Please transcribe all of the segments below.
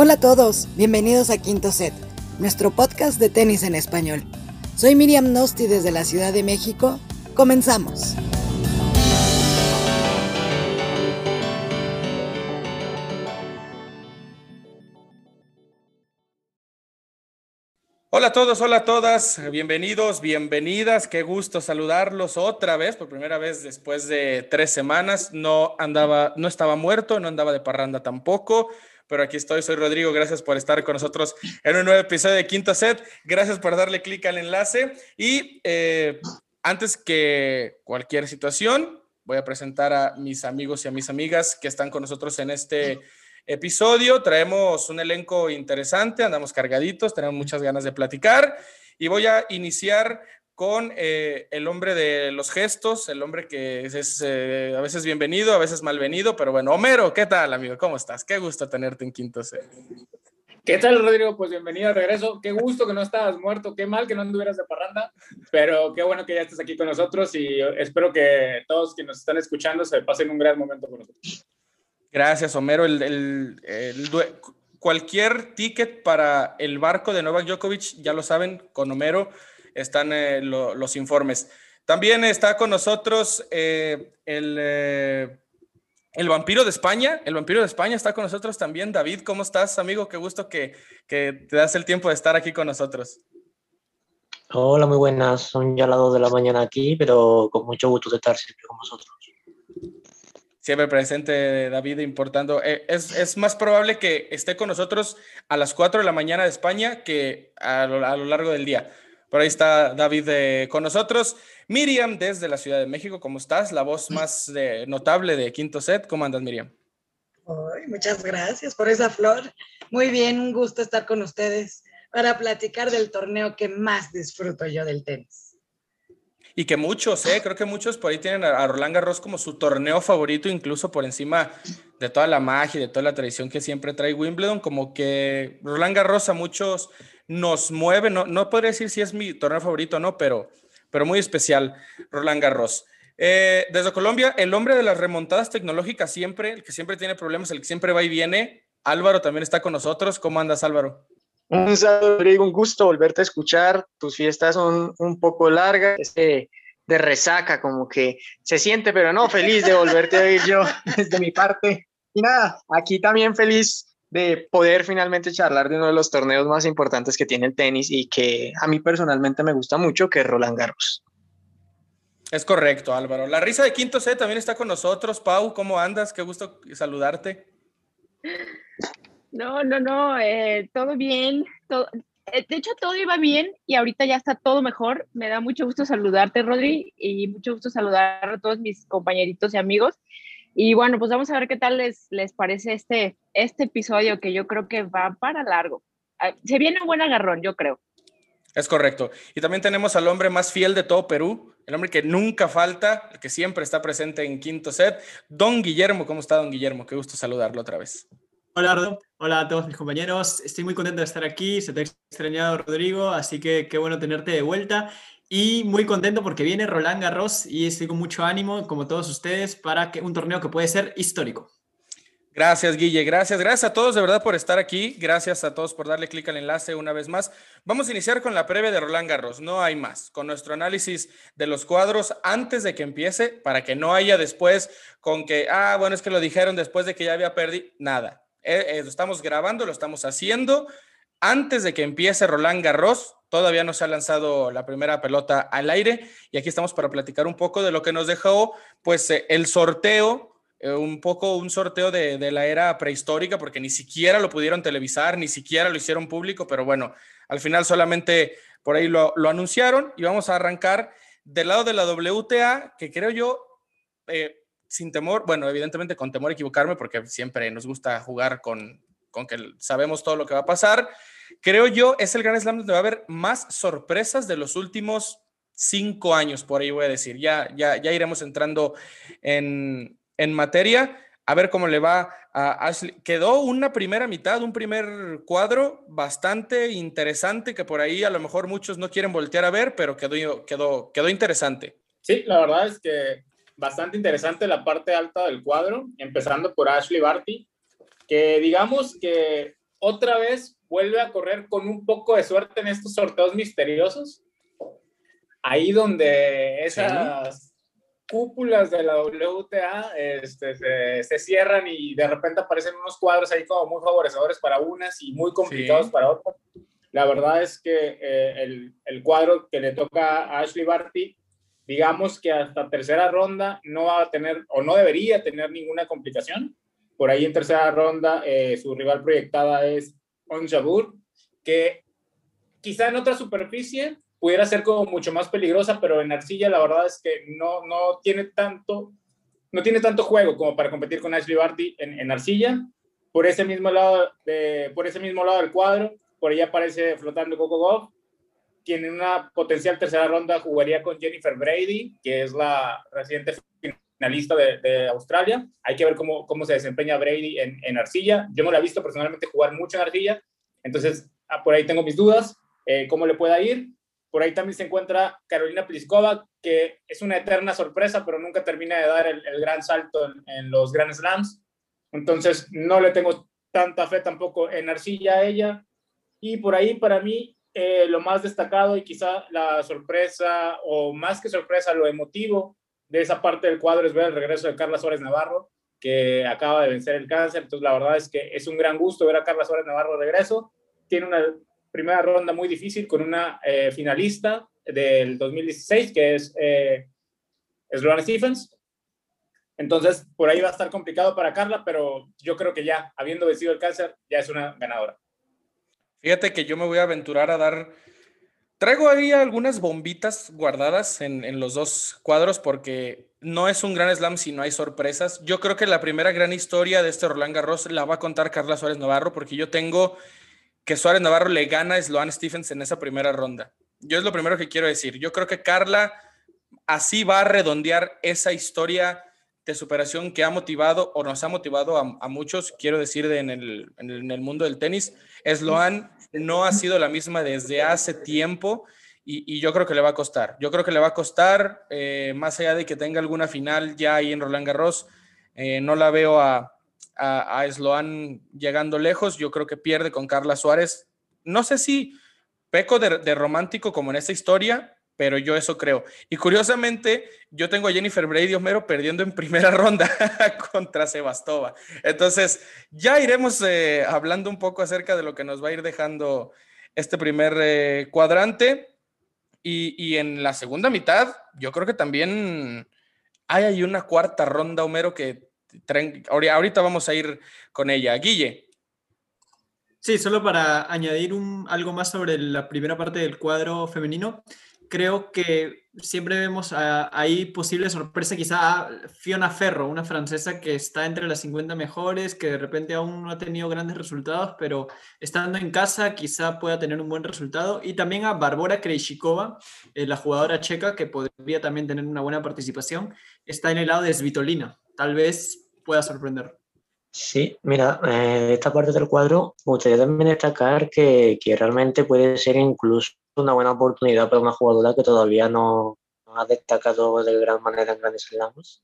Hola a todos, bienvenidos a Quinto Set, nuestro podcast de tenis en español. Soy Miriam Nosti desde la Ciudad de México. Comenzamos. Hola a todos, hola a todas, bienvenidos, bienvenidas, qué gusto saludarlos otra vez, por primera vez después de tres semanas. No andaba, no estaba muerto, no andaba de parranda tampoco pero aquí estoy, soy Rodrigo, gracias por estar con nosotros en un nuevo episodio de Quinto Set, gracias por darle clic al enlace. Y eh, antes que cualquier situación, voy a presentar a mis amigos y a mis amigas que están con nosotros en este episodio. Traemos un elenco interesante, andamos cargaditos, tenemos muchas ganas de platicar. Y voy a iniciar con eh, el hombre de los gestos, el hombre que es, eh, a veces bienvenido, a veces malvenido, pero bueno, Homero, ¿qué tal, amigo? ¿Cómo estás? Qué gusto tenerte en Quinto C. ¿Qué tal, Rodrigo? Pues bienvenido al regreso. Qué gusto que no estabas muerto, qué mal que no anduvieras de parranda, pero qué bueno que ya estés aquí con nosotros y espero que todos que nos están escuchando se pasen un gran momento con nosotros. Gracias, Homero. El, cualquier ticket para el barco de Novak Djokovic, ya lo saben, con Homero están eh, los informes. También está con nosotros eh, el, eh, el vampiro de España. El vampiro de España está con nosotros también. David, ¿cómo estás, amigo? Qué gusto que, que te das el tiempo de estar aquí con nosotros. Hola, muy buenas. Son ya las 2 de la mañana aquí, pero con mucho gusto de estar siempre con vosotros. Siempre presente, David, importando. es, es, más probable que esté con nosotros a las 4 de la mañana de España que a lo, a lo largo del día. Por ahí está David eh, con nosotros. Miriam, desde la Ciudad de México, ¿cómo estás? La voz más notable de Quinto Set. ¿Cómo andas, Miriam? muchas gracias por esa flor. Muy bien, un gusto estar con ustedes para platicar del torneo que más disfruto yo del tenis. Y que muchos, ¿eh? creo que muchos por ahí tienen a Roland Garros como su torneo favorito, incluso por encima de toda la magia, de toda la tradición que siempre trae Wimbledon, como que Roland Garros a muchos nos mueve, no, no podría decir si es mi torneo favorito o no, pero, pero muy especial, Roland Garros. Eh, desde Colombia, el hombre de las remontadas tecnológicas siempre, el que siempre tiene problemas, el que siempre va y viene. Álvaro también está con nosotros. ¿Cómo andas, Álvaro? Un saludo, Rodrigo, un gusto volverte a escuchar. Tus fiestas son un poco largas, este, de resaca, como que se siente, pero no, feliz de volverte a oír yo desde mi parte. Y nada, aquí también feliz de poder finalmente charlar de uno de los torneos más importantes que tiene el tenis y que a mí personalmente me gusta mucho, que es Roland Garros. Es correcto, Álvaro. La risa de Quinto C también está con nosotros. Pau, ¿cómo andas? Qué gusto saludarte. No, no, no, eh, todo bien. Eh, de hecho, todo iba bien y ahorita ya está todo mejor. Me da mucho gusto saludarte, Rodri, y mucho gusto saludar a todos mis compañeritos y amigos. Y bueno, pues vamos a ver qué tal les, les parece este, este episodio que yo creo que va para largo. Ah, se viene un buen agarrón, yo creo. Es correcto. Y también tenemos al hombre más fiel de todo Perú, el hombre que nunca falta, el que siempre está presente en quinto set, don Guillermo. ¿Cómo está, don Guillermo? Qué gusto saludarlo otra vez. Hola, Rodo. Hola a todos mis compañeros. Estoy muy contento de estar aquí. Se te ha extrañado, Rodrigo, así que qué bueno tenerte de vuelta. Y muy contento porque viene Roland Garros y estoy con mucho ánimo, como todos ustedes, para que un torneo que puede ser histórico. Gracias, Guille. Gracias. Gracias a todos de verdad por estar aquí. Gracias a todos por darle clic al enlace una vez más. Vamos a iniciar con la previa de Roland Garros. No hay más. Con nuestro análisis de los cuadros antes de que empiece, para que no haya después con que, ah, bueno, es que lo dijeron después de que ya había perdido. Nada. Eh, eh, lo estamos grabando, lo estamos haciendo antes de que empiece Roland Garros. Todavía no se ha lanzado la primera pelota al aire y aquí estamos para platicar un poco de lo que nos dejó pues eh, el sorteo, eh, un poco un sorteo de, la era prehistórica porque ni siquiera lo pudieron televisar, ni siquiera lo hicieron público, pero bueno, al final solamente por ahí lo, anunciaron y vamos a arrancar del lado de la WTA, que creo yo, eh, sin temor, bueno, evidentemente con temor a equivocarme porque siempre nos gusta jugar con, con que sabemos todo lo que va a pasar creo yo, es el Gran Slam donde va a haber más sorpresas de los últimos cinco años, por ahí voy a decir. Ya, ya, ya iremos entrando en, en materia. A ver cómo le va a Ashley. Quedó una primera mitad, un primer cuadro bastante interesante que por ahí a lo mejor muchos no quieren voltear a ver, pero quedó, quedó, quedó interesante. Sí, la verdad es que bastante interesante la parte alta del cuadro, empezando por Ashley Barty, que digamos que otra vez vuelve a correr con un poco de suerte en estos sorteos misteriosos. Ahí donde esas cúpulas de la WTA este, se, cierran y de repente aparecen unos cuadros ahí como muy favorecedores para unas y muy complicados para otras. La verdad es que eh, el, el, cuadro que le toca a Ashley Barty, digamos que hasta tercera ronda no va a tener o no debería tener ninguna complicación. Por ahí en tercera ronda eh, su rival proyectada es Onjabur, que quizá en otra superficie pudiera ser como mucho más peligrosa, pero en arcilla la verdad es que no, no tiene tanto no tiene tanto juego como para competir con Ashley Barty en, en arcilla. Por ese mismo lado de, por ese mismo lado del cuadro, por ahí aparece flotando Coco Goff, quien en una potencial tercera ronda jugaría con Jennifer Brady, que es la reciente finalista de, de Australia. Hay que ver cómo, cómo se desempeña Brady en, en, arcilla. Yo no la he visto personalmente jugar mucho en arcilla, entonces ah, por ahí tengo mis dudas, eh, cómo le pueda ir. Por ahí también se encuentra Carolina Pliskova, que es una eterna sorpresa, pero nunca termina de dar el, gran salto en, en, los Grand Slams. Entonces no le tengo tanta fe tampoco en arcilla a ella. Y por ahí, para mí, eh, lo más destacado y quizá la sorpresa, o más que sorpresa, lo emotivo de esa parte del cuadro es ver el regreso de Carla Suárez Navarro, que acaba de vencer el cáncer. Entonces, la verdad es que es un gran gusto ver a Carla Suárez Navarro de regreso. Tiene una primera ronda muy difícil con una eh, finalista del 2016, que es eh, Sloane Stephens. Entonces, por ahí va a estar complicado para Carla, pero yo creo que ya, habiendo vencido el cáncer, ya es una ganadora. Fíjate que yo me voy a aventurar a dar. Traigo ahí algunas bombitas guardadas en, en, los dos cuadros porque no es un gran slam si no hay sorpresas. Yo creo que la primera gran historia de este Roland Garros la va a contar Carla Suárez Navarro porque yo tengo que Suárez Navarro le gana a Sloane Stephens en esa primera ronda. Yo es lo primero que quiero decir. Yo creo que Carla así va a redondear esa historia de superación que ha motivado o nos ha motivado a, a muchos, quiero decir, de, en, el, en, el, en, el, mundo del tenis. Sloan no ha sido la misma desde hace tiempo y, yo creo que le va a costar. Yo creo que le va a costar, eh, más allá de que tenga alguna final ya ahí en Roland Garros, eh, no la veo a, a, Sloan llegando lejos. Yo creo que pierde con Carla Suárez. No sé si peco de romántico como en esta historia, pero yo eso creo. Y curiosamente, yo tengo a Jennifer Brady Homero perdiendo en primera ronda contra Sebastova. Entonces, ya iremos eh, hablando un poco acerca de lo que nos va a ir dejando este primer eh, cuadrante. Y, y, en la segunda mitad, yo creo que también hay ahí una cuarta ronda, Homero, que ahorita vamos a ir con ella. Guille. Sí, solo para añadir algo más sobre la primera parte del cuadro femenino creo que siempre vemos ahí posible sorpresa, quizá a Fiona Ferro, una francesa que está entre las 50 mejores, que de repente aún no ha tenido grandes resultados, pero estando en casa quizá pueda tener un buen resultado. Y también a Barbora Krejcikova, eh, la jugadora checa, que podría también tener una buena participación, está en el lado de Svitolina. Tal vez pueda sorprender. Sí, mira, eh, esta parte del cuadro, me gustaría también destacar que, que realmente puede ser incluso una buena oportunidad para una jugadora que todavía no, no ha destacado de gran manera en grandes slams,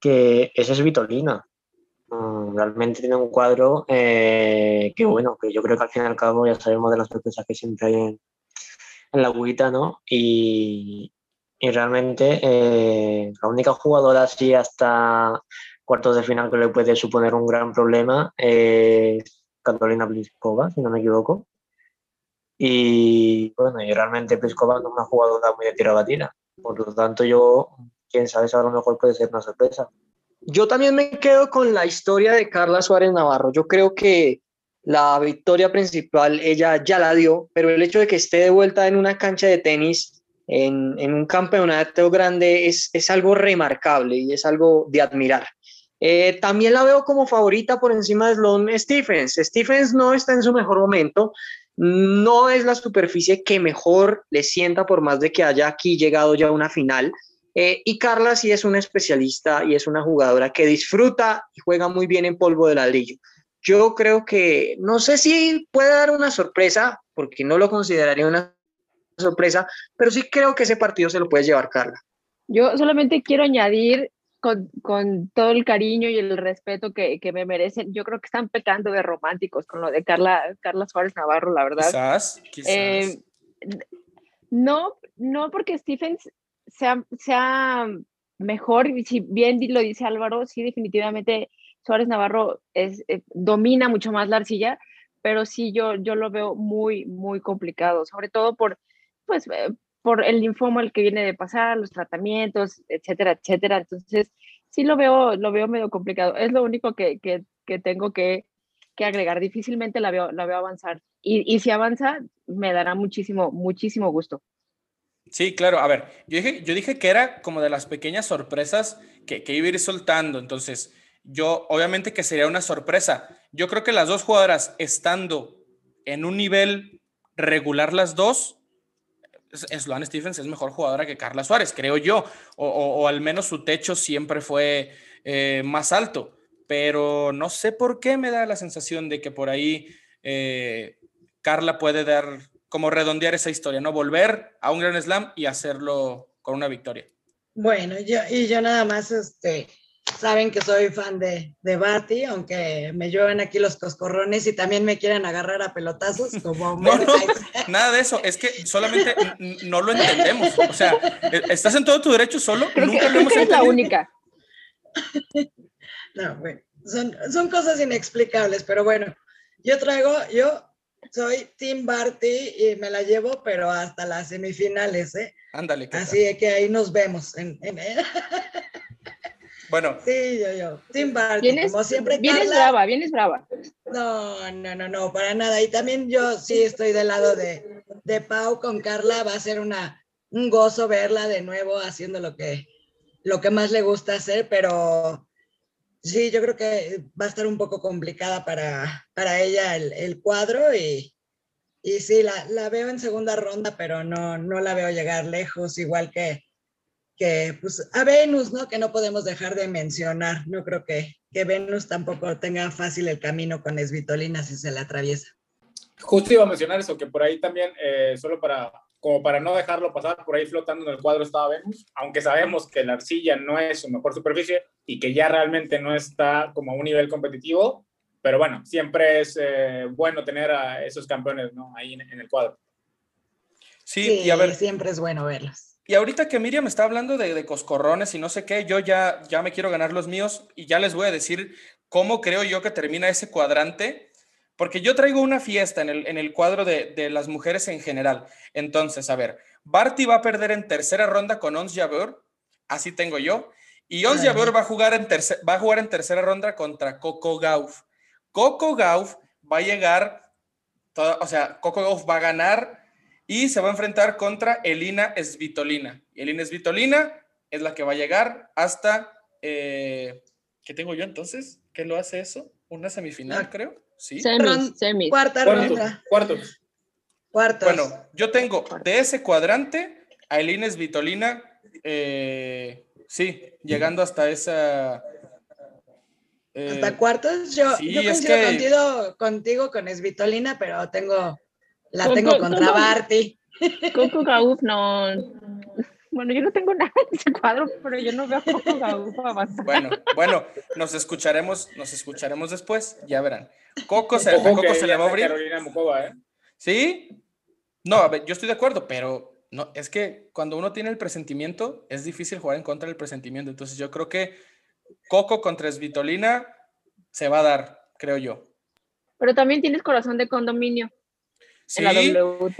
que esa es Vitolina. Mm, realmente tiene un cuadro eh, que, bueno, que yo creo que al fin y al cabo ya sabemos de las sorpresas que siempre hay en, en la agüita, ¿no? Y, y realmente eh, la única jugadora así hasta cuartos de final que le puede suponer un gran problema es Carolina Pliskova, si no me equivoco. Y bueno, y realmente Pliskova es una jugadora muy de tiro a tira. Por lo tanto, yo, quién sabe, a lo mejor puede ser una sorpresa. Yo también me quedo con la historia de Carla Suárez Navarro. Yo creo que la victoria principal ella ya la dio, pero el hecho de que esté de vuelta en una cancha de tenis, en, en un campeonato grande, es, es, algo remarcable y es algo de admirar. Eh, también la veo como favorita por encima de Sloan Stephens. Stephens no está en su mejor momento, no es la superficie que mejor le sienta por más de que haya aquí llegado ya a una final. Eh, y Carla sí es una especialista y es una jugadora que disfruta y juega muy bien en polvo de ladrillo. Yo creo que no sé si puede dar una sorpresa, porque no lo consideraría una sorpresa, pero sí creo que ese partido se lo puede llevar Carla. Yo solamente quiero añadir con, con, todo el cariño y el respeto que, que, me merecen, yo creo que están pecando de románticos con lo de Carla, Carla Suárez Navarro, la verdad. Quizás, quizás. Eh, no, no porque Stephens sea, sea mejor, si bien lo dice Álvaro, sí, definitivamente Suárez Navarro es, eh, domina mucho más la arcilla, pero sí yo, yo lo veo muy, muy complicado, sobre todo por, pues, eh, por el linfoma el que viene de pasar, los tratamientos, etcétera, etcétera. Entonces, sí lo veo, lo veo medio complicado. Es lo único que, que, que tengo que, que, agregar. Difícilmente la veo, la veo avanzar. Y, y si avanza, me dará muchísimo, muchísimo gusto. Sí, claro. A ver, yo dije, yo dije que era como de las pequeñas sorpresas que, que iba a ir soltando. Entonces, yo obviamente que sería una sorpresa. Yo creo que las dos jugadoras estando en un nivel regular las dos, Sloan Stephens es mejor jugadora que Carla Suárez, creo yo, o, al menos su techo siempre fue eh, más alto, pero no sé por qué me da la sensación de que por ahí eh, Carla puede dar, como redondear esa historia, ¿no? Volver a un Gran Slam y hacerlo con una victoria. Bueno, yo, y yo nada más, este, saben que soy fan de, de Bati, aunque me llueven aquí los coscorrones y también me quieren agarrar a pelotazos como no, no, nada de eso, es que solamente no lo entendemos. O sea, e, estás en todo tu derecho solo, creo nunca que, lo hemos entendido. Es la única. No, bueno, son, son cosas inexplicables, pero bueno, yo traigo, yo soy Team Barty y me la llevo, pero hasta las semifinales, ¿eh? Ándale. Así que ahí nos vemos. En, en... Bueno. Sí, yo, yo. Tim Barton, como siempre. Vienes brava, vienes brava. No, no, no, no, para nada. Y también yo sí estoy del lado de, de Pau con Carla. Va a ser una, un gozo verla de nuevo haciendo lo que, lo que más le gusta hacer, pero sí, yo creo que va a estar un poco complicada para, para ella el, el cuadro y, y sí, la, la, veo en segunda ronda, pero no, no la veo llegar lejos, igual que, que pues a Venus, ¿no? Que no podemos dejar de mencionar. No creo que, que Venus tampoco tenga fácil el camino con Esvitolina si se le atraviesa. Justo iba a mencionar eso, que por ahí también, eh, solo para, como para no dejarlo pasar, por ahí flotando en el cuadro estaba Venus, aunque sabemos que la arcilla no es su mejor superficie y que ya realmente no está como a un nivel competitivo, pero bueno, siempre es eh, bueno tener a esos campeones ¿no? ahí en, en el cuadro. Sí, sí, y a ver. Siempre es bueno verlos. Y ahorita que Miriam está hablando de, coscorrones y no sé qué, yo ya, ya me quiero ganar los míos y ya les voy a decir cómo creo yo que termina ese cuadrante, porque yo traigo una fiesta en el, en el cuadro de, las mujeres en general. Entonces, a ver, Barty va a perder en tercera ronda con Ons Jabeur, así tengo yo, y Ons Jabeur va, a jugar en va a jugar en tercera ronda contra Coco Gauff. Coco Gauff va a llegar, o sea, Coco Gauff va a ganar y se va a enfrentar contra Elina Svitolina. Elina Svitolina es la que va a llegar hasta, eh, ¿qué tengo yo entonces? ¿Qué lo hace eso? Una semifinal, ah. creo. Sí. Semis, Cuarta ronda. Cuartos. Cuartos. Bueno, yo tengo de ese cuadrante a Elina Svitolina, eh, sí, llegando hasta esa... Eh, ¿Hasta cuartos? Yo, yo coincido contigo, contigo con Svitolina, pero tengo la tengo contra Barty. Coco Gauff no. Bueno, yo no tengo nada en ese cuadro, pero yo no veo a Coco Gauff avanzar. Bueno, bueno, nos escucharemos, nos escucharemos después, ya verán. Coco se, Coco se le va a abrir. ¿eh? ¿Sí? No, a ver, yo estoy de acuerdo, pero no, es que cuando uno tiene el presentimiento, es difícil jugar en contra del presentimiento. Entonces yo creo que Coco contra Esvitolina se va a dar, creo yo. Pero también tienes corazón de condominio. Sí,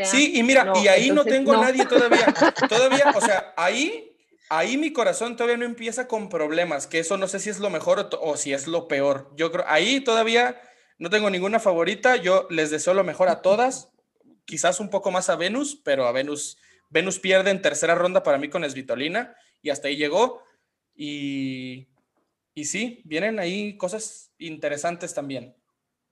sí, y mira, y ahí no tengo nadie todavía. Todavía, o sea, ahí, ahí mi corazón todavía no empieza con problemas, que eso no sé si es lo mejor o, si es lo peor. Yo creo, ahí todavía no tengo ninguna favorita. Yo les deseo lo mejor a todas. Quizás un poco más a Venus, pero a Venus, Venus pierde en tercera ronda para mí con Esvitolina y hasta ahí llegó. Y, y sí, vienen ahí cosas interesantes también.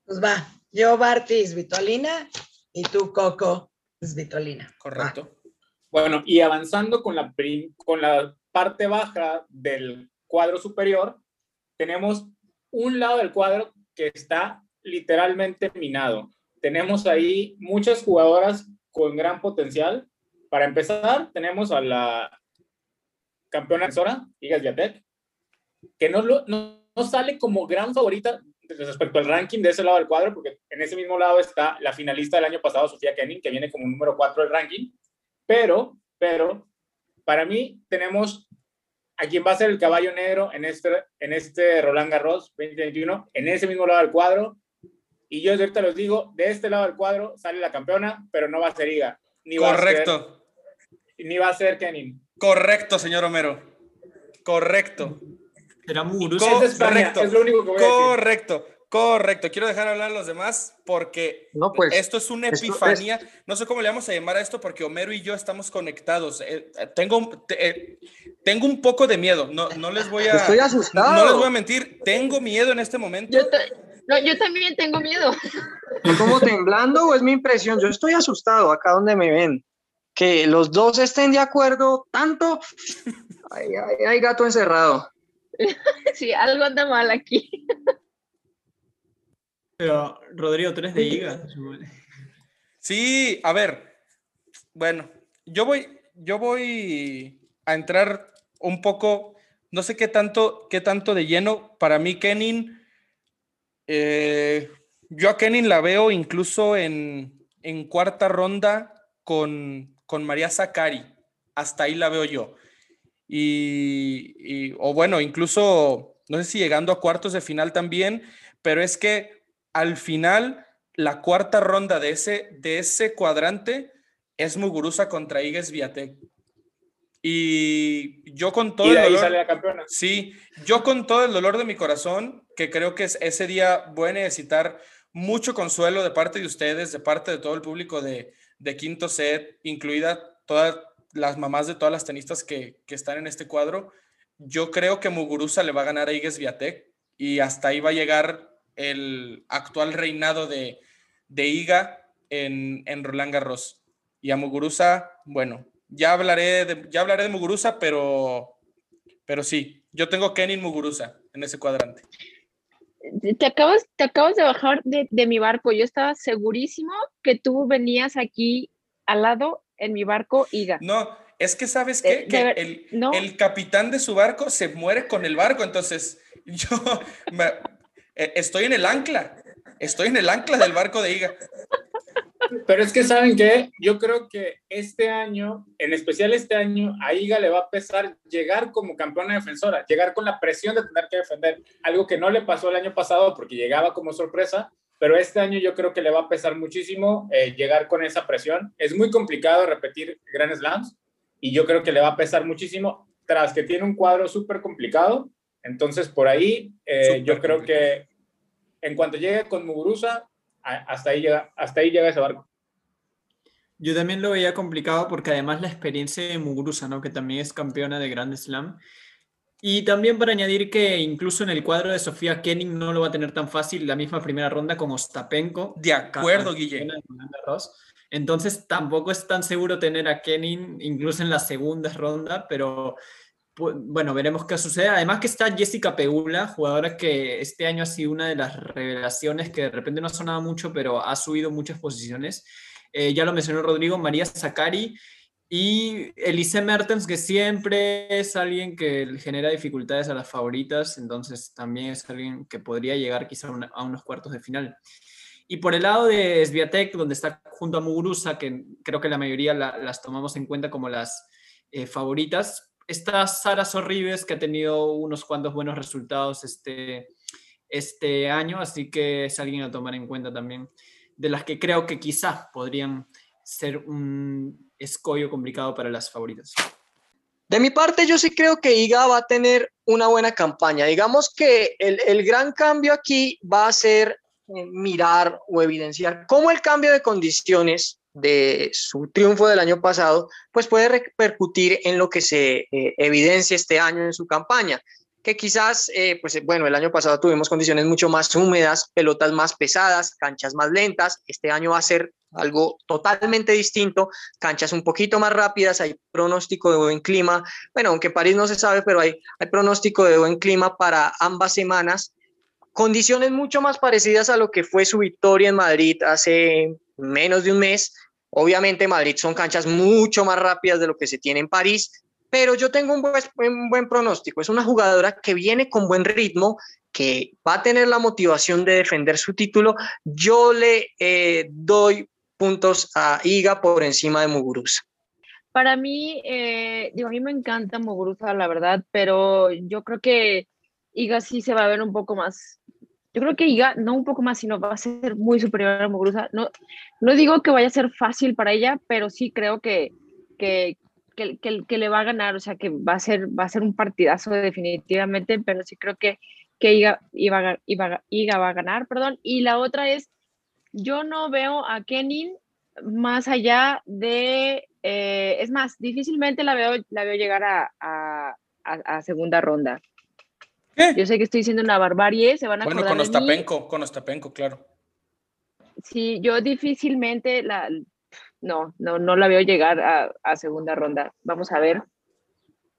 Pues va, yo Barty Esvitolina y tú, Coco, es Vitolina. Correcto. Bueno, y avanzando con la, con la parte baja del cuadro superior, tenemos un lado del cuadro que está literalmente minado. Tenemos ahí muchas jugadoras con gran potencial. Para empezar, tenemos a la campeona Sora, Igas Viatek, que no, no, no sale como gran favorita respecto al ranking de ese lado del cuadro, porque en ese mismo lado está la finalista del año pasado, Sofía Kenning, que viene como número 4 del ranking, pero, pero, para mí tenemos a quien va a ser el caballo negro en este, en este Roland Garros 2021, en ese mismo lado del cuadro, y yo ahorita les digo, de este lado del cuadro sale la campeona, pero no va a ser Iga. Ni Correcto. Va a ser, ni va a ser Kenin. Correcto, señor Homero. Correcto. Era Muguruza. Es, Correcto. es lo único que voy Correcto. A decir. Correcto, quiero dejar hablar a los demás porque no, pues, esto es una epifanía. No sé cómo le vamos a llamar a esto porque Homero y yo estamos conectados. Eh, eh, tengo, eh, tengo un poco de miedo, no, no les voy a... Estoy asustado. No les voy a mentir, tengo miedo en este momento. Yo, no, yo también tengo miedo. ¿Estoy como temblando o es mi impresión? Yo estoy asustado acá donde me ven. Que los dos estén de acuerdo tanto. hay gato encerrado. Sí, algo anda mal aquí. Pero, Rodrigo, tú eres de IGA. Sí, a ver. Bueno, yo voy, yo voy a entrar un poco, no sé qué tanto, qué tanto de lleno. Para mí, Kenin, eh, yo a Kenin la veo incluso en, en cuarta ronda con, con María Zakari. Hasta ahí la veo yo. Y, y, o bueno, incluso, no sé si llegando a cuartos de final también, pero es que al final, la cuarta ronda de ese, de ese cuadrante es Muguruza contra Igues Viatek. Y yo con todo el dolor. Sí, yo con todo el dolor de mi corazón, que creo que ese día voy a necesitar mucho consuelo de parte de ustedes, de parte de todo el público de, Quinto Set, incluida todas las mamás de todas las tenistas que, están en este cuadro. Yo creo que Muguruza le va a ganar a Igues Viatek y hasta ahí va a llegar el actual reinado de, de Iga en, en Roland Garros. Y a Muguruza, bueno, ya hablaré de, ya hablaré de Muguruza, pero, pero sí, yo tengo Kenin Muguruza en ese cuadrante. Te acabas, te acabas de bajar de, de, mi barco. Yo estaba segurísimo que tú venías aquí al lado en mi barco, Iga. No, es que sabes qué? que el, el, capitán de su barco se muere con el barco, entonces yo me, eh, estoy en el ancla, estoy en el ancla del barco de Iga. Pero es que, ¿saben qué? Yo creo que este año, en especial este año, a Iga le va a pesar llegar como campeona defensora, llegar con la presión de tener que defender, algo que no le pasó el año pasado porque llegaba como sorpresa, pero este año yo creo que le va a pesar muchísimo eh, llegar con esa presión. Es muy complicado repetir Grand Slams y yo creo que le va a pesar muchísimo tras que tiene un cuadro súper complicado entonces, por ahí, eh, yo creo que en cuanto llegue con Muguruza, hasta ahí, llega, hasta ahí llega ese barco. Yo también lo veía complicado porque además la experiencia de Muguruza, ¿no? que también es campeona de Grand Slam. Y también para añadir que incluso en el cuadro de Sofía Kenning no lo va a tener tan fácil la misma primera ronda como Ostapenko. De acuerdo, Guille. Entonces tampoco es tan seguro tener a Kenning incluso en la segunda ronda, pero bueno, veremos qué sucede. Además que está Jessica Pegula, jugadora que este año ha sido una de las revelaciones que de repente no ha sonado mucho, pero ha subido muchas posiciones. Eh, ya lo mencionó Rodrigo, María Zacari y Elise Mertens, que siempre es alguien que genera dificultades a las favoritas, entonces también es alguien que podría llegar quizá a, unos cuartos de final. Y por el lado de Sviatek, donde está junto a Muguruza, que creo que la mayoría las tomamos en cuenta como las eh, favoritas, está Sara Sorribes, que ha tenido unos cuantos buenos resultados este, este año, así que es alguien a tomar en cuenta también, de las que creo que quizás podrían ser un escollo complicado para las favoritas. De mi parte, yo sí creo que IGA va a tener una buena campaña. Digamos que el, el gran cambio aquí va a ser eh, mirar o evidenciar cómo el cambio de condiciones de su triunfo del año pasado, pues puede repercutir en lo que se eh, evidencia este año en su campaña, que quizás, eh, pues bueno, el año pasado tuvimos condiciones mucho más húmedas, pelotas más pesadas, canchas más lentas, este año va a ser algo totalmente distinto, canchas un poquito más rápidas, hay pronóstico de buen clima, bueno, aunque París no se sabe, pero hay, hay pronóstico de buen clima para ambas semanas, condiciones mucho más parecidas a lo que fue su victoria en Madrid hace menos de un mes, Obviamente Madrid son canchas mucho más rápidas de lo que se tiene en París, pero yo tengo un buen, un buen pronóstico. Es una jugadora que viene con buen ritmo, que va a tener la motivación de defender su título. Yo le eh, doy puntos a Iga por encima de Muguruza. Para mí, eh, digo, a mí me encanta Muguruza, la verdad, pero yo creo que Iga sí se va a ver un poco más. Yo creo que Iga, no un poco más, sino va a ser muy superior a Muguruza. No, no digo que vaya a ser fácil para ella, pero sí creo que, que, que, que, le va a ganar, o sea, que va a ser, va a ser un partidazo definitivamente, pero sí creo que, que Iga, Iga, Iga, Iga va a ganar, perdón. Y la otra es, yo no veo a Kenin más allá de, eh, es más, difícilmente la veo, la veo llegar a, a, a segunda ronda. ¿Qué? Yo sé que estoy diciendo una barbarie, se van a Bueno, acordar con de mí. Ostapenko, con Ostapenko, claro. Sí, yo difícilmente la, no, no, no la veo llegar a, a segunda ronda. Vamos a ver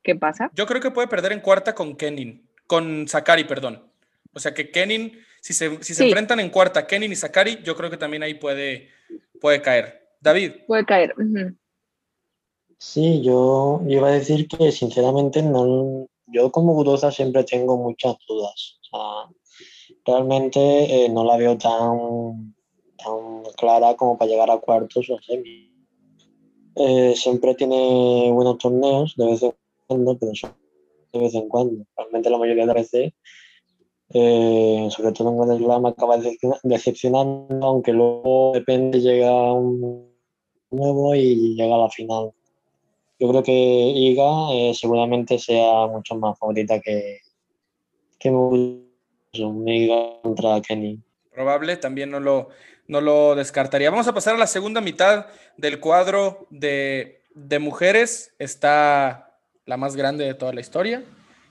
qué pasa. Yo creo que puede perder en cuarta con Kenin, con Sakari, perdón. O sea que Kenin, si se, si se Sí. enfrentan en cuarta, Kenin y Sakari, yo creo que también ahí puede, puede caer. David, Puede caer. ujú. Sí, yo iba a decir que sinceramente no, yo como Gurosa siempre tengo muchas dudas. O sea, realmente eh, no la veo tan, tan clara como para llegar a cuartos o semis. Eh, siempre tiene buenos torneos de vez en cuando, pero de vez en cuando. Realmente la mayoría de las veces, eh, sobre todo en Grand Slam, acaba decepciona- decepcionando, aunque luego depende, llega un nuevo y llega a la final. Yo creo que Iga eh, seguramente sea mucho más favorita que, que. Iga contra Kenny. probable, también no lo, no lo descartaría. Vamos a pasar a la segunda mitad del cuadro de, de mujeres. Está la más grande de toda la historia.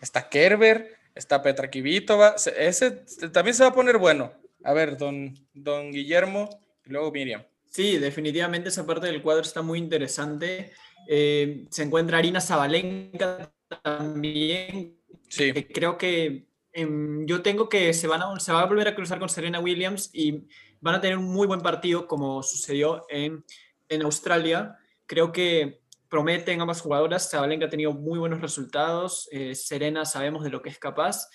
Está Kerber, está Petra Kvitova. Se- Ese también se va a poner bueno. A ver, don, don Guillermo y luego Miriam. Sí, definitivamente esa parte del cuadro está muy interesante. Eh, se encuentra Arina Zabalenka también, Sí, que creo que em, yo tengo que se, van a, se va a volver a cruzar con Serena Williams y van a tener un muy buen partido como sucedió en, en Australia. Creo que prometen ambas jugadoras. Zabalenka ha tenido muy buenos resultados. eh, Serena sabemos de lo que es capaz.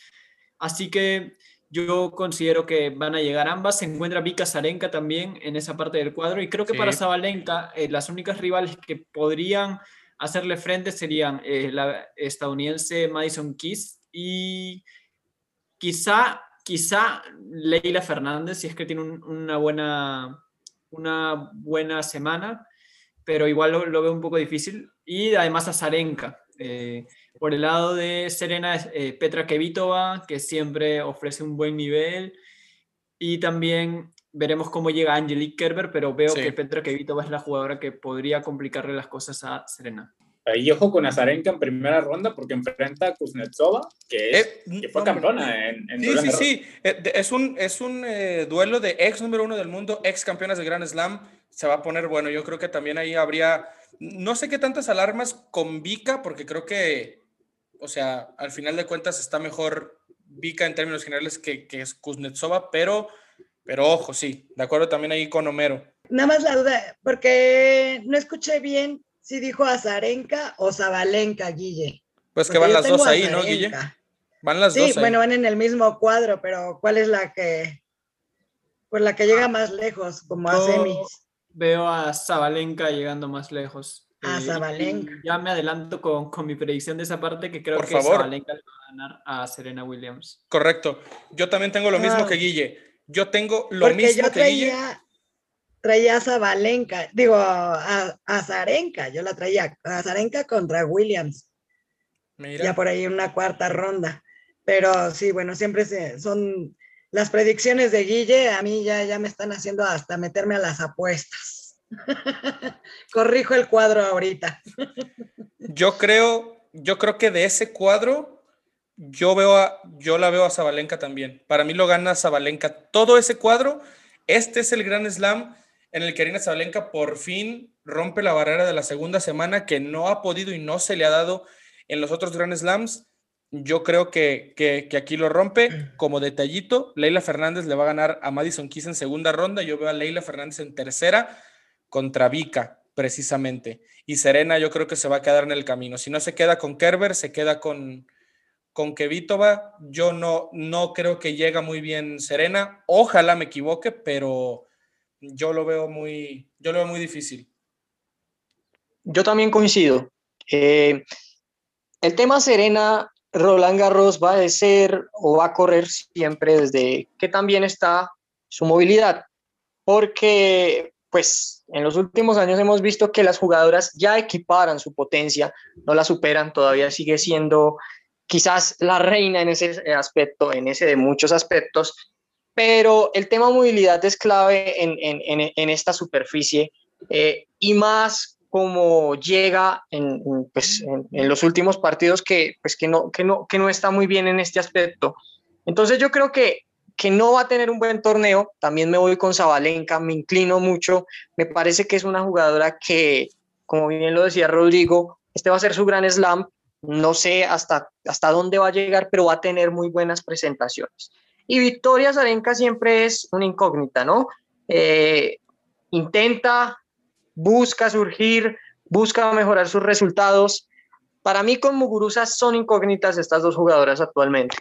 Así que yo considero que van a llegar ambas. Se encuentra Vika Zarenka también en esa parte del cuadro. Y creo que Sí. para Zabalenka, eh, las únicas rivales que podrían hacerle frente serían eh, la estadounidense Madison Keys y quizá, quizá Leila Fernández, si es que tiene un- una, buena, una buena semana, pero igual lo, lo veo un poco difícil. Y además a Zarenka. eh, por el lado de Serena, es, eh, Petra Kvitova, que siempre ofrece un buen nivel. Y también veremos cómo llega Angelique Kerber, pero veo Sí. que Petra Kvitova es la jugadora que podría complicarle las cosas a Serena. Ahí ojo con Azarenka en primera ronda porque enfrenta a Kuznetsova, que, es, Eh, que fue no, campeona en, en Sí, Roland sí, Garros. sí. Eh, Es un, es un eh, duelo de ex número uno del mundo, ex campeonas de Grand Slam. Se va a poner bueno. Yo creo que también ahí habría, no sé qué tantas alarmas con Vika, porque creo que, o sea, al final de cuentas está mejor Vika en términos generales que, que es Kuznetsova, pero, pero ojo, sí, de acuerdo también ahí con Homero. Nada más la duda, porque no escuché bien si dijo Azarenka o Zabalenka, Guille. Pues que Porque van las dos ahí, ¿no, Guille? Van las Sí, dos ahí. bueno, van en el mismo cuadro, pero ¿cuál es la que, pues la que llega más lejos, como a semis? Veo a Zabalenka llegando más lejos. A Eh, Zabalenka. ya me adelanto con, con mi predicción de esa parte, que creo Por que favor. Zabalenka le va a ganar a Serena Williams. Correcto. Yo también tengo lo mismo Ah. que Guille. Yo tengo lo Porque mismo yo que Guille. traía, traía a Zabalenka, digo, a, a Zarenka, yo la traía a Zarenka contra Williams, Mira. ya por ahí una cuarta ronda. Pero sí, bueno, siempre se, son las predicciones de Guille, a mí ya, ya me están haciendo hasta meterme a las apuestas. Corrijo el cuadro ahorita. Yo creo, yo creo que de ese cuadro, yo veo a, yo la veo a Zabalenka también. Para mí lo gana Zabalenka. Todo ese cuadro, este es el gran slam en el que Arina Zabalenka por fin rompe la barrera de la segunda semana que no ha podido y no se le ha dado en los otros Grand Slams. Yo creo que, que, que aquí lo rompe. Como detallito, Leila Fernández le va a ganar a Madison Keys en segunda ronda. Yo veo a Leila Fernández en tercera contra Vika. precisamente. Y Serena yo creo que se va a quedar en el camino. Si no se queda con Kerber, se queda con, con Kevitova. Yo no, no creo que llega muy bien Serena. Ojalá me equivoque, pero yo lo veo muy, yo lo veo muy difícil. Yo también coincido. Eh, el tema Serena, Roland Garros va a ser o va a correr siempre desde que también está su movilidad, porque pues en los últimos años hemos visto que las jugadoras ya equiparan su potencia, no la superan, todavía sigue siendo quizás la reina en ese aspecto, en ese de muchos aspectos, pero el tema movilidad es clave en, esta superficie eh, y más como llega en, pues, en, los últimos partidos que, pues, que, no, que, no, que no está muy bien en este aspecto. Entonces yo creo que, que no va a tener un buen torneo. También me voy con Zabalenka, me inclino mucho. Me parece que es una jugadora que, como bien lo decía Rodrigo, este va a ser su gran slam. No sé hasta, hasta dónde va a llegar, pero va a tener muy buenas presentaciones. Y Victoria Zarenka siempre es una incógnita, ¿no? Eh, intenta busca surgir, busca mejorar sus resultados. Para mí con Muguruza son incógnitas estas dos jugadoras actualmente.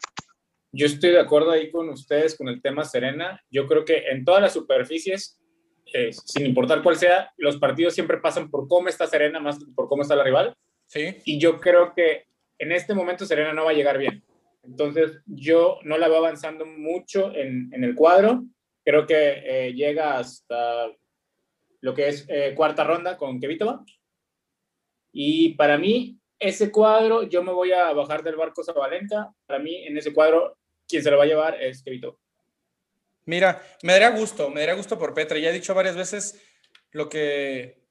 Yo estoy de acuerdo ahí con ustedes con el tema Serena. Yo creo que en todas las superficies, eh, sin importar cuál sea, los partidos siempre pasan por cómo está Serena más que por cómo está la rival. Sí. Y yo creo que en este momento Serena no va a llegar bien. Entonces yo no la veo avanzando mucho en, en el cuadro. Creo que eh, llega hasta lo que es eh, cuarta ronda con Kevitova. Y para mí, ese cuadro, yo me voy a bajar del barco Zabalenka. Para mí, en ese cuadro, quien se lo va a llevar es Kevitova. Mira, me daría gusto, me daría gusto por Petra. Ya he dicho varias veces lo que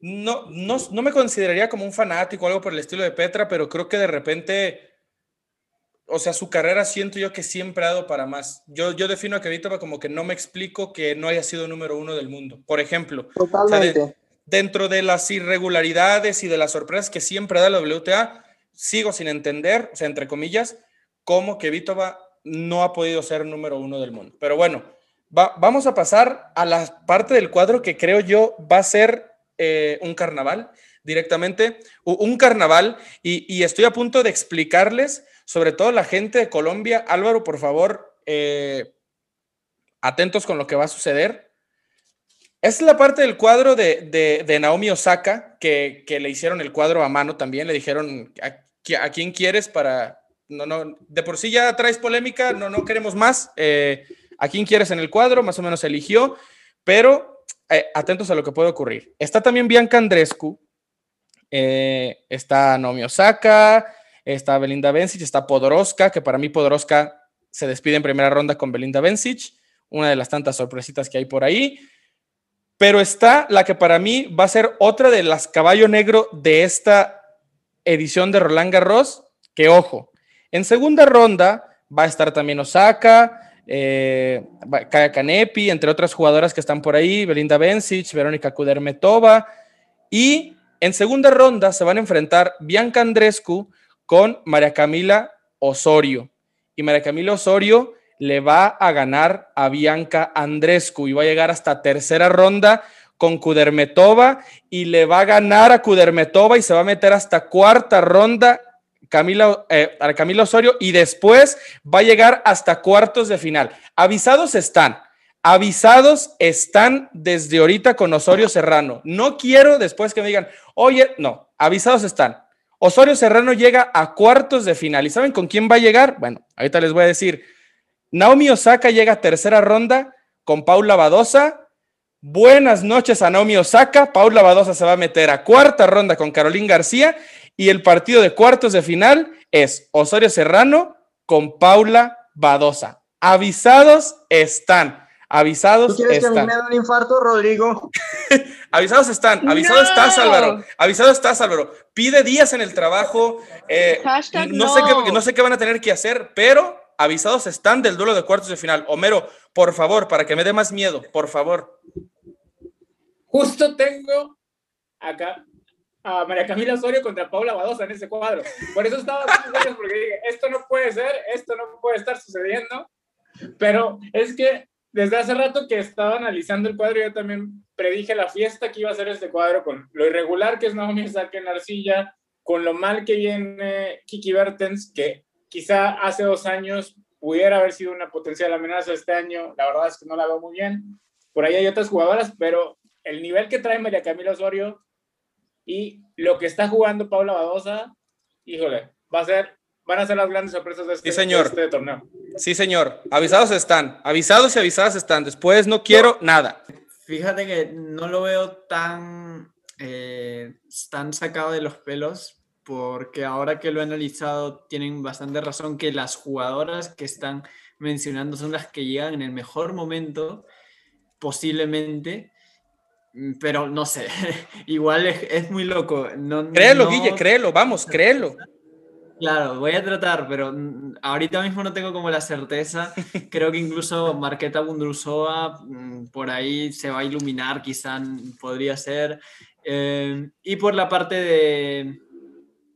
no, no, no, me consideraría como un fanático o algo por el estilo de Petra, pero creo que de repente, o sea, su carrera siento yo que siempre ha dado para más. Yo, yo defino a Kvitova como que no me explico que no haya sido número uno del mundo. Por ejemplo, Totalmente. dentro de las irregularidades y de las sorpresas que siempre da la WTA, sigo sin entender, o sea, entre comillas, cómo Kvitova no ha podido ser número uno del mundo. Pero bueno, va, vamos a pasar a la parte del cuadro que creo yo va a ser eh, un carnaval directamente, un carnaval, y, y, estoy a punto de explicarles, sobre todo la gente de Colombia, Álvaro, por favor, eh, atentos con lo que va a suceder. Es la parte del cuadro de, de, Naomi Osaka, que, que, le hicieron el cuadro a mano también, le dijeron, ¿a, a quién quieres para... No, no, de por sí ya traes polémica, no, no queremos más. Eh, ¿A quién quieres en el cuadro? Más o menos eligió, pero eh, atentos a lo que puede ocurrir. Está también Bianca Andrescu, está Naomi Osaka, está Belinda Bencic, está Podoroska, que para mí Podoroska se despide en primera ronda con Belinda Bencic, una de las tantas sorpresitas que hay por ahí. Pero está la que para mí va a ser otra de las caballo negro de esta edición de Roland Garros, que ojo, en segunda ronda va a estar también Osaka, eh, Kaya Kanepi, entre otras jugadoras que están por ahí, Belinda Bencic, Verónica Kudermetova, y en segunda ronda se van a enfrentar Bianca Andrescu con María Camila Osorio. Y María Camila Osorio le va a ganar a Bianca Andrescu y va a llegar hasta tercera ronda con Kudermetova y le va a ganar a Kudermetova y se va a meter hasta cuarta ronda Camila, eh, a Camila Osorio y después va a llegar hasta cuartos de final. Avisados están, avisados están desde ahorita con Osorio Serrano. No quiero después que me digan, oye, no, avisados están. Osorio Serrano llega a cuartos de final. ¿Y saben con quién va a llegar? Bueno, ahorita les voy a decir. Naomi Osaka llega a tercera ronda con Paula Badosa. Buenas noches a Naomi Osaka. Paula Badosa se va a meter a cuarta ronda con Carolín García. Y el partido de cuartos de final es Osorio Serrano con Paula Badosa. Avisados están. Avisados ¿Tú quieres están. que a mí me dé un infarto, Rodrigo? avisados están, avisado no. estás, Álvaro. Avisado estás, Álvaro. Pide días en el trabajo. Eh, no, no. Sé qué, no sé qué van a tener que hacer, pero avisados están del duelo de cuartos de final. Homero, por favor, para que me dé más miedo, por favor. Justo tengo acá a María Camila Osorio contra Paula Badosa en ese cuadro. Por eso estaba porque dije, esto no puede ser, esto no puede estar sucediendo. Pero es que desde hace rato que estaba analizando el cuadro, yo también predije la fiesta que iba a ser este cuadro con lo irregular que es Naomi Osaka en arcilla, con lo mal que viene Kiki Bertens, que quizá hace dos años pudiera haber sido una potencial amenaza este año. La verdad es que no la veo muy bien. Por ahí hay otras jugadoras, pero el nivel que trae María Camila Osorio y lo que está jugando Paula Badosa, híjole, va a ser, van a ser las grandes sorpresas de este, señor. De este torneo. Sí, señor. Avisados están. Avisados y avisadas están. Después no quiero nada. Fíjate que no lo veo tan, eh, tan sacado de los pelos, porque ahora que lo he analizado tienen bastante razón que las jugadoras que están mencionando son las que llegan en el mejor momento, posiblemente, pero no sé, igual es, muy loco. No, créelo, Guille, créelo, vamos, créelo. Claro, voy a tratar, pero mm, ahorita mismo no tengo como la certeza. Creo que incluso Marqueta Bundrusova mm, por ahí se va a iluminar, quizá podría ser. Eh, y por la parte de...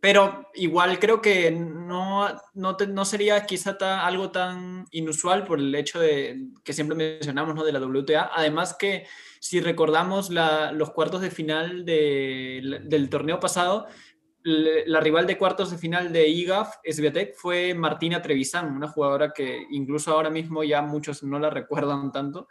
Pero igual creo que no, no, no sería quizá algo tan inusual por el hecho de que siempre mencionamos ¿no? de la WTA. Además que si recordamos los cuartos de final del torneo pasado, la rival de cuartos de final de IGAF, Sviatek, fue Martina Trevisan, una jugadora que incluso ahora mismo ya muchos no la recuerdan tanto.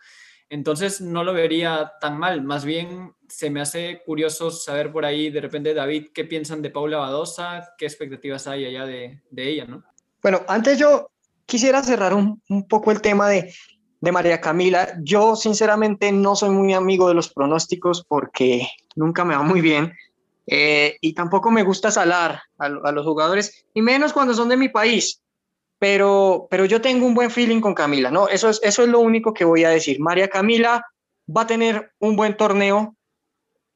Entonces no lo vería tan mal, más bien se me hace curioso saber por ahí de repente, David, qué piensan de Paula Badosa, qué expectativas hay allá de, ella, ¿no? Bueno, antes yo quisiera cerrar un, poco el tema de, de María Camila. Yo sinceramente no soy muy amigo de los pronósticos porque nunca me va muy bien eh, y tampoco me gusta salar a, los jugadores, y menos cuando son de mi país. Pero, pero yo tengo un buen feeling con Camila, ¿no? Eso es, eso es lo único que voy a decir. María Camila va a tener un buen torneo.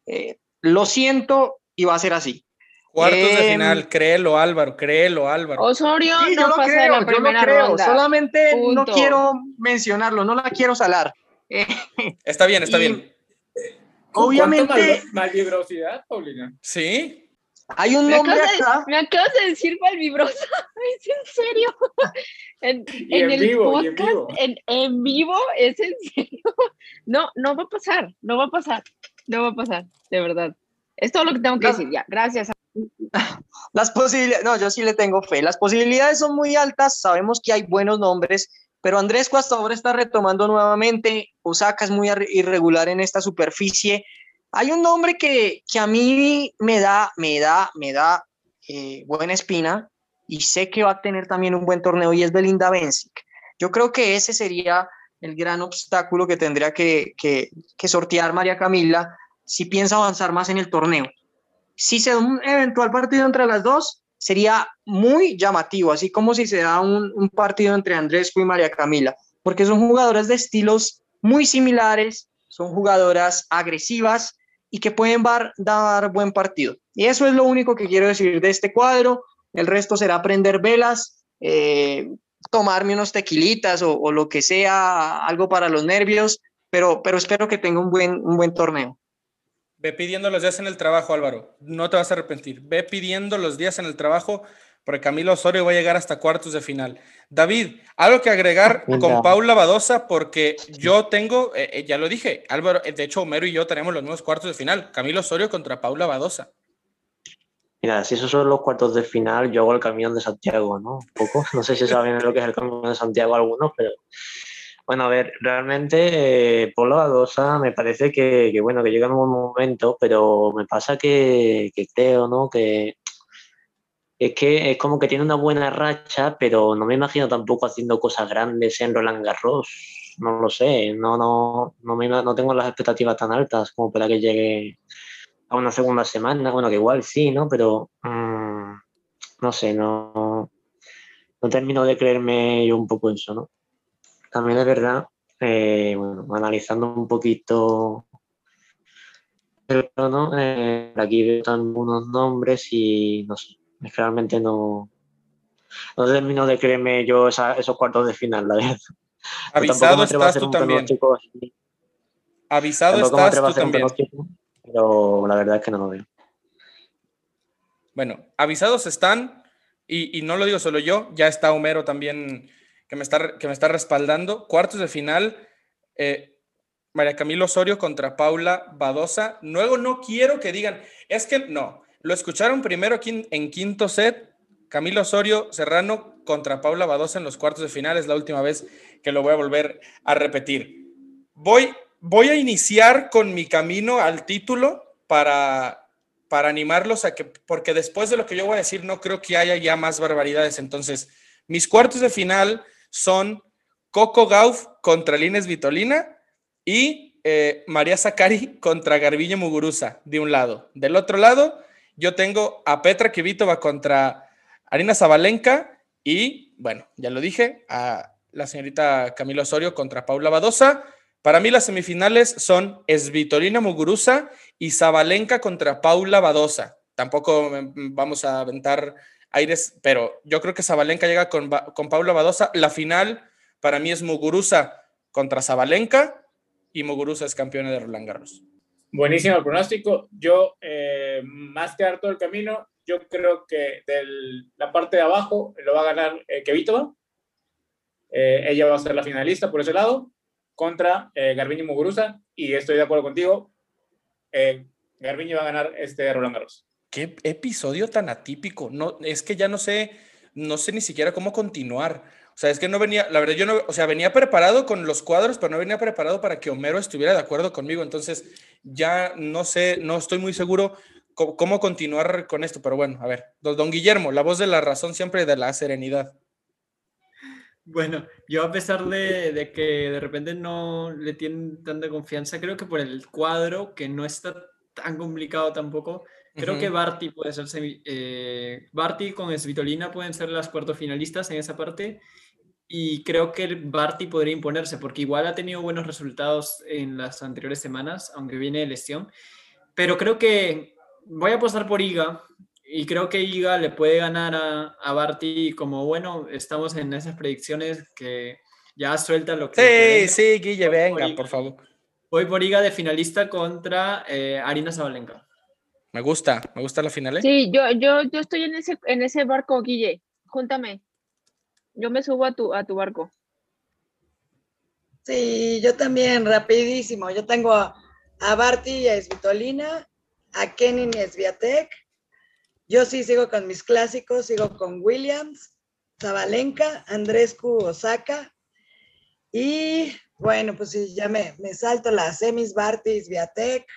Eh, lo siento y va a ser así. Cuartos de em, final, créelo Álvaro, créelo Álvaro. Osorio no yo lo creo, yo lo creo, solamente no quiero mencionarlo, no la quiero salar. está bien, está bien. Obviamente. Malvibrosidad, Paulina. Sí. Hay un nombre acá. me acabas de decir malvibrosa. ¿Es en serio? En, en, el vivo, podcast, en, en, vivo, ¿es en serio? No, no va a pasar, no va a pasar, no va a pasar, de verdad. Es todo lo que tengo que decir ya. Gracias. Las posibilidades, no, yo sí le tengo fe. Las posibilidades son muy altas, sabemos que hay buenos nombres, pero Andrés hasta ahora está retomando nuevamente. Osaka es muy irregular en esta superficie. Hay un nombre que, que a mí me da, me da, me da eh, buena espina y sé que va a tener también un buen torneo y es Belinda Bencic. Yo creo que ese sería el gran obstáculo que tendría que, que, que sortear María Camila si piensa avanzar más en el torneo. Si se da un eventual partido entre las dos, sería muy llamativo, así como si se da un, partido entre Andrés y María Camila, porque son jugadoras de estilos muy similares, son jugadoras agresivas y que pueden dar, buen partido. Y eso es lo único que quiero decir de este cuadro. El resto será prender velas, eh, tomarme unos tequilitas o, lo que sea, algo para los nervios, pero, pero espero que tenga un buen torneo. Ve pidiendo los días en el trabajo, Álvaro. No te vas a arrepentir. Ve pidiendo los días en el trabajo porque Camilo Osorio va a llegar hasta cuartos de final. David, algo que agregar con Paula Badosa, porque yo tengo, eh, eh, ya lo dije, Álvaro, eh, de hecho Homero y yo tenemos los nuevos cuartos de final. Camilo Osorio contra Paula Badosa. Mira, si esos son los cuartos de final, yo hago el camión de Santiago, ¿no? Un poco. No sé si saben lo que es el camión de Santiago algunos, pero bueno, a ver, realmente eh, Polo Adosa me parece que, bueno, que llega en un momento, pero me pasa que, creo, ¿no? Que es que es como que tiene una buena racha, pero no me imagino tampoco haciendo cosas grandes en Roland Garros. No lo sé, no, no, no, me, no tengo las expectativas tan altas como para que llegue a una segunda semana. Bueno, que igual sí, ¿no? Pero mm, no sé, no, no termino de creerme yo un poco eso, ¿no? También es verdad, eh, bueno, analizando un poquito el ¿no? Eh, aquí veo algunos nombres y no sé, realmente no, no termino de creerme yo esos cuartos de final, la verdad. Avisado estás tú también. Avisado estás tú también. Pero la verdad es que no lo veo. Bueno, avisados están, y, y no lo digo solo yo, ya está Homero también que me está, que me está respaldando. Cuartos de final, eh, María Camilo Osorio contra Paula Badosa. Luego no quiero que digan, es que no, lo escucharon primero aquí en quinto set, Camilo Osorio Serrano contra Paula Badosa en los cuartos de final, es la última vez que lo voy a volver a repetir. Voy, voy a iniciar con mi camino al título para, para animarlos a que, porque después de lo que yo voy a decir, no creo que haya ya más barbaridades. Entonces, mis cuartos de final son Coco Gauff contra Lines Vitolina y eh, María Zacari contra Garbiño Muguruza, de un lado. Del otro lado, yo tengo a Petra Kvitova contra Arina Zabalenka y, bueno, ya lo dije, a la señorita Camila Osorio contra Paula Badosa. Para mí las semifinales son Svitolina Muguruza y Zabalenka contra Paula Badosa. Tampoco vamos a aventar aires, pero yo creo que Zabalenka llega con, con Paula Badosa. La final para mí es Muguruza contra Zabalenka y Muguruza es campeona de Roland Garros. Buenísimo el pronóstico. Yo, eh, más que dar todo el camino, yo creo que de la parte de abajo lo va a ganar eh, Kevitova. Eh, ella va a ser la finalista por ese lado contra eh, Garbiño Muguruza y estoy de acuerdo contigo. Eh, Garbiño va a ganar este Roland Garros. Qué episodio tan atípico. No, es que ya no sé, no sé ni siquiera cómo continuar. O sea, es que no venía, la verdad, yo no, o sea, venía preparado con los cuadros, pero no venía preparado para que Homero estuviera de acuerdo conmigo. Entonces, ya no sé, no estoy muy seguro cómo, continuar con esto. Pero bueno, a ver, don Guillermo, la voz de la razón siempre de la serenidad. Bueno, yo a pesar de, de, que de repente no le tienen tanta confianza, creo que por el cuadro, que no está tan complicado tampoco, creo uh -huh. que Barty puede ser eh, Barty con Svitolina pueden ser las finalistas en esa parte y creo que Barty podría imponerse porque igual ha tenido buenos resultados en las anteriores semanas, aunque viene de lesión, pero creo que voy a apostar por Iga y creo que Iga le puede ganar a, a Barty como bueno, estamos en esas predicciones que ya suelta lo que... Sí, sí, Guille, venga, por, por favor. Voy por Iga de finalista contra eh, Arina Zabalenka. Me gusta, me gusta la final. ¿eh? Sí, yo, yo, yo estoy en ese, en ese barco, Guille. Júntame. Yo me subo a tu, a tu barco. Sí, yo también, rapidísimo. Yo tengo a, a Barty y a Svitolina, a Kenin y a Sviatek. Yo sí sigo con mis clásicos, sigo con Williams, Zabalenka, Andrescu, Osaka. Y bueno, pues sí, ya me, me salto las semis, Barty, Sviatek,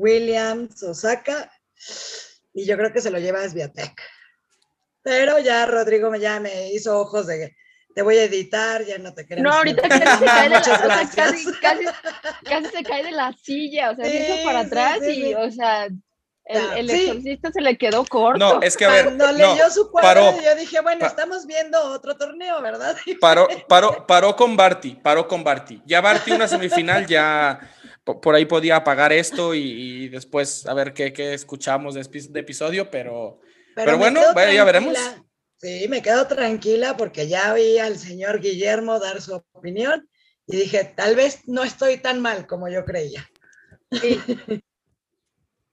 Williams, Osaka. Y yo creo que se lo lleva a Sviatek. Pero ya Rodrigo ya me hizo ojos de te voy a editar, ya no te queremos. No, ahorita casi se cae de la, o sea, casi, casi, casi, se cae de la silla, o sea, sí, se hizo para atrás sí, sí, y, o sea, el, el exorcista se le quedó corto. No, es que a ver. Cuando no, leyó su cuadro, yo dije, bueno, estamos viendo otro torneo, ¿verdad? Paró, paró, paró con Barty, paró con Barty. Ya Barty una semifinal ya por ahí podía apagar esto y, y después a ver qué, qué escuchamos de, de episodio, pero, pero, pero bueno, ya veremos. Sí, me quedo tranquila porque ya vi al señor Guillermo dar su opinión y dije, tal vez no estoy tan mal como yo creía. Sí.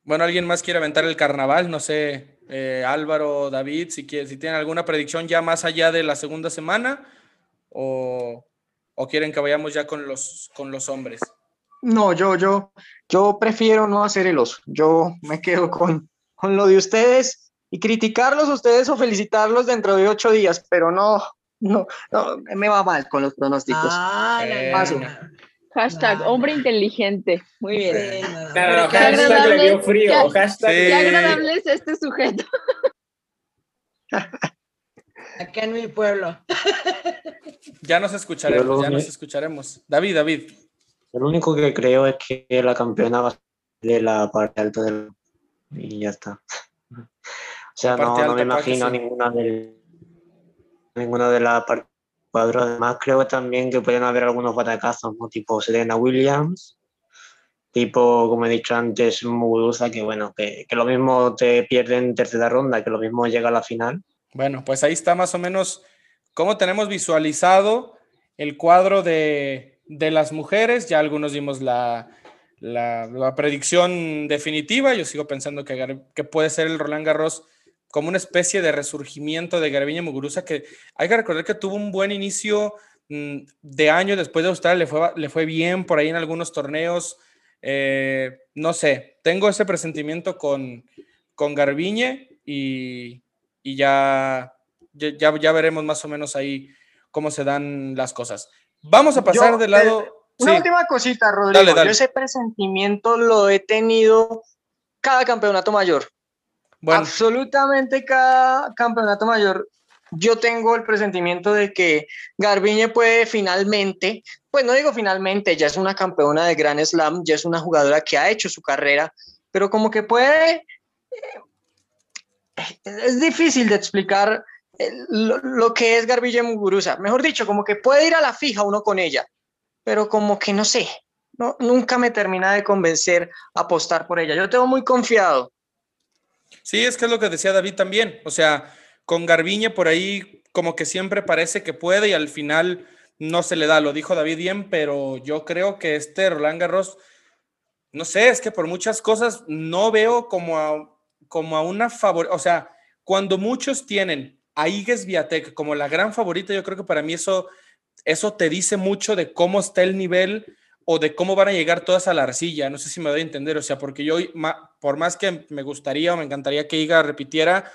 bueno, ¿alguien más quiere aventar el carnaval? No sé, eh, Álvaro, David, si, quiere, si tienen alguna predicción ya más allá de la segunda semana o, o quieren que vayamos ya con los, con los hombres. No, yo, yo, yo prefiero no hacer el oso. Yo me quedo con, con lo de ustedes y criticarlos a ustedes o felicitarlos dentro de ocho días, pero no, no, no me va mal con los pronósticos. Ah, eh. Hashtag no, hombre inteligente. Muy bien. Sí, no, no, hashtag le dio frío. Qué, hashtag. Qué agradable es este sujeto. Acá en mi pueblo. ya nos escucharemos, ya nos escucharemos. David, David. Lo único que creo es que la campeona va a de la parte alta del... Y ya está. O sea, no, no, me imagino ninguna de ninguna de las partes cuadro. Además, creo también que pueden haber algunos batacazos, ¿no? Tipo Serena Williams, tipo, como he dicho antes, Muguruza, que bueno, que, que, lo mismo te pierde en tercera ronda, que lo mismo llega a la final. Bueno, pues ahí está más o menos cómo tenemos visualizado el cuadro de, de las mujeres. Ya algunos dimos la, la, predicción definitiva. Yo sigo pensando que, que puede ser el Roland Garros como una especie de resurgimiento de Garbiñe Muguruza, que hay que recordar que tuvo un buen inicio mm, de año después de Australia le fue, le fue bien por ahí en algunos torneos. Eh, no sé, tengo ese presentimiento con, con Garbiñe y, ya, ya, ya, veremos más o menos ahí cómo se dan las cosas. Vamos a pasar del lado. Eh, una última cosita, Rodrigo. Yo ese presentimiento lo he tenido cada campeonato mayor. Absolutamente cada campeonato mayor. Yo tengo el presentimiento de que Garbiñe puede finalmente, pues no digo finalmente, ya es una campeona de Grand Slam, ya es una jugadora que ha hecho su carrera, pero como que puede, eh, es difícil de explicar eh, lo, que es Garbiñe Muguruza. Mejor dicho, como que puede ir a la fija uno con ella, pero como que no sé, no, nunca me termina de convencer apostar por ella. Yo tengo muy confiado Sí, es que es lo que decía David también. O sea, con Garbiñe por ahí como que siempre parece que puede y al final no se le da. Lo dijo David bien, pero yo creo que este Roland Garros, no sé, es que por muchas cosas no veo como a, como a una favorita. O sea, cuando muchos tienen a Igues Viatek como la gran favorita, yo creo que para mí eso, eso te dice mucho de cómo está el nivel o de cómo van a llegar todas a la arcilla. No sé si me doy a entender, o sea, porque yo, por más que me gustaría o me encantaría que Iga repitiera,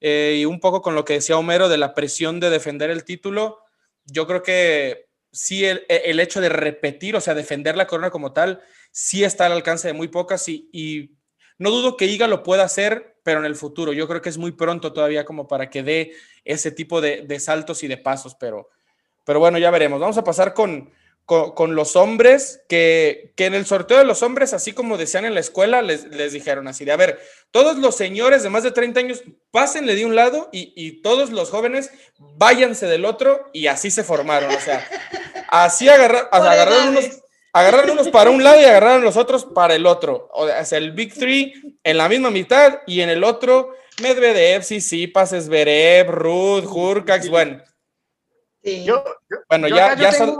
eh, y un poco con lo que decía Homero de la presión de defender el título, yo creo que sí el, el hecho de repetir, o sea, defender la corona como tal, sí está al alcance de muy pocas y no dudo que Iga lo pueda hacer, pero en el futuro. Yo creo que es muy pronto todavía como para que dé ese tipo de, de saltos y de pasos, pero, pero bueno, ya veremos. Vamos a pasar con, con, los hombres, que, en el sorteo de los hombres, así como decían en la escuela, les, dijeron así de, a ver, todos los señores de más de 30 años, pásenle de un lado y, todos los jóvenes váyanse del otro y así se formaron. O sea, así agarrar, agarraron, unos, agarraron unos para un lado y agarraron los otros para el otro. O sea, el Big Three en la misma mitad y en el otro Medvedev, pases Verev, Ruth, Hurkax, bueno. Yo, bueno, ya, ya son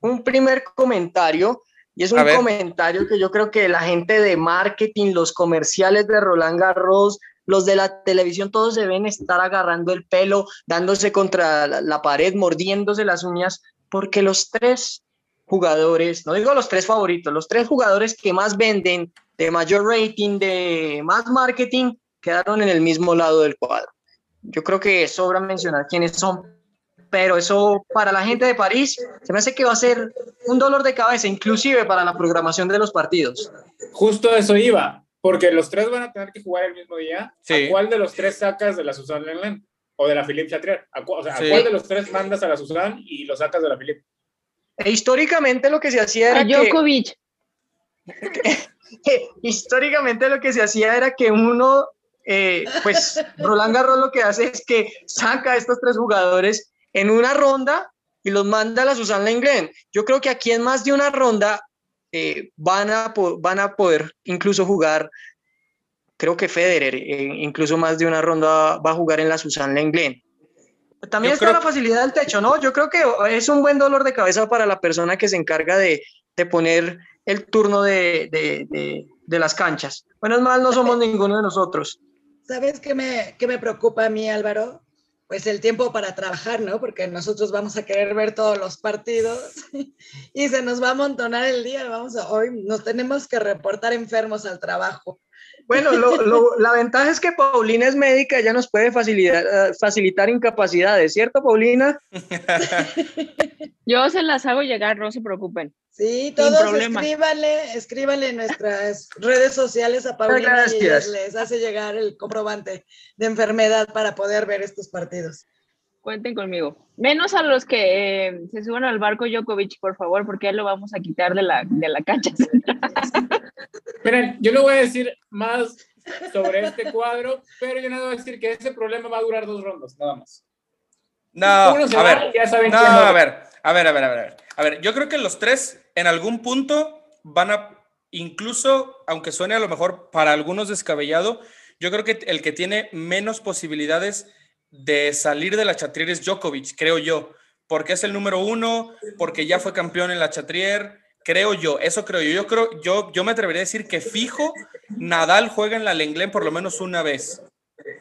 un primer comentario y es un comentario que yo creo que la gente de marketing, los comerciales de Roland Garros, los de la televisión, todos deben estar agarrando el pelo, dándose contra la, pared, mordiéndose las uñas, porque los tres jugadores, no digo los tres favoritos, los tres jugadores que más venden, de mayor rating, de más marketing, quedaron en el mismo lado del cuadro. Yo creo que sobra mencionar quiénes son, pero eso para la gente de París se me hace que va a ser un dolor de cabeza, inclusive para la programación de los partidos. Justo eso iba, porque los tres van a tener que jugar el mismo día. ¿A cuál de los tres sacas de la Suzanne Lenglen o de la Philippe Chatrier? ¿A, o sea, ¿a cuál de los tres mandas a la Suzanne y lo sacas de la Philippe? E históricamente lo que se hacía era a Djokovic. históricamente lo que se hacía era que uno, eh, pues Roland Garros lo que hace es que saca a estos tres jugadores en una ronda y los manda a la Susan Lenglen. Yo creo que aquí en más de una ronda eh, van, a, van a poder incluso jugar, creo que Federer, eh, incluso más de una ronda va a jugar en la Susan Lenglen. También está la facilidad del techo, ¿no? Yo creo que es un buen dolor de cabeza para la persona que se encarga de, poner el turno de, de, las canchas. Bueno, es más, no somos ninguno de nosotros. ¿Sabes qué me, qué me preocupa a mí, Álvaro? pues el tiempo para trabajar, ¿no? Porque nosotros vamos a querer ver todos los partidos y se nos va a amontonar el día. Vamos a, hoy nos tenemos que reportar enfermos al trabajo. Bueno, la ventaja es que Paulina es médica, ella nos puede facilitar, eh, facilitar incapacidades, ¿cierto, Paulina? Yo se las hago llegar, no se preocupen. Sí, todos escríbanle, escríbanle en nuestras redes sociales a Paulina y les hace llegar el comprobante de enfermedad para poder ver estos partidos. Cuenten conmigo. Menos a los que eh, se suban al barco Djokovic, por favor, porque ya lo vamos a quitar de la, de la cancha. Miren, yo no voy a decir más sobre este cuadro, pero yo no voy a decir que ese problema va a durar dos rondas, nada más. No, a ver, no, a ver, a ver, a ver, a ver. A ver, yo creo que los tres en algún punto van a, incluso, aunque suene a lo mejor para algunos descabellado, yo creo que el que tiene menos posibilidades de salir de la Chatrier es Djokovic, creo yo, porque es el número uno, porque ya fue campeón en la Chatrier, creo yo, eso creo yo. Yo creo, yo, yo me atrevería a decir que fijo, Nadal juega en la Lenglen por lo menos una vez.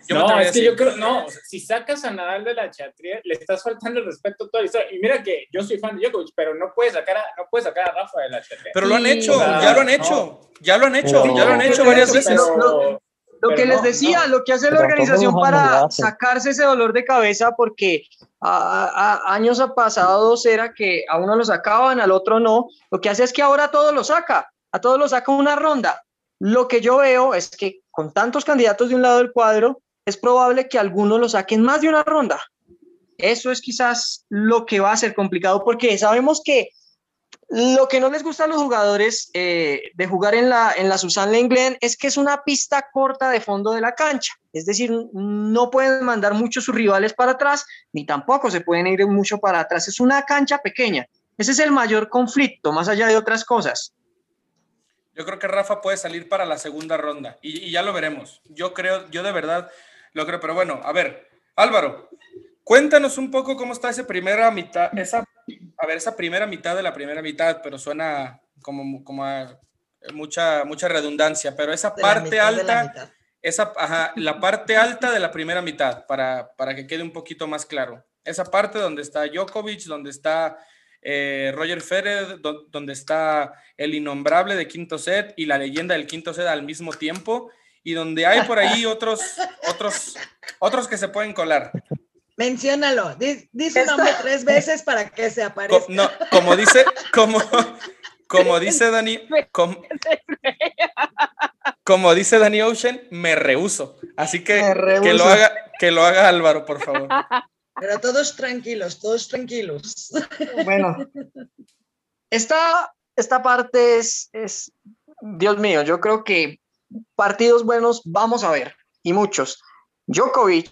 no, es que yo creo, no, si sacas a Nadal de la chatría, le estás faltando el respeto a toda la historia. Y mira que yo soy fan de Djokovic, pero no puedes sacar a, no puedes sacar a Rafa de la chatría. Pero lo han hecho, ya lo han hecho, ya lo han hecho, ya lo han hecho varias veces. Lo, que les decía, lo que hace la organización para sacarse ese dolor de cabeza, porque a, años pasados era que a uno lo sacaban, al otro no, lo que hace es que ahora todo lo saca, a todos lo saca una ronda. Lo que yo veo es que con tantos candidatos de un lado del cuadro, es probable que algunos lo saquen más de una ronda. Eso es quizás lo que va a ser complicado porque sabemos que lo que no les gusta a los jugadores eh, de jugar en la, en la Susan es que es una pista corta de fondo de la cancha. Es decir, no pueden mandar mucho sus rivales para atrás, ni tampoco se pueden ir mucho para atrás. Es una cancha pequeña. Ese es el mayor conflicto, más allá de otras cosas. Yo creo que Rafa puede salir para la segunda ronda y, ya lo veremos. Yo creo, yo de verdad lo creo, pero bueno, a ver, Álvaro, cuéntanos un poco cómo está esa primera mitad, esa, a ver, esa primera mitad de la primera mitad, pero suena como, como a mucha, mucha redundancia, pero esa parte alta, esa, ajá, la parte alta de la primera mitad, para, para que quede un poquito más claro. Esa parte donde está Djokovic, donde está eh, Roger Federer, donde está el innombrable de quinto set y la leyenda del quinto set al mismo tiempo, y donde hay por ahí otros, otros, otros que se pueden colar. Menciónalo, dice nombre tres veces para que se aparezca. no, como dice, como, como dice Dani, como, como dice Dani Ocean, me rehuso. Así que que lo haga, que lo haga Álvaro, por favor. Pero todos tranquilos, todos tranquilos. Bueno, esta, esta parte es, es, Dios mío, yo creo que partidos buenos vamos a ver, y muchos. Djokovic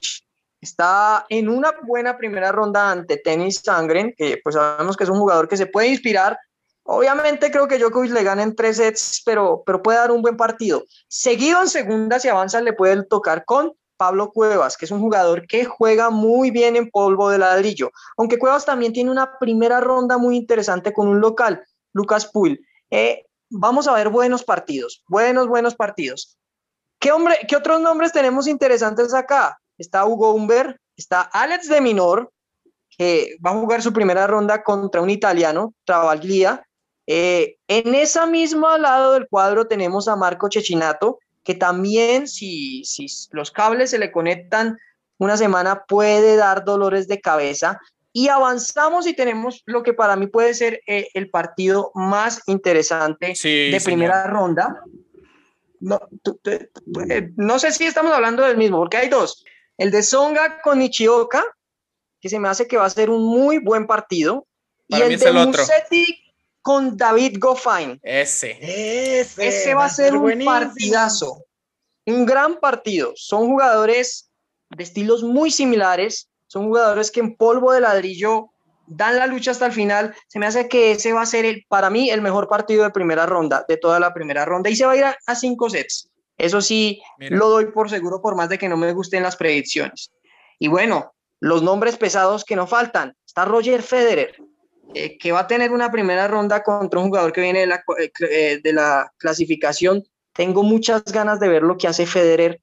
está en una buena primera ronda ante Tennis Sangren, que pues sabemos que es un jugador que se puede inspirar. Obviamente creo que Djokovic le gana en tres sets, pero, pero puede dar un buen partido. Seguido en segunda, si avanza, le puede tocar con Pablo Cuevas, que es un jugador que juega muy bien en polvo de ladrillo, aunque Cuevas también tiene una primera ronda muy interesante con un local, Lucas Puil. Eh, vamos a ver buenos partidos, buenos, buenos partidos. ¿Qué, hombre, ¿Qué otros nombres tenemos interesantes acá? Está Hugo Humber, está Alex de Minor, que va a jugar su primera ronda contra un italiano, Travaglia. Eh, en esa misma lado del cuadro tenemos a Marco Chechinato, que también si, si los cables se le conectan una semana puede dar dolores de cabeza. Y avanzamos y tenemos lo que para mí puede ser eh, el partido más interesante de primera ronda. No, eh, no sé si estamos hablando del mismo, porque hay dos. El de Songa con Ichioka, que se me hace que va a ser un muy buen partido. y el de Musetti con David Goffin. Ese. Ese, va a ser un partidazo. Un gran partido. Son jugadores de estilos muy similares. Son jugadores que en polvo de ladrillo dan la lucha hasta el final. Se me hace que ese va a ser el, para mí el mejor partido de primera ronda, de toda la primera ronda. Y se va a ir a, cinco sets. Eso sí, lo doy por seguro, por más de que no me gusten las predicciones. Y bueno, los nombres pesados que no faltan. Está Roger Federer, eh, que va a tener una primera ronda contra un jugador que viene de la, eh, eh, de la clasificación. Tengo muchas ganas de ver lo que hace Federer,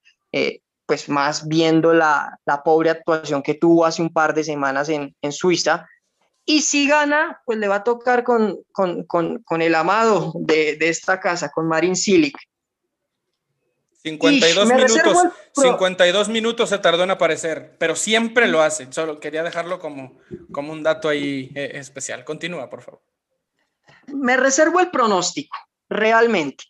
pues más viendo la, la, pobre actuación que tuvo hace un par de semanas en, en Suiza. Y si gana, pues le va a tocar con, con, con, con el amado de, de, esta casa, con Marin Silic. 52 minutos, 52 minutos se tardó en aparecer, pero siempre lo hace. Solo quería dejarlo como, como un dato ahí eh, especial. Continúa, por favor. Me reservo el pronóstico, realmente.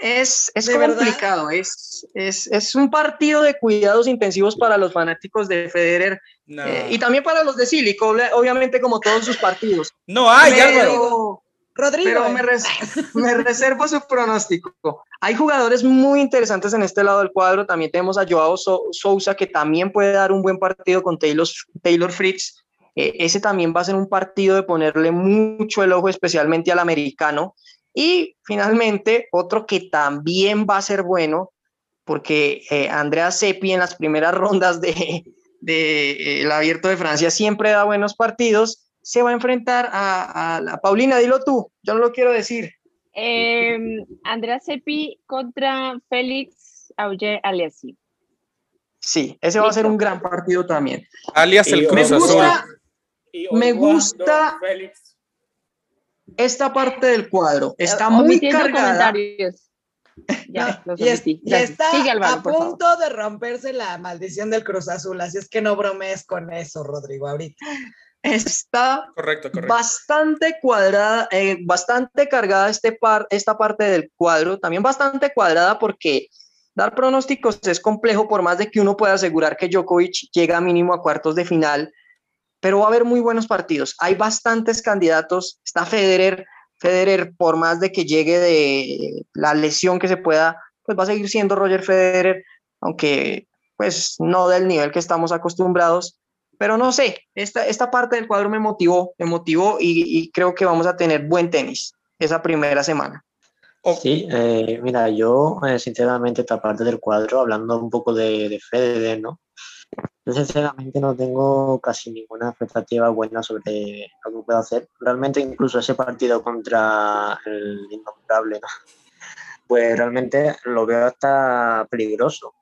Es, es complicado, es, es, es, un partido de cuidados intensivos para los fanáticos de Federer eh, y también para los de Silico, obviamente como todos sus partidos. No hay, pero, Rodrigo. Pero me, me, reservo su pronóstico. Hay jugadores muy interesantes en este lado del cuadro. También tenemos a Joao Sousa, que también puede dar un buen partido con Taylor, Taylor Fritz. Eh, ese también va a ser un partido de ponerle mucho el ojo, especialmente al americano. Y finalmente, otro que también va a ser bueno, porque eh, Andrea Seppi en las primeras rondas del de, eh, Abierto de Francia siempre da buenos partidos se va a enfrentar a, a, Paulina, dilo tú, yo no lo quiero decir. Eh, Andrea Seppi contra Félix Auger Aliassi. Sí, ese va a ser un gran partido también. Alias el Cruz Me Azul. Me gusta- Félix. esta parte del cuadro. Está muy cargada. Ya, Y, es- y está Álvaro, a favor. punto de romperse la maldición del Cruz Azul, así es que no bromees con eso, Rodrigo, ahorita. Está Correcto, correcto. bastante cuadrada, eh, bastante cargada este par, esta parte del cuadro, también bastante cuadrada porque dar pronósticos es complejo por más de que uno pueda asegurar que Djokovic llega mínimo a cuartos de final, pero va a haber muy buenos partidos. Hay bastantes candidatos, está Federer, Federer por más de que llegue de la lesión que se pueda, pues va a seguir siendo Roger Federer, aunque pues no del nivel que estamos acostumbrados. Pero no sé, esta, esta parte del cuadro me motivó, me motivó y, y creo que vamos a tener buen tenis esa primera semana. O- Sí, eh, mira, yo eh, sinceramente esta parte del cuadro, hablando un poco de, de Federer, ¿no? Yo sinceramente no tengo casi ninguna expectativa buena sobre lo que pueda hacer. Realmente incluso ese partido contra el innombrable, ¿no? Pues realmente lo veo hasta peligroso.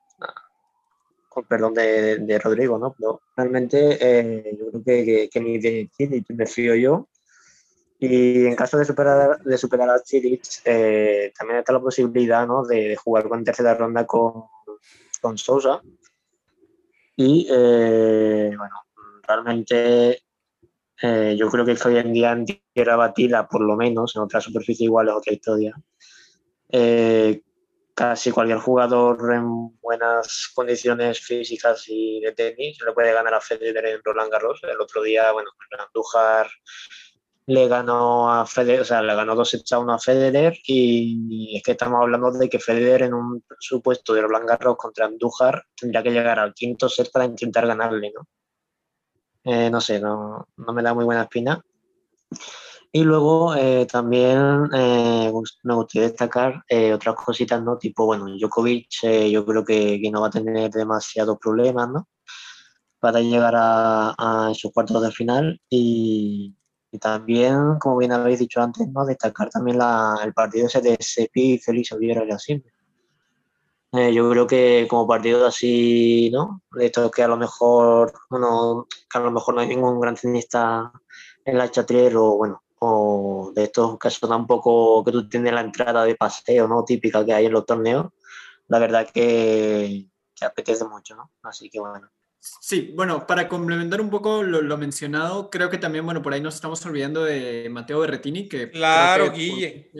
Perdón de, de Rodrigo, ¿no? Pero realmente eh, yo creo que, que, que ni de Chile me fío yo. Y en caso de superar, de superar a Chilic, eh, también está la posibilidad ¿no? de, de jugar con tercera ronda con, con Sousa. Y eh, bueno, realmente eh, yo creo que hoy en día en tierra batida, por lo menos, en otra superficie igual es otra historia. eh, casi cualquier jugador en buenas condiciones físicas y de tenis le puede ganar a Federer en Roland Garros. El otro día, bueno, Andújar le ganó a Federer, o sea, le ganó dos sets a uno a Federer y es que estamos hablando de que Federer en un supuesto de Roland Garros contra Andújar tendría que llegar al quinto set para intentar ganarle, ¿no? Eh, no sé, no, no me da muy buena espina. Y luego eh, también eh, me gustaría destacar eh, otras cositas, ¿no? Tipo, bueno, Djokovic eh, yo creo que, que, no va a tener demasiados problemas, ¿no? Para llegar a, a esos cuartos de final y, y, también, como bien habéis dicho antes, ¿no? Destacar también la, el partido ese de Sepi y Félix Oviera y así. Eh, yo creo que como partido así, ¿no? De que a lo mejor, bueno, que a lo mejor no hay ningún gran tenista en la chatrier o bueno, o de estos casos tampoco que tú tienes la entrada de paseo, ¿no? Típica que hay en los torneos, la verdad que, que apetece mucho, ¿no? Así que bueno. Sí, bueno, para complementar un poco lo, lo, mencionado, creo que también, bueno, por ahí nos estamos olvidando de Mateo Berretini, que... Claro, que Guille.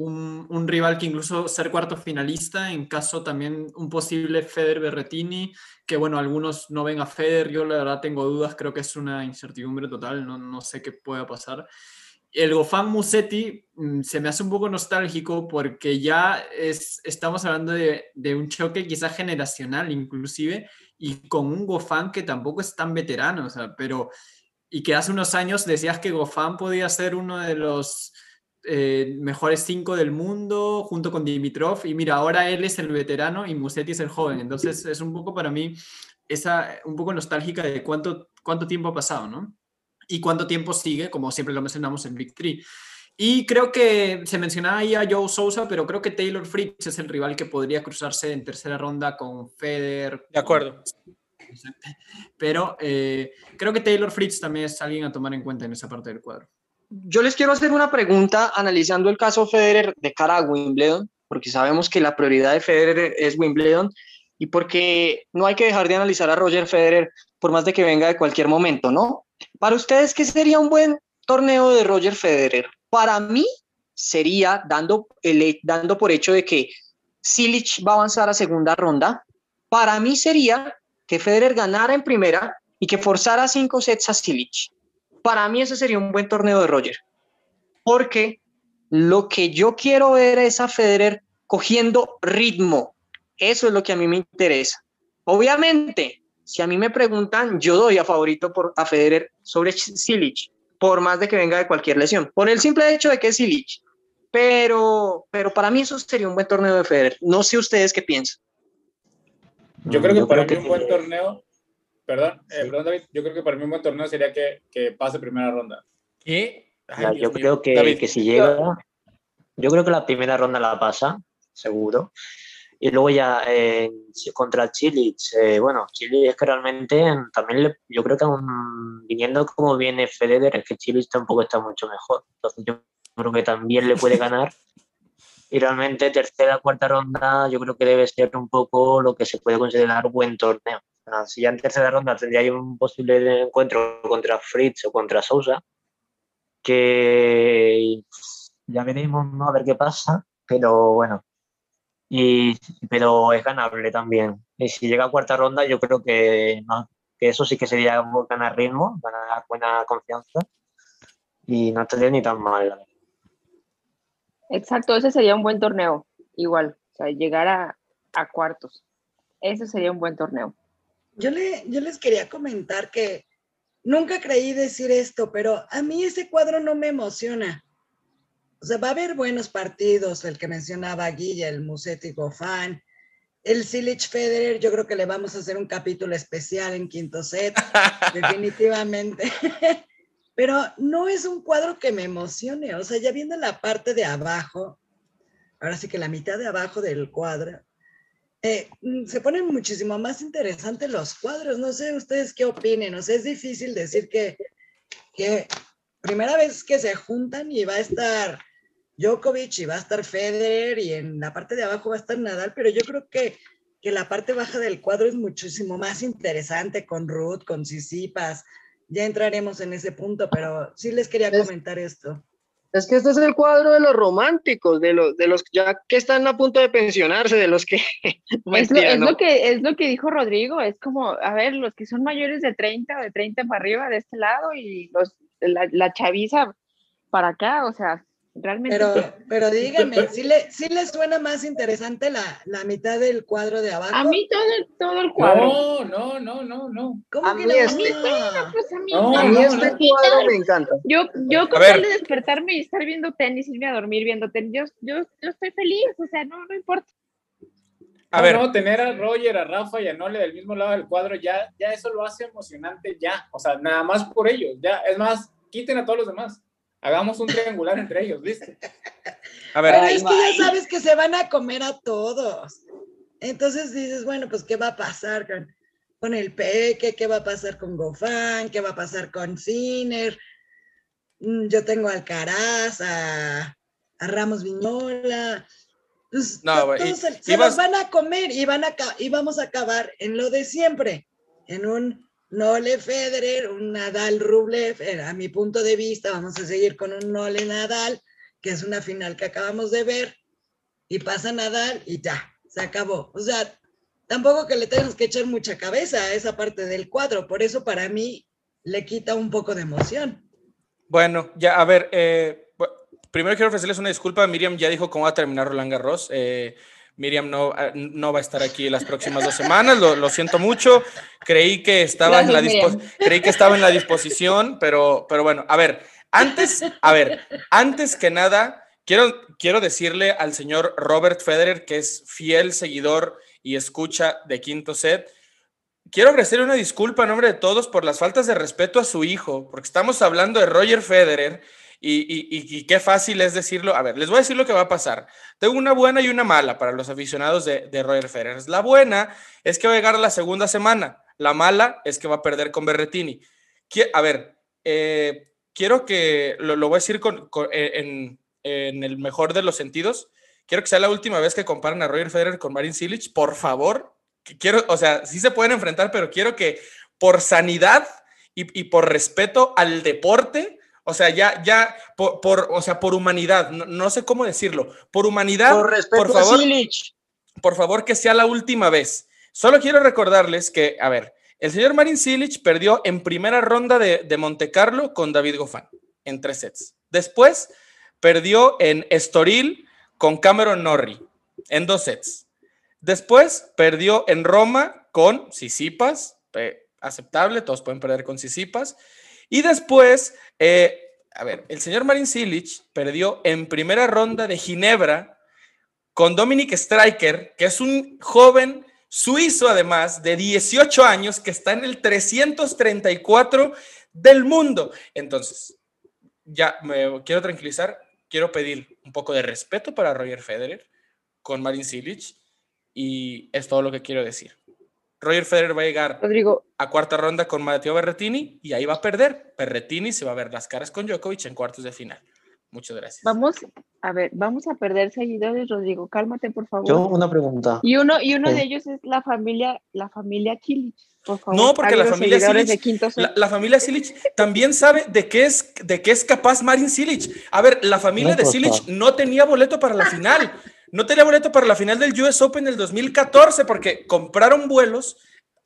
Un, rival que incluso ser cuarto finalista, en caso también un posible Feder Berretini, que bueno, algunos no ven a Feder, yo la verdad tengo dudas, creo que es una incertidumbre total, no, no sé qué pueda pasar. El Gofán Musetti mmm, se me hace un poco nostálgico porque ya es, estamos hablando de, de un choque quizás generacional inclusive, y con un Gofán que tampoco es tan veterano, o sea, pero y que hace unos años decías que Gofán podía ser uno de los eh, mejores cinco del mundo junto con Dimitrov y mira, ahora él es el veterano y Musetti es el joven, entonces es un poco para mí esa un poco nostálgica de cuánto, cuánto tiempo ha pasado, ¿no? Y cuánto tiempo sigue, como siempre lo mencionamos en Big Three. Y creo que se mencionaba ahí a Joe Sousa, pero creo que Taylor Fritz es el rival que podría cruzarse en tercera ronda con Federer. De acuerdo. Pero eh, creo que Taylor Fritz también es alguien a tomar en cuenta en esa parte del cuadro. Yo les quiero hacer una pregunta analizando el caso Federer de cara a Wimbledon, porque sabemos que la prioridad de Federer es Wimbledon y porque no hay que dejar de analizar a Roger Federer por más de que venga de cualquier momento, ¿no? Para ustedes, ¿qué sería un buen torneo de Roger Federer? Para mí sería dando, el, dando por hecho de que Silic va a avanzar a segunda ronda. Para mí sería que Federer ganara en primera y que forzara cinco sets a Silic. Para mí ese sería un buen torneo de Roger. Porque lo que yo quiero ver es a Federer cogiendo ritmo. Eso es lo que a mí me interesa. Obviamente, si a mí me preguntan, yo doy a favorito por, a Federer sobre Silic, por más de que venga de cualquier lesión, por el simple hecho de que es Silic. Pero, pero para mí eso sería un buen torneo de Federer. No sé ustedes qué piensan. Yo creo que yo para creo mí que... un buen torneo, perdón, eh, perdón David, yo creo que para mí un buen torneo sería que, que pase primera ronda. ¿Qué? Ay, ya, yo creo que, que, si llega, yo creo que la primera ronda la pasa, seguro. Y luego ya eh, contra Chile, eh, bueno, Chile es que realmente también yo creo que aún viniendo como viene Federer, es que Chile tampoco está mucho mejor. Entonces yo creo que también le puede ganar. Y realmente tercera, cuarta ronda yo creo que debe ser un poco lo que se puede considerar buen torneo. Si ya en tercera ronda tendría un posible encuentro contra Fritz o contra Sousa, que ya veremos ¿no? a ver qué pasa, pero bueno, y, pero es ganable también. Y si llega a cuarta ronda, yo creo que, que eso sí que sería ganar ritmo, ganar buena confianza y no estaría ni tan mal. Exacto, ese sería un buen torneo, igual, o sea, llegar a, a cuartos. Ese sería un buen torneo. Yo, le, yo les quería comentar que nunca creí decir esto, pero a mí ese cuadro no me emociona. O sea, va a haber buenos partidos, el que mencionaba Guilla, el Musetti Fan, el Silich Federer, yo creo que le vamos a hacer un capítulo especial en quinto set, definitivamente. Pero no es un cuadro que me emocione, o sea, ya viendo la parte de abajo, ahora sí que la mitad de abajo del cuadro, eh, mm, se ponen muchísimo más interesantes los cuadros. No sé ustedes qué opinen, o sea, es difícil decir que, que primera vez que se juntan y va a estar Djokovic y va a estar Federer y en la parte de abajo va a estar Nadal, pero yo creo que, que la parte baja del cuadro es muchísimo más interesante con Ruth, con Sisipas. Ya entraremos en ese punto, pero sí les quería comentar esto. Es que este es el cuadro de los románticos, de los, de los ya que están a punto de pensionarse, de los que... es, lo, es lo, que es lo que dijo Rodrigo, es como, a ver, los que son mayores de 30 o de 30 para arriba de este lado y los, la, la chaviza para acá, o sea, pero, pero díganme, ¿sí le, ¿sí le suena más interesante la, la, mitad del cuadro de abajo? A mí todo el, todo el cuadro. No, no, no, no, no. ¿Cómo a que mí este, a pues a mí, no, a mí este cuadro me encanta. Yo, yo con tal de despertarme y estar viendo tenis, irme a dormir viendo tenis, yo, yo, yo estoy feliz, o sea, no, no importa. A ver. No, tener a Roger, a Rafa y a Nole del mismo lado del cuadro, ya, ya eso lo hace emocionante ya. O sea, nada más por ellos. Ya, es más, quiten a todos los demás. Hagamos un triangular entre ellos, ¿viste? A ver. Pero es que ya sabes que se van a comer a todos. Entonces dices, bueno, pues, ¿qué va a pasar con, con el Peque? ¿Qué va a pasar con Gofán? ¿Qué va a pasar con Ciner? Mm, yo tengo a Alcaraz, a, Ramos Viñola. Pues, no, se, los van a comer y, van a, y vamos a acabar en lo de siempre, en un Nole Federer, un Nadal Rublev, eh, a mi punto de vista, vamos a seguir con un Nole Nadal, que es una final que acabamos de ver, y pasa Nadal y ya, se acabó. O sea, tampoco que le tengas que echar mucha cabeza a esa parte del cuadro, por eso para mí le quita un poco de emoción. Bueno, ya, a ver, eh, primero quiero ofrecerles una disculpa, Miriam ya dijo cómo va a terminar Roland Garros. Eh, Miriam no, ah, no va a estar aquí las próximas dos semanas, lo, siento mucho. Creí que, estaba en la creí que estaba en la disposición, pero, pero bueno, a ver, antes, a ver, antes que nada, quiero, quiero decirle al señor Robert Federer, que es fiel seguidor y escucha de Quinto Set, quiero ofrecerle una disculpa en nombre de todos por las faltas de respeto a su hijo, porque estamos hablando de Roger Federer y, qué fácil es decirlo. A ver, les voy a decir lo que va a pasar. Tengo una buena y una mala para los aficionados de, Roger Federer. La buena es que va a llegar la segunda semana. La mala es que va a perder con Berretini. A ver, eh, quiero que lo, voy a decir eh, en, el mejor de los sentidos. Quiero que sea la última vez que comparen a Roger Federer con Marin Cilic. Por favor, quiero, o sea, sí se pueden enfrentar, pero quiero que por sanidad y por respeto al deporte, o sea, ya, ya, por, o sea, por humanidad, no, sé cómo decirlo, por humanidad, por, por favor, por favor, que sea la última vez. Solo quiero recordarles que, a ver, el señor Marin Silic perdió en primera ronda de, de Monte Carlo con David Goffin en tres sets. Después perdió en Estoril con Cameron Norrie en dos sets. Después perdió en Roma con Sisipas, aceptable, todos pueden perder con Sisipas. Y después, eh, a ver, el señor Marin Cilic perdió en primera ronda de Ginebra con Dominic Stryker, que es un joven suizo además de 18 años que está en el 334 del mundo. Entonces, ya me quiero tranquilizar, quiero pedir un poco de respeto para Roger Federer con Marin Cilic y es todo lo que quiero decir. Roger Federer va a llegar Rodrigo, a cuarta ronda con Matteo Berrettini y ahí va a perder. Berrettini se va a ver las caras con Djokovic en cuartos de final. Muchas gracias. vamos, a ver, vamos a perder seguidores, Rodrigo, cálmate, por favor. Yo una pregunta. Y uno, y uno Sí. de ellos es la familia, la familia Chilich, por favor. No, porque la familia set. La, la familia Silich también sabe de qué es, de qué es capaz Marin Silich. A ver, la familia No, de Silich no tenía boleto para la final. No tenía boleto para la final del US Open del 2014 porque compraron vuelos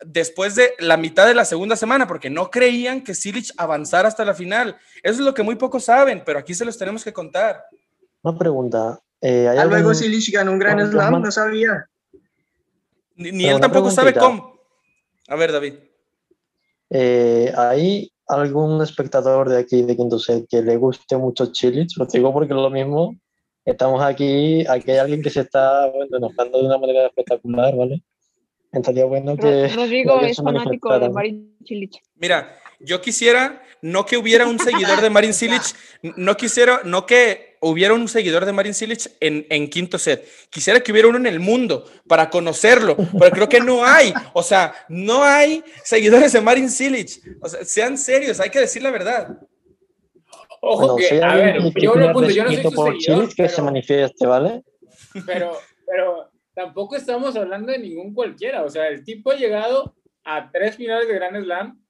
después de la mitad de la segunda semana porque no creían que Silich avanzara hasta la final. Eso es lo que muy pocos saben, pero aquí se los tenemos que contar. Una pregunta. eh, ¿hay Ah, luego algún- Silic ganó un gran algún slam, no sabía. Ni, ni él tampoco sabe cómo. A ver, David. eh, ¿Hay algún espectador de aquí de Quinto Set que le guste mucho Chilich? Lo digo porque es lo mismo. Estamos aquí, aquí hay alguien que se está bueno, enojando de una manera espectacular, ¿vale? Estaría bueno que... Ro- Rodrigo es fanático de. Marin Chilich. Mira, yo quisiera no que hubiera un seguidor de Marin Cilic, no quisiera, no que hubiera un seguidor de Marin Cilic en, en quinto set. Quisiera que hubiera uno en el mundo para conocerlo, pero creo que no hay. O sea, no hay seguidores de Marin Cilic. O sea, sean serios, hay que decir la verdad. Ojo Bueno, que, a ver, que yo lo apunto, yo no soy su por seguidor, Chilich, que se manifieste, ¿vale? pero, pero tampoco estamos hablando de ningún cualquiera. O sea, el tipo ha llegado a tres finales de Grand Slam,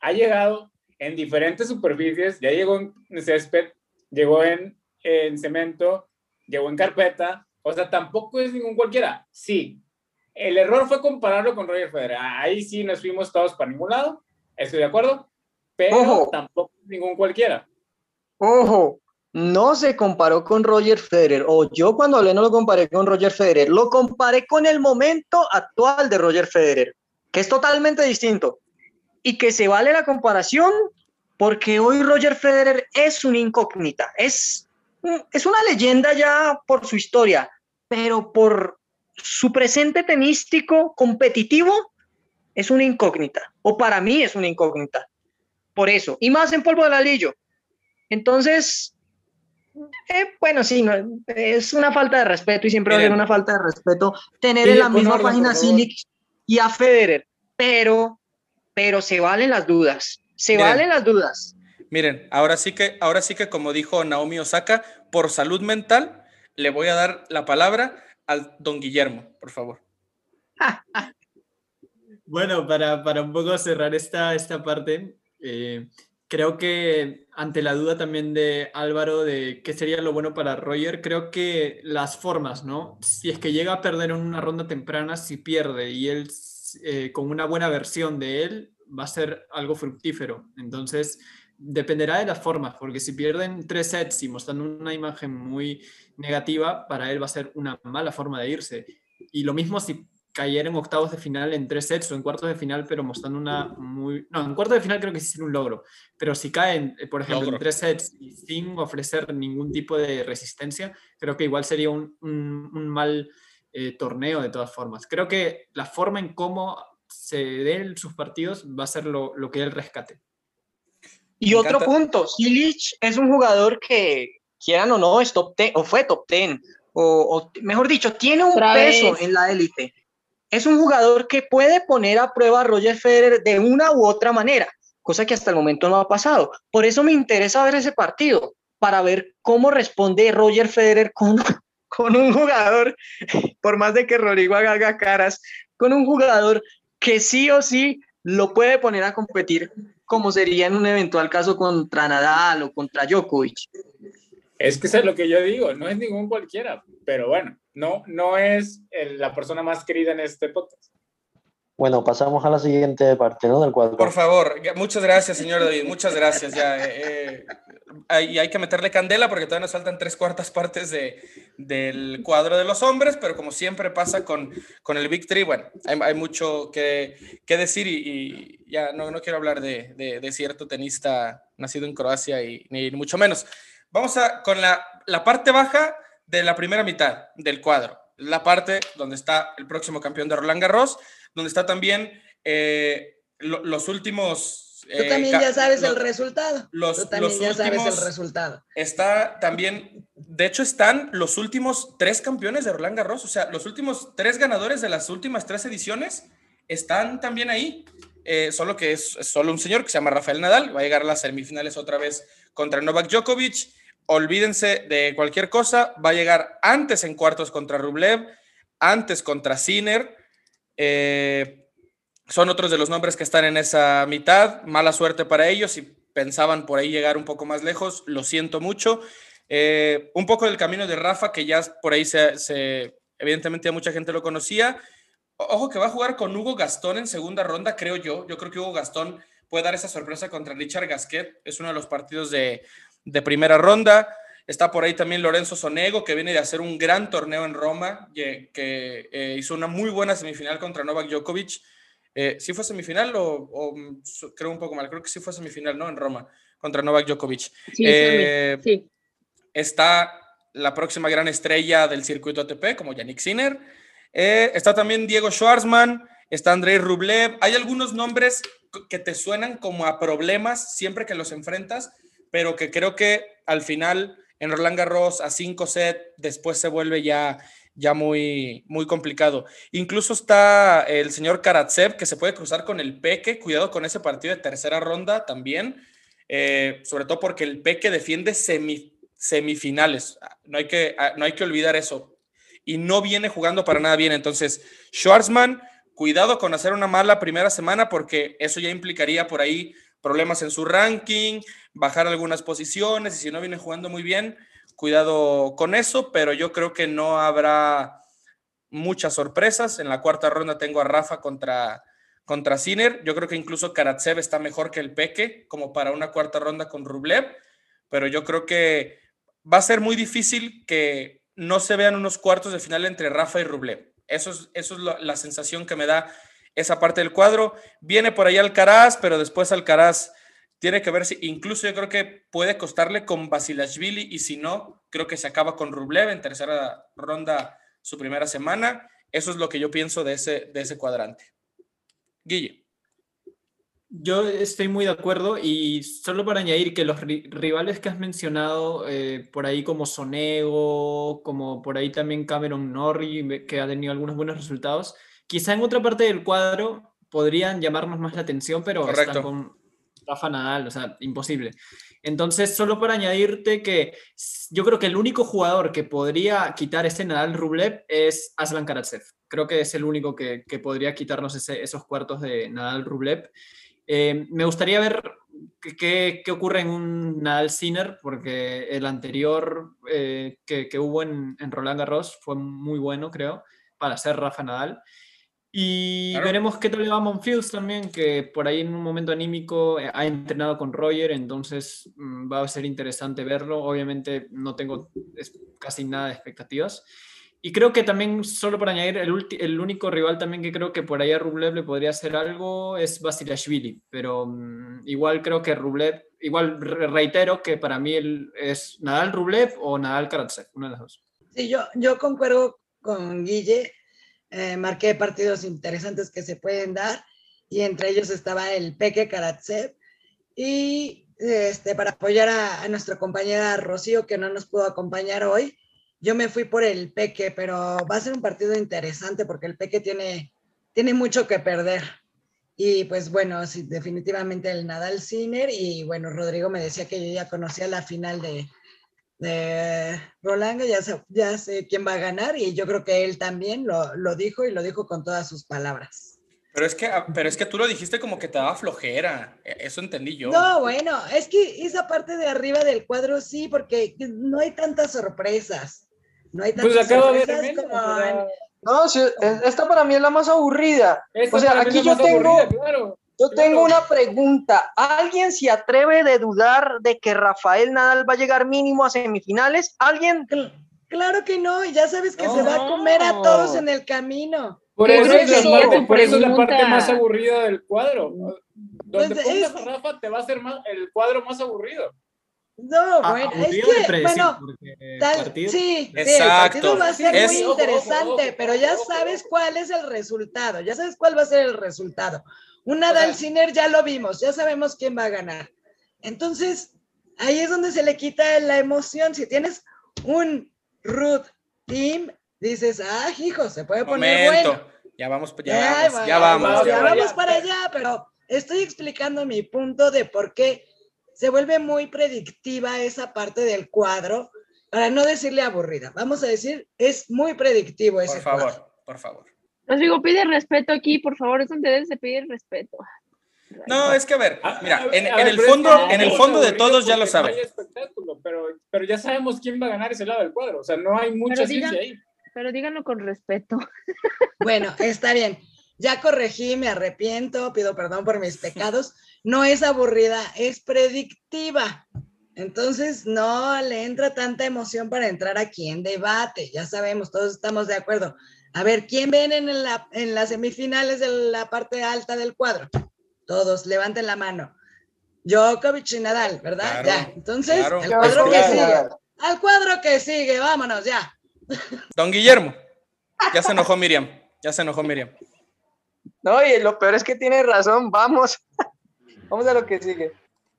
ha llegado en diferentes superficies, ya llegó en césped, llegó en, en cemento, llegó en carpeta. O sea, tampoco es ningún cualquiera. Sí, el error fue compararlo con Roger Federer. Ahí sí nos fuimos todos para ningún lado, estoy de acuerdo, pero Ojo. tampoco es ningún cualquiera. Ojo, no se comparó con Roger Federer, o yo cuando hablé no lo comparé con Roger Federer, lo comparé con el momento actual de Roger Federer, que es totalmente distinto y que se vale la comparación porque hoy Roger Federer es una incógnita, es, es una leyenda ya por su historia, pero por su presente tenístico competitivo es una incógnita, o para mí es una incógnita, por eso, y más en polvo de ladrillo. Entonces, eh, bueno, sí, no, es una falta de respeto y siempre va a Miren. una falta de respeto tener Sí, en la misma orden, página. Silic y a Federer, pero, pero se valen las dudas, se Miren. valen las dudas. Miren, ahora sí que, ahora sí que como dijo Naomi Osaka, por salud mental, le voy a dar la palabra al don Guillermo, por favor. Bueno, para, para un poco cerrar esta, esta parte, eh, creo que ante la duda también de Álvaro de qué sería lo bueno para Roger, creo que las formas, ¿no? Si es que llega a perder en una ronda temprana, si pierde y él eh, con una buena versión de él, va a ser algo fructífero. Entonces, dependerá de las formas, porque si pierden tres sets y mostrando una imagen muy negativa, para él va a ser una mala forma de irse. Y lo mismo si cayera en octavos de final en tres sets o en cuartos de final, pero mostrando una muy... No, en cuartos de final creo que sí sería un logro, pero si caen, eh, por ejemplo, Logro. en tres sets y sin ofrecer ningún tipo de resistencia, creo que igual sería un, un- un mal eh, torneo de todas formas. Creo que la forma en cómo se den sus partidos va a ser lo, lo que él rescate. Y Me otro encanta. punto, Silic es un jugador que, quieran o no, es top 10, o fue top 10, o, o mejor dicho, tiene un Otra peso en la élite. Es un jugador que puede poner a prueba a Roger Federer de una u otra manera, cosa que hasta el momento no ha pasado. Por eso me interesa ver ese partido, para ver cómo responde Roger Federer con, con un jugador, por más de que Rodrigo haga, caras, con un jugador que sí o sí lo puede poner a competir como sería en un eventual caso contra Nadal o contra Djokovic. Es que es lo que yo digo, no es ningún cualquiera, pero bueno, no, no es el- la persona más querida en este podcast. Bueno, pasamos a la siguiente parte, ¿no? Del cuadro. Por favor, muchas gracias, señor David, muchas gracias. Ya, eh, eh, hay, hay que meterle candela porque todavía nos faltan tres cuartas partes de, del cuadro de los hombres, pero como siempre pasa con, con el Big Three, bueno, hay, hay mucho que, que decir y, y ya no, no quiero hablar de, de- de cierto tenista nacido en Croacia y ni mucho menos. Vamos a con la, la parte baja de la primera mitad del cuadro, la parte donde está el próximo campeón de Roland Garros, donde está también eh, lo- los últimos... Tú eh, también ya sabes el resultado. los- Tú también los ya sabes el resultado. Está también de hecho, están los últimos tres campeones de Roland Garros, o sea, los últimos tres ganadores de las últimas tres ediciones están también ahí. Eh, solo que es, solo un señor que se llama Rafael Nadal, va a llegar a las semifinales otra vez contra Novak Djokovic. Olvídense de cualquier cosa, va a llegar antes en cuartos contra Rublev, antes contra Sinner. Eh, son otros de los nombres que están en esa mitad. Mala suerte para ellos. Si pensaban por ahí llegar un poco más lejos, lo siento mucho. Eh, un poco del camino de Rafa, que ya por ahí se, evidentemente mucha gente lo conocía. Ojo que va a jugar con Hugo Gastón en segunda ronda, creo yo. Yo creo que Hugo Gastón puede dar esa sorpresa contra Richard Gasquet. Es uno de los partidos de, de primera ronda. Está por ahí también Lorenzo Sonego, que viene de hacer un gran torneo en Roma, que, que eh, hizo una muy buena semifinal contra Novak Djokovic. Eh, ¿Sí fue semifinal o, creo un poco mal? Creo que sí fue semifinal, ¿no? En Roma, contra Novak Djokovic. Sí, eh, sí. Está la próxima gran estrella del circuito ATP, como Yannick Sinner. Eh, está también Diego Schwartzman, está Andrei Rublev. Hay algunos nombres que te suenan como a problemas siempre que los enfrentas, pero que creo que al final en Roland Garros a 5 set después se vuelve ya, ya muy, muy complicado. Incluso está el señor Karatsev que se puede cruzar con el Peque. Cuidado con ese partido de tercera ronda también. Eh, sobre todo porque el Peque defiende semi, semifinales. No hay, que, ah, no hay que olvidar eso. Y no viene jugando para nada bien. Entonces, Schwarzman, cuidado con hacer una mala primera semana porque eso ya implicaría por ahí problemas en su ranking, bajar algunas posiciones y si no viene jugando muy bien, cuidado con eso, pero yo creo que no habrá muchas sorpresas. En la cuarta ronda tengo a Rafa contra, contra Sinner. Yo creo que incluso Karatsev está mejor que el Peque, como para una cuarta ronda con Rublev, pero yo creo que va a ser muy difícil que no se vean unos cuartos de final entre Rafa y Rublev. Eso es, eso es la sensación que me da esa parte del cuadro. Viene por ahí Alcaraz, pero después Alcaraz tiene que ver si, incluso yo creo que puede costarle con Basilashvili y si no, creo que se acaba con Rublev en tercera ronda su primera semana. Eso es lo que yo pienso de ese, de ese cuadrante. Guille. Yo estoy muy de acuerdo y solo para añadir que los rivales que has mencionado eh, por ahí como Sonego, como por ahí también Cameron Norrie, que ha tenido algunos buenos resultados, quizá en otra parte del cuadro podrían llamarnos más la atención, pero están con Rafa Nadal, o sea, imposible. Entonces, solo para añadirte que yo creo que el único jugador que podría quitar ese Nadal Rublev es Aslan Karatsev. Creo que es el único que, que podría quitarnos esos cuartos de Nadal Rublev. Eh, me gustaría ver qué, qué, ocurre en un Nadal Sinner, porque el anterior eh, que, que, hubo en, en, Roland Garros fue muy bueno, creo, para ser Rafa Nadal. Y veremos qué tal le va a Monfields también, que por ahí en un momento anímico eh, ha entrenado con Roger, entonces mm, va a ser interesante verlo. Obviamente no tengo casi nada de expectativas. Y creo que también, solo para añadir, el, el, único rival también que creo que por ahí a Rublev le podría hacer algo es Basilashvili, pero um, igual creo que Rublev, igual reitero que para mí el, es Nadal Rublev o Nadal Karatsev, una de las dos. Sí, yo, yo concuerdo con Guille, eh, marqué partidos interesantes que se pueden dar y entre ellos estaba el Peque Karatsev y este, para apoyar a, a nuestra compañera Rocío que no nos pudo acompañar hoy, yo me fui por el Peque, pero va a ser un partido interesante porque el Peque tiene, tiene mucho que perder. Y pues bueno, sí, definitivamente el Nadal Sinner. Y bueno, Rodrigo me decía que yo ya conocía la final de, de Roland, ya sé, ya sé quién va a ganar y yo creo que él también lo, lo, dijo y lo dijo con todas sus palabras. Pero es, que, ah, pero es que tú lo dijiste como que te daba flojera, e, eso entendí yo. No, bueno, es que esa parte de arriba del cuadro sí, porque no hay tantas sorpresas. No hay pues acabo de ver como... No, sí, esta para mí es la más aburrida. Esta o sea, aquí yo tengo, aburrida, claro, yo claro. tengo una pregunta. ¿Alguien se atreve de dudar de que Rafael Nadal va a llegar mínimo a semifinales? ¿Alguien? Claro que no, ya sabes que no. se va a comer a todos en el camino. Por eso, es, la parte, por eso es la parte más aburrida del cuadro. Donde pues pongas es... a Rafa te va a ser más, el cuadro más aburrido. No, bueno, ah, es que, bueno, tal, sí, sí, el partido va a ser es, muy interesante, ojo, ojo, pero ya sabes cuál es el resultado, ya sabes cuál va a ser el resultado. Un Nadal Sinner ya lo vimos, ya sabemos quién va a ganar. Entonces, ahí es donde se le quita la emoción. Si tienes un root team, dices, ah, hijo, se puede poner bueno. Ya vamos, ya, vamos, ya vamos. Ya vamos para allá, pero estoy explicando mi punto de por qué se vuelve muy predictiva esa parte del cuadro, para no decirle aburrida. Vamos a decir, es muy predictivo ese Por favor, por favor. Os digo, pide respeto aquí, por favor, es donde debes de pedir respeto. No, es que a ver, ah, mira, en, el fondo, en el fondo de todos ya lo saben. Pero, pero ya sabemos quién va a ganar ese lado del cuadro, o sea, no hay mucha ciencia ahí. Pero díganlo con respeto. Bueno, está bien. Ya corregí, me arrepiento, pido perdón por mis pecados. No es aburrida, es predictiva. Entonces, no le entra tanta emoción para entrar aquí en debate. Ya sabemos, todos estamos de acuerdo. A ver, ¿quién ven en, la, en las semifinales de la parte alta del cuadro? Todos, levanten la mano. Djokovic y Nadal, ¿verdad? ya. Entonces, al cuadro que sigue. Al cuadro que sigue, vámonos, ya. Don Guillermo. Ya se enojó Miriam. Ya se enojó Miriam. No, y lo peor es que tiene razón. Vamos. Vamos a lo que sigue.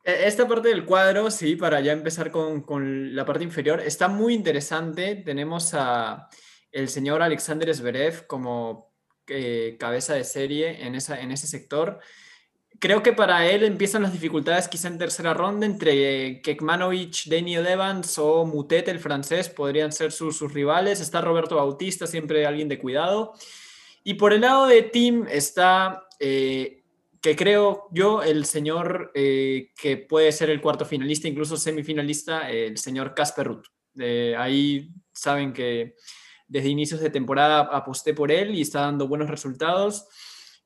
E, esta parte del cuadro, sí, para ya empezar con, con la parte inferior, está muy interesante. Tenemos a el señor Alexander Zverev como eh, cabeza de serie en, esa, en ese sector. Creo que para él empiezan las dificultades quizá en tercera ronda entre Kekmanovic, Daniel Evans o Mutet, el francés, podrían ser sus, sus rivales. Está Roberto Bautista, siempre alguien de cuidado. Y por el lado de Tim está, eh, que creo yo, el señor eh, que puede ser el cuarto finalista, incluso semifinalista, el señor Casper Ruth. ahí saben que desde inicios de temporada aposté por él y está dando buenos resultados.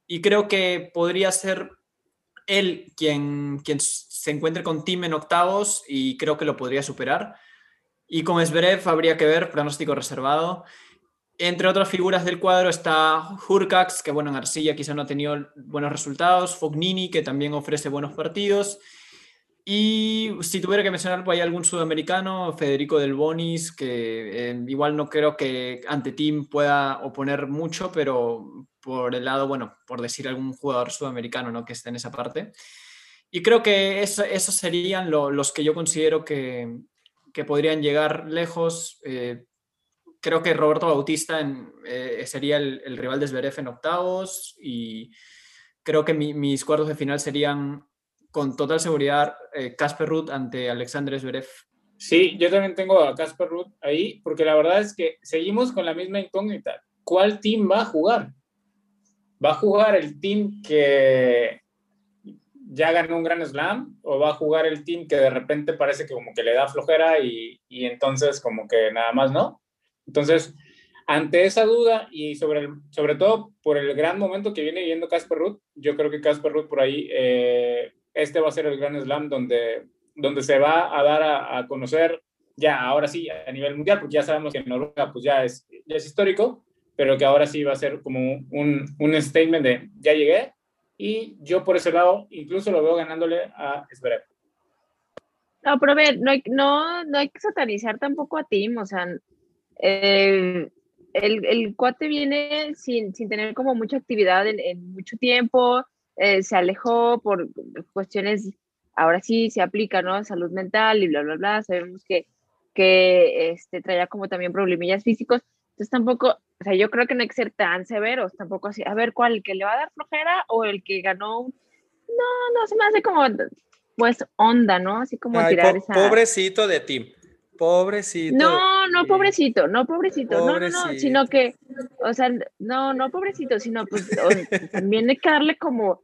Y creo que podría ser él quien, quien se encuentre con Tim en octavos y creo que lo podría superar. Y con Zverev habría que ver, pronóstico reservado. Entre otras figuras del cuadro está Hurkax, que bueno, en Arcilla quizá no ha tenido buenos resultados, Fognini, que también ofrece buenos partidos. Y si tuviera que mencionar, pues hay algún sudamericano, Federico Del Bonis, que eh, igual no creo que ante Tim pueda oponer mucho, pero por el lado, bueno, por decir algún jugador sudamericano ¿no? que esté en esa parte. Y creo que eso, esos serían los que yo considero que, que podrían llegar lejos. Eh, creo que Roberto Bautista eh, sería el, rival de Zverev en octavos y creo que mis cuartos de final serían con total seguridad eh, Casper Ruth ante Alexander Zverev. Sí, yo también tengo a Casper Ruth ahí porque la verdad es que seguimos con la misma incógnita. ¿Cuál team va a jugar? ¿Va a jugar el team que ya ganó un gran slam o va a jugar el team que de repente parece que como que le da flojera y, entonces como que nada más no? Entonces, ante esa duda y sobre, sobre todo por el gran momento que viene viviendo Casper Ruth, yo creo que Casper Ruth por ahí, eh, este va a ser el gran slam donde, donde se va a dar a, a, conocer ya ahora sí a nivel mundial, porque ya sabemos que Noruega pues ya es, ya es histórico, pero que ahora sí va a ser como un, un statement de ya llegué y yo por ese lado incluso lo veo ganándole a Zverev. No, pero a ver, no hay, no, no hay que satanizar tampoco a Tim, o sea, el, el, cuate viene sin, sin, tener como mucha actividad en, mucho tiempo, eh, se alejó por cuestiones, ahora sí se aplica, ¿no? Salud mental y bla, bla, bla, sabemos que, que este, traía como también problemillas físicos, entonces tampoco, o sea, yo creo que no hay que ser tan severos, tampoco así, a ver, ¿cuál? ¿El que le va a dar flojera o el que ganó? No, no, se me hace como, pues, onda, ¿no? Así como tirar esa... Pobrecito de Tim, pobrecito. No, no, pobrecito, no, pobrecito, no, no, no, sino que, o sea, no, no, pobrecito, sino pues también hay que darle como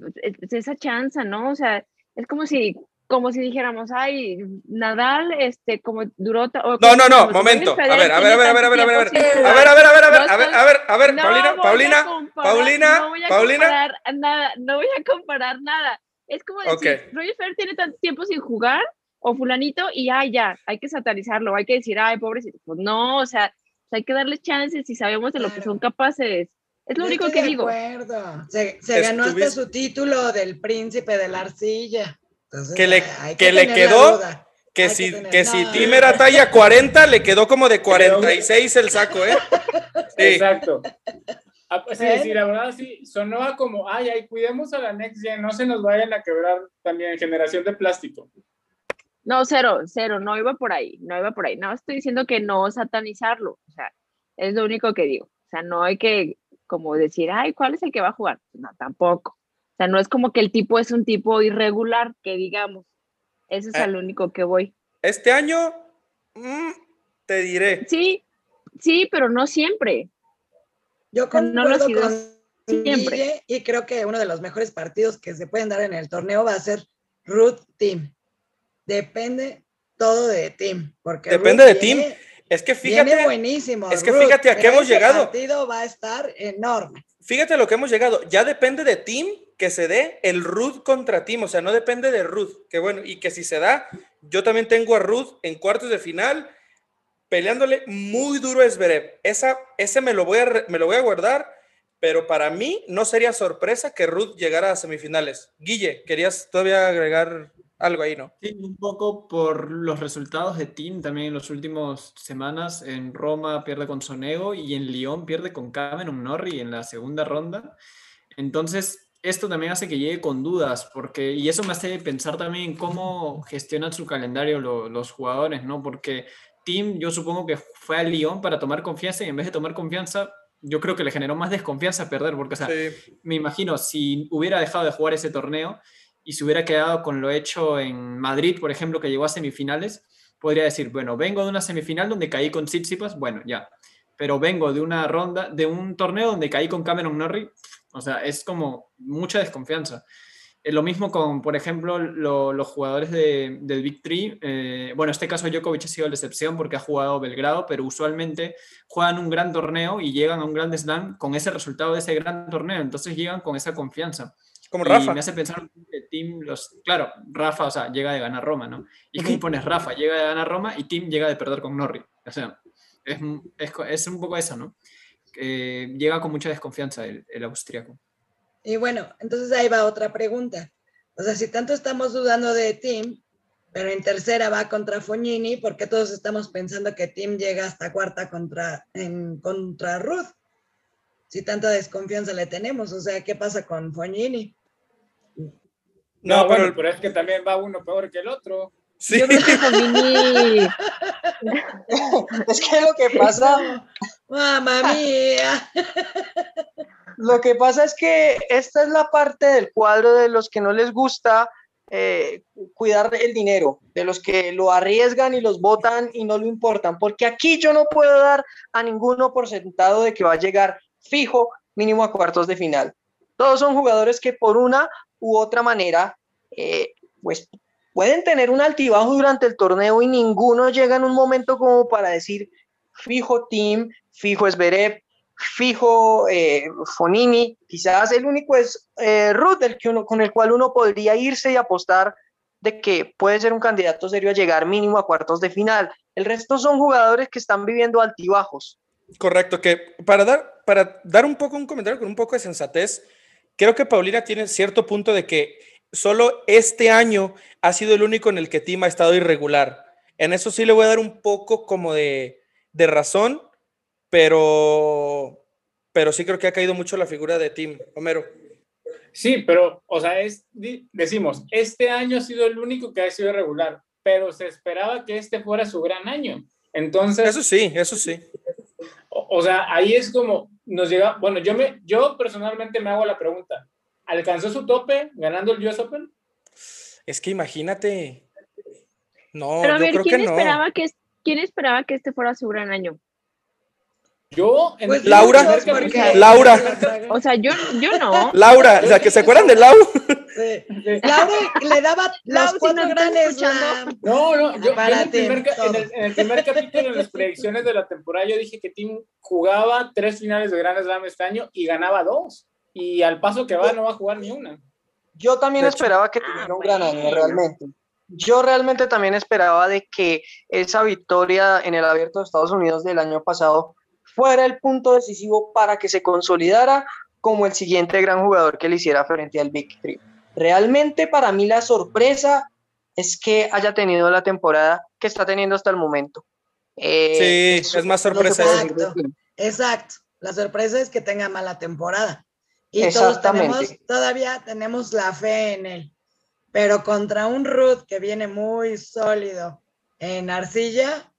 pues, esa chance, ¿no? O sea, es como si como si dijéramos, ay, Nadal, este, como duró. no, no, no, momento. A ver, a ver, a ver, a ver, a ver, a ver, a ver, a ver, a ver, a ver, a ver, a ver, a ver, a ver, Paulina, Paulina, Paulina, Paulina. Nada, no voy a comparar nada. Es como decir, Roger Federer tiene tanto tiempo sin jugar, o fulanito, y ay, ya, hay que satanizarlo, hay que decir, ay, pobrecito. Pues no, o sea, hay que darles chances y sabemos de lo que son capaces. Es lo único que digo. Se, se ganó hasta su título del príncipe de la arcilla que le, que le quedó, que si, que, si Tim era talla 40, le quedó como de 46 el saco, ¿eh? Exacto. Ah, pues sí, sí, la verdad sí, sonó como, ay, ay, cuidemos a la Next Gen, no se nos vayan a quebrar también generación de plástico. No, cero, cero, no iba por ahí, no iba por ahí. No estoy diciendo que no satanizarlo, o sea, es lo único que digo. O sea, no hay que como decir, ay, ¿cuál es el que va a jugar? No, tampoco. O sea, no es como que el tipo es un tipo irregular, que digamos. Eso es Eh. al único que voy. Este año, mm, te diré. Sí, sí, pero no siempre. Yo No lo sido con siempre. Guille y creo que uno de los mejores partidos que se pueden dar en el torneo va a ser Ruth Team. Depende todo de Team. Porque Depende Ruth de Team. viene- Es que Viene fíjate, buenísimo. es que Ruth, fíjate a qué hemos llegado. partido va a estar enorme. fíjate a lo que hemos llegado. Ya depende de Team que se dé el Ruth contra Team. O sea, no depende de Ruth. Que bueno, y que si se da, yo también tengo a Ruth en cuartos de final peleándole muy duro a Zverev. Esa, ese me lo, voy a, me lo voy a guardar, pero para mí no sería sorpresa que Ruth llegara a semifinales. Guille, ¿querías todavía agregar algo ahí, no? Sí, un poco por los resultados de Team también en las últimas semanas. En Roma pierde con Sonego y en Lyon pierde con Cameron Norrie en la segunda ronda. Entonces, esto también hace que llegue con dudas, porque, y eso me hace pensar también en cómo gestionan su calendario lo- los jugadores, ¿no? Porque Team, yo supongo que fue a Lyon para tomar confianza y en vez de tomar confianza, yo creo que le generó más desconfianza perder, porque, o sea, Sí. me imagino, si hubiera dejado de jugar ese torneo y se hubiera quedado con lo hecho en Madrid, por ejemplo, que llegó a semifinales, podría decir, bueno, vengo de una semifinal donde caí con Tsitsipas, bueno, ya. Pero vengo de una ronda, de un torneo donde caí con Cameron Norrie, o sea, es como mucha desconfianza. Eh, Lo mismo con, por ejemplo, lo- los jugadores de- del Big Three. eh, bueno, en este caso Djokovic ha sido la excepción porque ha jugado Belgrado, pero usualmente juegan un gran torneo y llegan a un gran slam con ese resultado de ese gran torneo. Entonces llegan con esa confianza. Como Y Rafa. me hace pensar que Team, los, claro, Rafa, o sea, llega de ganar Roma, ¿no? Y aquí pones Rafa, llega de ganar Roma y Team llega de perder con Norrie. O sea, es, es, es un poco eso, ¿no? Llega con mucha desconfianza el, el austriaco. Y bueno, entonces ahí va otra pregunta. O sea, si tanto estamos dudando de Tim, pero en tercera va contra Fognini, ¿por qué todos estamos pensando que Tim llega hasta cuarta contra, en, contra Ruth? Si tanta desconfianza le tenemos, o sea, ¿qué pasa con Fognini? No, No, bueno, pero- pero es que también va uno peor que el otro. Sí. Yo creo que Es que lo que pasa, ¡Mamma mía! lo que pasa es que esta es la parte del cuadro de los que no les gusta eh, cuidar el dinero, de los que lo arriesgan y los votan y no lo importan, porque aquí yo no puedo dar a ninguno por sentado de que va a llegar fijo mínimo a cuartos de final. Todos son jugadores que por una u otra manera, eh, pues pueden tener un altibajo durante el torneo y ninguno llega en un momento como para decir fijo Team, fijo Zverev, fijo eh, Fonini, quizás el único es eh, Ruth, que uno, con el cual uno podría irse y apostar de que puede ser un candidato serio a llegar mínimo a cuartos de final. El resto son jugadores que están viviendo altibajos. Correcto, que para dar, para dar un poco un comentario con un poco de sensatez, creo que Paulina tiene cierto punto de que solo este año ha sido el único en el que Tim ha estado irregular. En eso sí le voy a dar un poco como de, de razón, pero, pero sí creo que ha caído mucho la figura de Tim. Homero. Sí, pero, o sea, es, decimos, este año ha sido el único que ha sido irregular, pero se esperaba que este fuera su gran año. Entonces, Eso sí, eso sí. O, o sea, ahí es como nos llega, bueno, yo, me, yo personalmente me hago la pregunta, ¿alcanzó su tope ganando el US Open? Es que imagínate. No, pero a yo ver, creo ¿quién que no. esperaba que, ¿quién esperaba que este fuera su gran año? Yo, en Pues el Laura, primer capítulo- porque- Laura. O sea, yo, yo no. Laura, o sea, que se acuerdan de Lau. Sí. Laura le daba Lau, los si cuatro estás grandes. No, no, yo, en, el primer, Tim, ca- en, el, en el primer capítulo, en las predicciones de la temporada, yo dije que Tim jugaba tres finales de Grand Slam este año y ganaba dos. Y al paso que va, no va a jugar ni una. Yo también hecho- esperaba que tuviera un gran año, realmente. Yo realmente también esperaba de que esa victoria en el Abierto de Estados Unidos del año pasado fuera el punto decisivo para que se consolidara como el siguiente gran jugador que le hiciera frente al Big Three. Realmente para mí la sorpresa es que haya tenido la temporada que está teniendo hasta el momento. Eh, Sí, eso es más sorpresa. Tim. Exacto. La sorpresa es que tenga mala temporada. Y todos tenemos, todavía tenemos la fe en él. pero contra un Ruth que viene muy sólido en arcilla,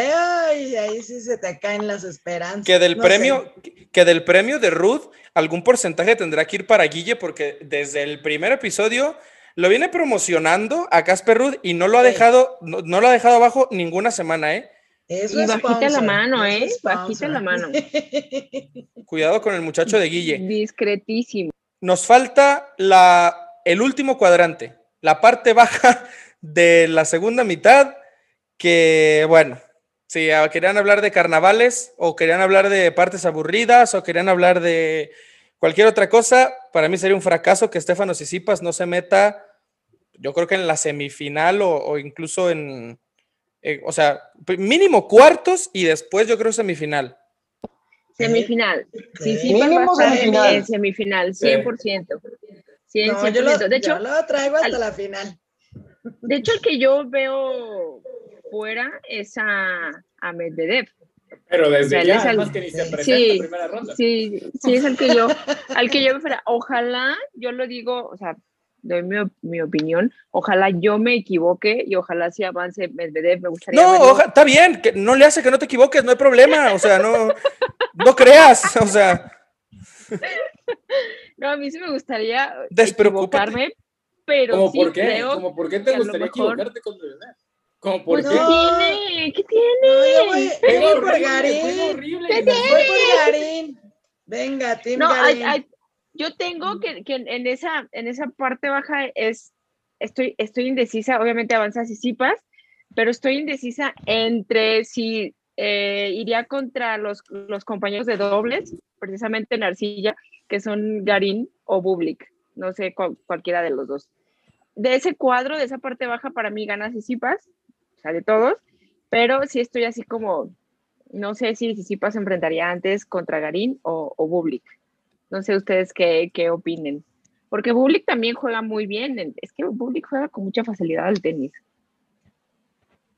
ay, ahí sí se te caen las esperanzas. Que del No premio, sé. que del premio de Ruth, algún porcentaje tendrá que ir para Guille, porque desde el primer episodio lo viene promocionando a Casper Ruth y no lo ha Sí. dejado, no, no lo ha dejado abajo ninguna semana, ¿eh? Eso Y bajita la mano, ¿eh? es Bajita la mano. Cuidado con el muchacho de Guille. Discretísimo. Nos falta la, el último cuadrante, la parte baja de la segunda mitad, que bueno, si ah, querían hablar de carnavales o querían hablar de partes aburridas o querían hablar de cualquier otra cosa, para mí sería un fracaso que Estefano Sisipas no se meta, yo creo que en la semifinal o, o incluso en, eh, o sea, mínimo cuartos y después yo creo semifinal. Semifinal. Sí, sí, Mínimo semifinal. En semifinal, Sí. 100%. 100, No, yo lo, 100%. De hecho, yo lo traigo hasta al- la final. de hecho, el que yo veo fuera es a, a Medvedev. Pero O sea, desde ya, es el- además que ni se sí. primera ronda. Sí, sí, es el que yo, al que yo veo fuera. Ojalá, yo lo digo, o sea, doy mi, mi opinión, ojalá yo me equivoque y ojalá si avance Medvedev, me gustaría No, oja- está bien, que no le hace que no te equivoques, no hay problema, o sea, no, no creas, o sea, No, a mí sí me gustaría equivocarme, pero ¿Cómo sí por qué? creo ¿Cómo por qué te gustaría mejor- equivocarte con Medvedev? ¿Cómo por Pues, qué? ¿qué No. tiene? ¿Qué tiene? No, yo voy, Juega voy por Garín. horrible. ¿Qué y las- Voy por Garín. Venga, Team No, Garín. hay- yo tengo que, que en- en esa, en esa parte baja es, estoy, estoy indecisa, obviamente avanza Sisipas, pero estoy indecisa entre si eh, iría contra los, los compañeros de dobles, precisamente en arcilla, que son Garín o Bublik, no sé cual- cualquiera de los dos. De ese cuadro, de esa parte baja, para mí gana Sisipas, o sea, de todos, pero sí estoy así como, no sé si Sisipas se enfrentaría antes contra Garín o, o Bublik. No sé ustedes qué, qué opinen. Porque Bublik también juega muy bien. en- Es que Bublik juega con mucha facilidad al tenis.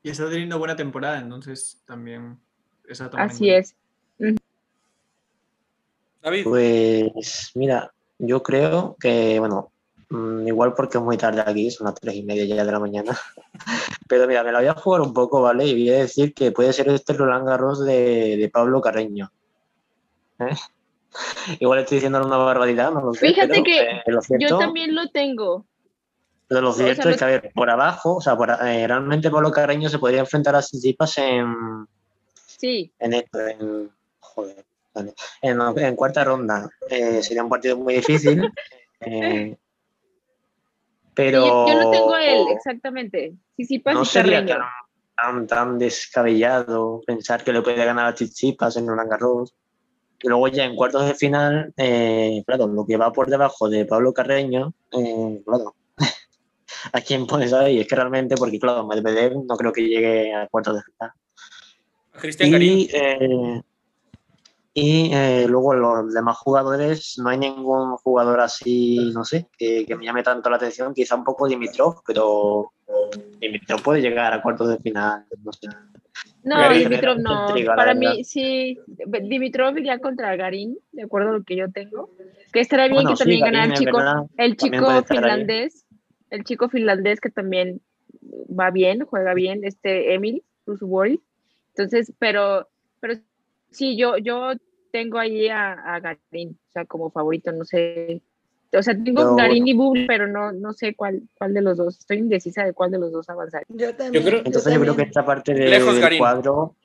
Y está teniendo buena temporada, entonces también es a tomar en Así es. David, Pues mira, yo creo que, bueno, mm, igual porque es muy tarde aquí, son las tres y media ya de la mañana. Pero mira, me la voy a jugar un poco, ¿vale? Y voy a decir que puede ser este Roland Garros de, de Pablo Carreño. ¿Eh? Igual estoy diciendo una barbaridad, no lo sé. Fíjate pero, que eh, lo cierto, Yo también lo tengo. pero lo cierto es que, a ver, por abajo, o sea, por, eh, realmente Pablo Carreño se podría enfrentar a Tsitsipas en, Sí, en esto, en, joder, en, en cuarta ronda. Eh, sería un partido muy difícil. eh, pero yo, yo lo tengo él, exactamente. Sí, sí, no y sería tan, tan, tan descabellado pensar que le puede ganar a Tsitsipas en Roland Garros. Y luego ya en cuartos de final, eh, claro, lo que va por debajo de Pablo Carreño, eh, claro, ¿a quién pones ahí? Es que realmente, porque claro, Medvedev no creo que llegue a cuartos de final. Cristian Garín. Y, eh, y eh, luego los demás jugadores, no hay ningún jugador así, no sé, que, que me llame tanto la atención. Quizá un poco Dimitrov, pero Dimitrov puede llegar a cuartos de final. No sé. No, Garín. Dimitrov no. intriga, Para verdad. mí, sí. Dimitrov iría contra Garín, de acuerdo a lo que yo tengo. Que estaría bien Bueno, que sí, también ganara el Garín, chico, verdad, el chico estar ahí. finlandés. El chico finlandés que también va bien, juega bien, este Emil Rusubori. Entonces, pero, pero sí, yo, yo tengo ahí a, a Garín, o sea, como favorito, no sé. O sea, tengo Pero Garín bueno. y Bubble, pero no, no sé cuál, cuál de los dos. Estoy indecisa de cuál de los dos avanzar. Yo también. creo- Entonces yo, creo que esta parte de- Lejos, del Garín. cuadro...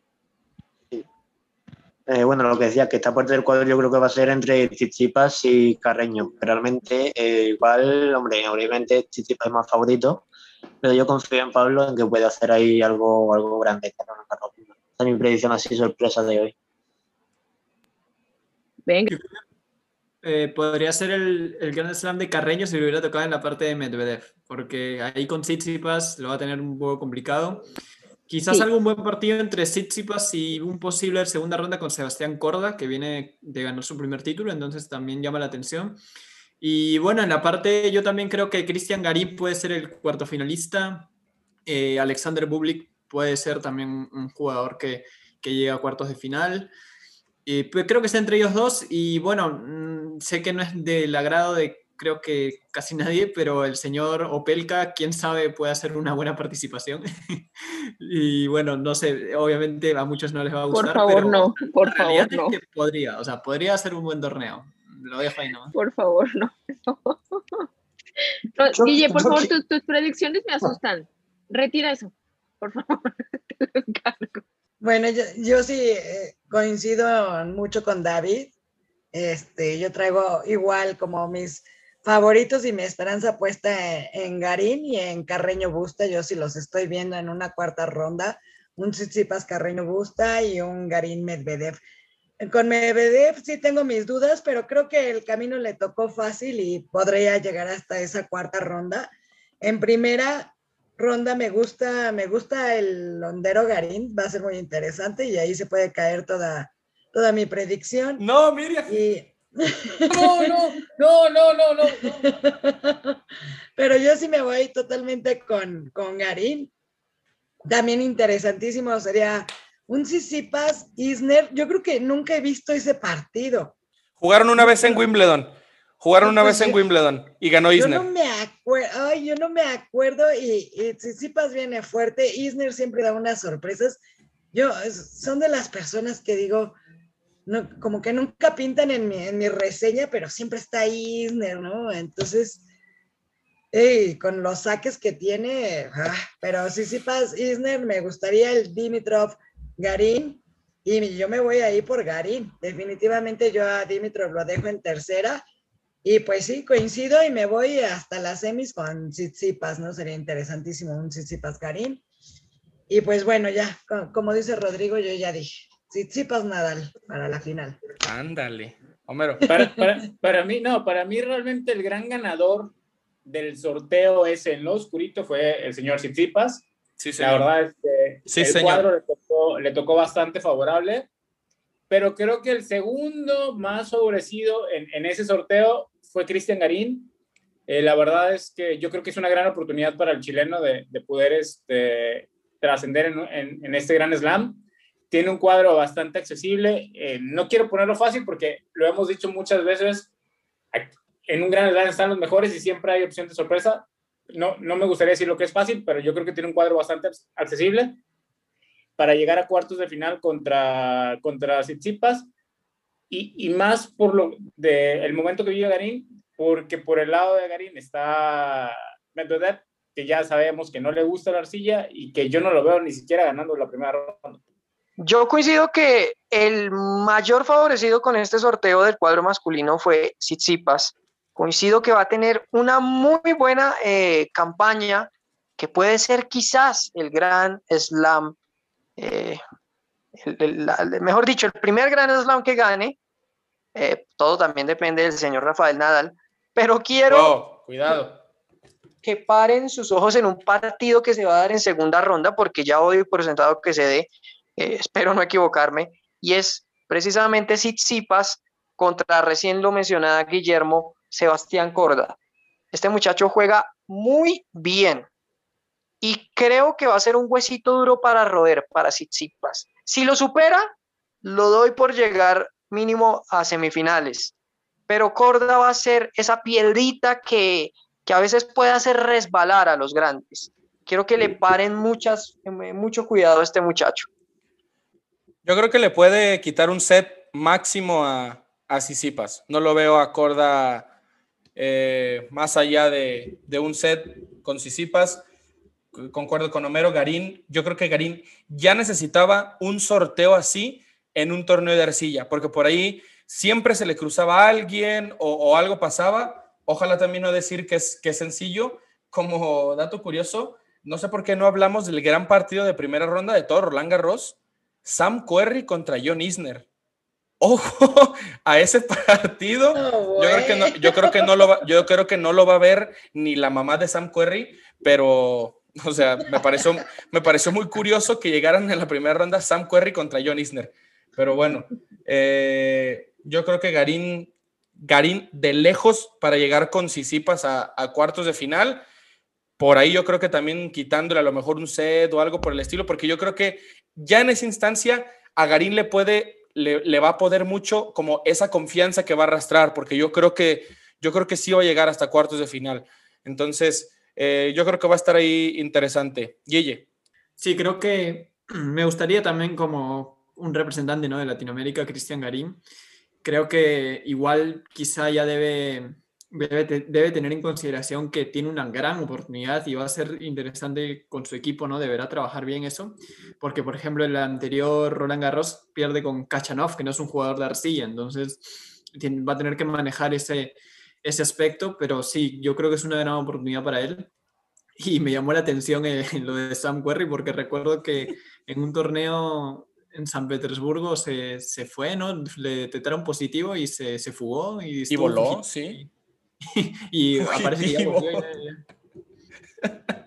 Eh, bueno, lo que decía, que esta parte del cuadro yo creo que va a ser entre Tsitsipas y Carreño. Realmente, eh, igual, hombre, obviamente Tsitsipas es más favorito, pero yo confío en Pablo en que puede hacer ahí algo, algo grande. esta es mi predicción así sorpresa de hoy. Venga, Eh, podría ser el, el Grand Slam de Carreño si le hubiera tocado en la parte de Medvedev, porque ahí con Tsitsipas lo va a tener un poco complicado. Quizás Sí. algún buen partido entre Tsitsipas y un posible segunda ronda con Sebastián Corda, que viene de ganar su primer título, entonces también llama la atención. Y bueno, en la parte yo también creo que Cristian Garín puede ser el cuarto finalista. Eh, Alexander Bublik puede ser también un jugador que, que llega a cuartos de final. Eh, pues creo que está entre ellos dos y bueno, mm, sé que no es del agrado de creo que casi nadie, pero el señor Opelka, quién sabe, puede hacer una buena participación. y bueno, no sé, obviamente a muchos no les va a gustar. Por favor, no, por favor, no. podría, o sea, podría ser un buen torneo. Lo dejo ahí, ¿no? Por favor, no. Guille, por favor, tus, predicciones me asustan. Retira eso, por favor. Bueno, yo, sí eh, coincido mucho con David. Este, yo traigo igual como mis favoritos y mi esperanza puesta en, Garín y en Carreño Busta. Yo sí los estoy viendo en una cuarta ronda. Un Tsitsipas Carreño Busta y un Garín Medvedev. Con Medvedev sí tengo mis dudas, pero creo que el camino le tocó fácil y podría llegar hasta esa cuarta ronda. En primera ronda me gusta, me gusta el hondero Garín, va a ser muy interesante y ahí se puede caer toda, toda mi predicción. No, Miriam. No, no, no, no, no, no, Pero yo sí me voy totalmente con, con Garín. También interesantísimo sería un Sisipas Isner. Yo creo que nunca he visto ese partido. Jugaron una vez en Wimbledon. Jugaron una vez en Wimbledon y ganó Isner. Yo no me acuerdo, ay, yo no me acuerdo y, y viene fuerte. Isner siempre da unas sorpresas. Yo, son de las personas que digo, no, como que nunca pintan en mi, reseña, pero siempre está Isner, ¿no? Entonces, con los saques que tiene, ah, pero si sí pas Isner, me gustaría el Dimitrov Garín, y yo me voy ahí por Garín. Definitivamente yo a Dimitrov lo dejo en tercera. Y pues sí, coincido y me voy hasta las semis con Tsitsipas, ¿no? Sería interesantísimo un Tsitsipas Garín. Y pues bueno, ya, como dice Rodrigo, yo ya dije. Tsitsipas Nadal para la final. Ándale. Homero. Para, para, mí, no, para mí realmente el gran ganador del sorteo ese en lo oscurito fue el señor Tsitsipas. Sí, La verdad es que el cuadro le tocó, le tocó, bastante favorable, pero creo que el segundo más favorecido en, en ese sorteo fue Cristian Garín. Eh, la verdad es que yo creo que es una gran oportunidad para el chileno de, de poder este, trascender en, este gran slam tiene un cuadro bastante accesible. Eh, no quiero ponerlo fácil porque lo hemos dicho muchas veces, en un gran slam están los mejores y siempre hay opción de sorpresa. No, no me gustaría decir lo que es fácil, pero yo creo que tiene un cuadro bastante accesible para llegar a cuartos de final contra, contra Tsitsipas y, más por lo de el momento que vive Garín, porque por el lado de Garín está Medvedev, que ya sabemos que no le gusta la arcilla y que yo no lo veo ni siquiera ganando la primera ronda. Yo coincido que el mayor favorecido con este sorteo del cuadro masculino fue Tsitsipas. Coincido que va a tener una muy buena eh, campaña que puede ser quizás el gran slam, eh, mejor dicho, el primer gran slam que gane. Eh, todo también depende del señor Rafael Nadal, pero quiero oh, cuidado. que paren sus ojos en un partido que se va a dar en segunda ronda, porque ya hoy por sentado que se dé eh, espero no equivocarme, y es precisamente Tsitsipas contra recién lo mencionada Guillermo Sebastián Corda. Este muchacho juega muy bien y creo que va a ser un huesito duro para roer para Tsitsipas. Si lo supera, lo doy por llegar mínimo a semifinales, pero Corda va a ser esa piedrita que, que a veces puede hacer resbalar a los grandes. Quiero que le paren muchas, mucho cuidado a este muchacho. Yo creo que le puede quitar un set máximo a, a Sisipas. No lo veo a Corda eh, más allá de, un set con Sisipas. Concuerdo con Homero Garín. Yo creo que Garín ya necesitaba un sorteo así en un torneo de arcilla, porque por ahí siempre se le cruzaba a alguien o, algo pasaba. Ojalá también no decir que es, que es sencillo. Como dato curioso, no sé por qué no hablamos del gran partido de primera ronda de todo Roland Garros Sam Querry contra John Isner. Ojo a ese partido. yo, creo que no, yo, creo que no, lo va, yo creo que no lo va a ver ni la mamá de Sam Querry, pero, o sea, me pareció, me pareció muy curioso que llegaran en la primera ronda Sam Querry contra John Isner. Pero bueno, eh, yo creo que Garín, Garín de lejos para llegar con Sisipas a, a cuartos de final. Por ahí yo creo que también quitándole a lo mejor un set o algo por el estilo, porque yo creo que ya en esa instancia a Garín le puede, le, va a poder mucho como esa confianza que va a arrastrar, porque yo creo que, yo creo que sí va a llegar hasta cuartos de final. Entonces, eh, yo creo que va a estar ahí interesante. Guille. Sí, creo que me gustaría también como un representante ¿no? de Latinoamérica, Cristian Garín. Creo que igual quizá ya debe, debe, tener en consideración que tiene una gran oportunidad y va a ser interesante con su equipo, ¿no? Deberá trabajar bien eso, porque por ejemplo el anterior Roland Garros pierde con Kachanov, que no es un jugador de arcilla, entonces va a tener que manejar ese, ese aspecto, pero sí, yo creo que es una gran oportunidad para él. Y me llamó la atención en lo de Sam Querrey, porque recuerdo que en un torneo en San Petersburgo se, se fue, ¿no? Le detectaron positivo y se, se fugó. Y, y voló, sí. Y, aparece que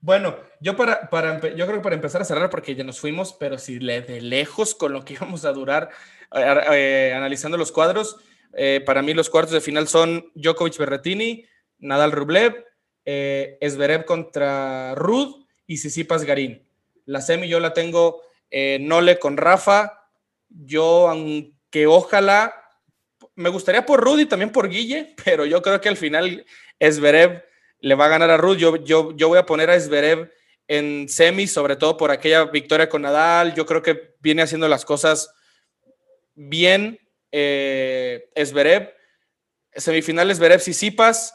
Bueno, yo, para, para, yo creo que para empezar a cerrar, porque ya nos fuimos, pero si le de lejos con lo que íbamos a durar eh, eh, analizando los cuadros, eh, para mí los cuartos de final son Djokovic Berretini, Nadal Rublev, eh, Esberev contra Rud y Sisipas Garín. La semi yo la tengo Nole con Rafa. Yo, aunque ojalá, me gustaría por Rud y también por Guille, pero yo creo que al final Esberev le va a ganar a Rud. Yo, yo, yo voy a poner a Esberev en semi, sobre todo por aquella victoria con Nadal. Yo creo que viene haciendo las cosas bien eh, Esberev, semifinales Esberev Sisipas,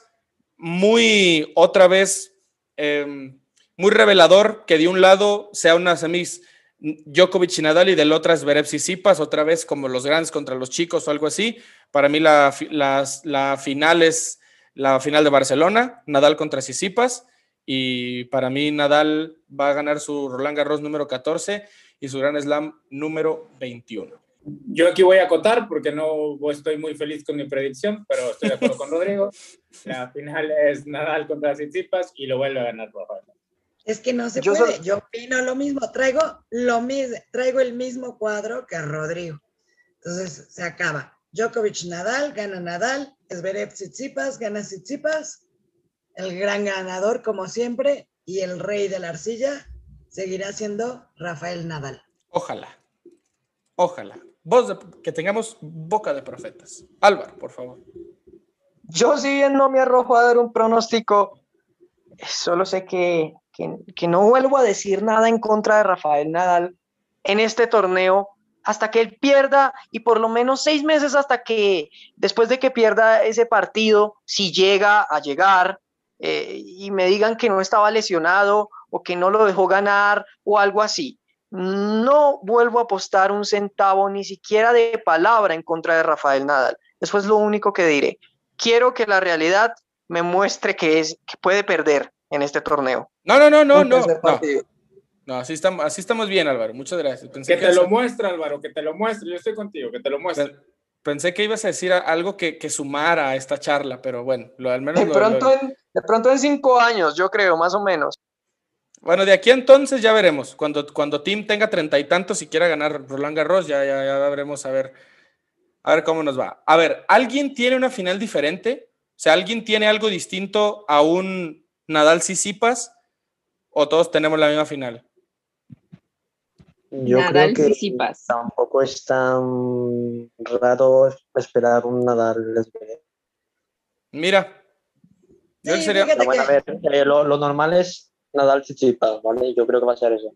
muy otra vez, em, muy revelador que de un lado sea una semis Djokovic y Nadal y del otro Esberev Sisipas, otra vez como los grandes contra los chicos o algo así. Para mí la, la final es la final de Barcelona, Nadal contra Sisipas, y para mí Nadal va a ganar su Roland Garros número 14 y su Grand Slam número 21. Yo aquí voy a acotar porque no estoy muy feliz con mi predicción, pero estoy de acuerdo con Rodrigo. La final es Nadal contra Tsitsipas y lo vuelve a ganar Rafael. Es que no se puede. Yo opino lo mismo. Traigo lo mismo, traigo el mismo cuadro que Rodrigo. Entonces se acaba. Djokovic Nadal, gana Nadal. Zverev Tsitsipas, gana Tsitsipas. El gran ganador, como siempre, y el rey de la arcilla seguirá siendo Rafael Nadal. Ojalá. Ojalá voz que tengamos boca de profetas. Álvaro, por favor. Yo si bien no me arrojo a dar un pronóstico, solo sé que, no vuelvo a decir nada en contra de Rafael Nadal en este torneo hasta que él pierda y por lo menos seis meses hasta que después de que pierda ese partido, si llega a llegar eh, y me digan que no estaba lesionado o que no lo dejó ganar o algo así no vuelvo a apostar un centavo ni siquiera de palabra en contra de Rafael Nadal. Eso es lo único que diré. Quiero que la realidad me muestre que, es, que puede perder en este torneo. No, no, no, no, no. No, así, estamos, así estamos bien, Álvaro. Muchas gracias. que, te lo muestre, Álvaro, que te lo muestre. Yo estoy contigo, que te lo muestre. Pensé que ibas a decir algo que, que sumara a esta charla, pero bueno, lo, al menos. De pronto, En, de pronto en cinco años, yo creo, más o menos. Bueno, de aquí entonces ya veremos. Cuando, cuando Tim tenga treinta y tantos y quiera ganar Roland Garros, ya, ya, ya veremos a ver, a ver cómo nos va. A ver, ¿alguien tiene una final diferente? O sea, ¿alguien tiene algo distinto a un Nadal Sisipas? ¿O todos tenemos la misma final? Yo creo que tampoco es tan raro esperar un Nadal Mira, yo sería... a ver, eh, lo, lo normal es Nadal Tsitsipas, ¿vale? Yo creo que va a ser eso.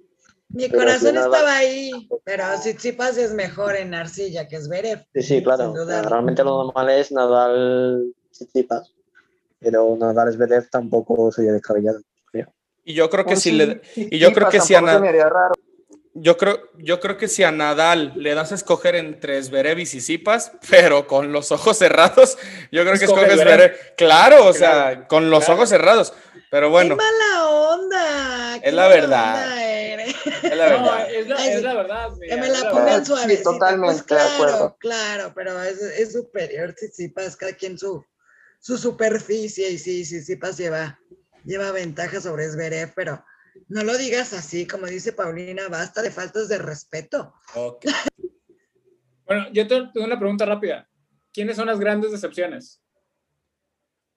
Mi corazón estaba ahí, pero Tsitsipas es mejor en arcilla que Zverev. Sí, sí, claro. Realmente lo normal es Nadal Tsitsipas, pero Nadal Zverev tampoco sería descabellado. Y yo creo que si le y yo creo que si a Nadal yo creo, yo creo que si a Nadal le das a escoger entre Zverev y Tsitsipas, pero con los ojos cerrados, yo creo que escoges Zverev. Claro, o sea, con los ojos cerrados. Pero bueno. ¡Qué mala onda! es, la verdad. es la verdad. es la, verdad. Que me la suave. Sí, totalmente. Pues claro, claro, pero es, es superior Tsitsipas, cada quien su, su superficie. Y sí, Tsitsipas lleva, lleva ventaja sobre Zverev, pero no lo digas así, como dice Paulina, basta de faltas de respeto. bueno, yo tengo una pregunta rápida. ¿Quiénes son las grandes decepciones?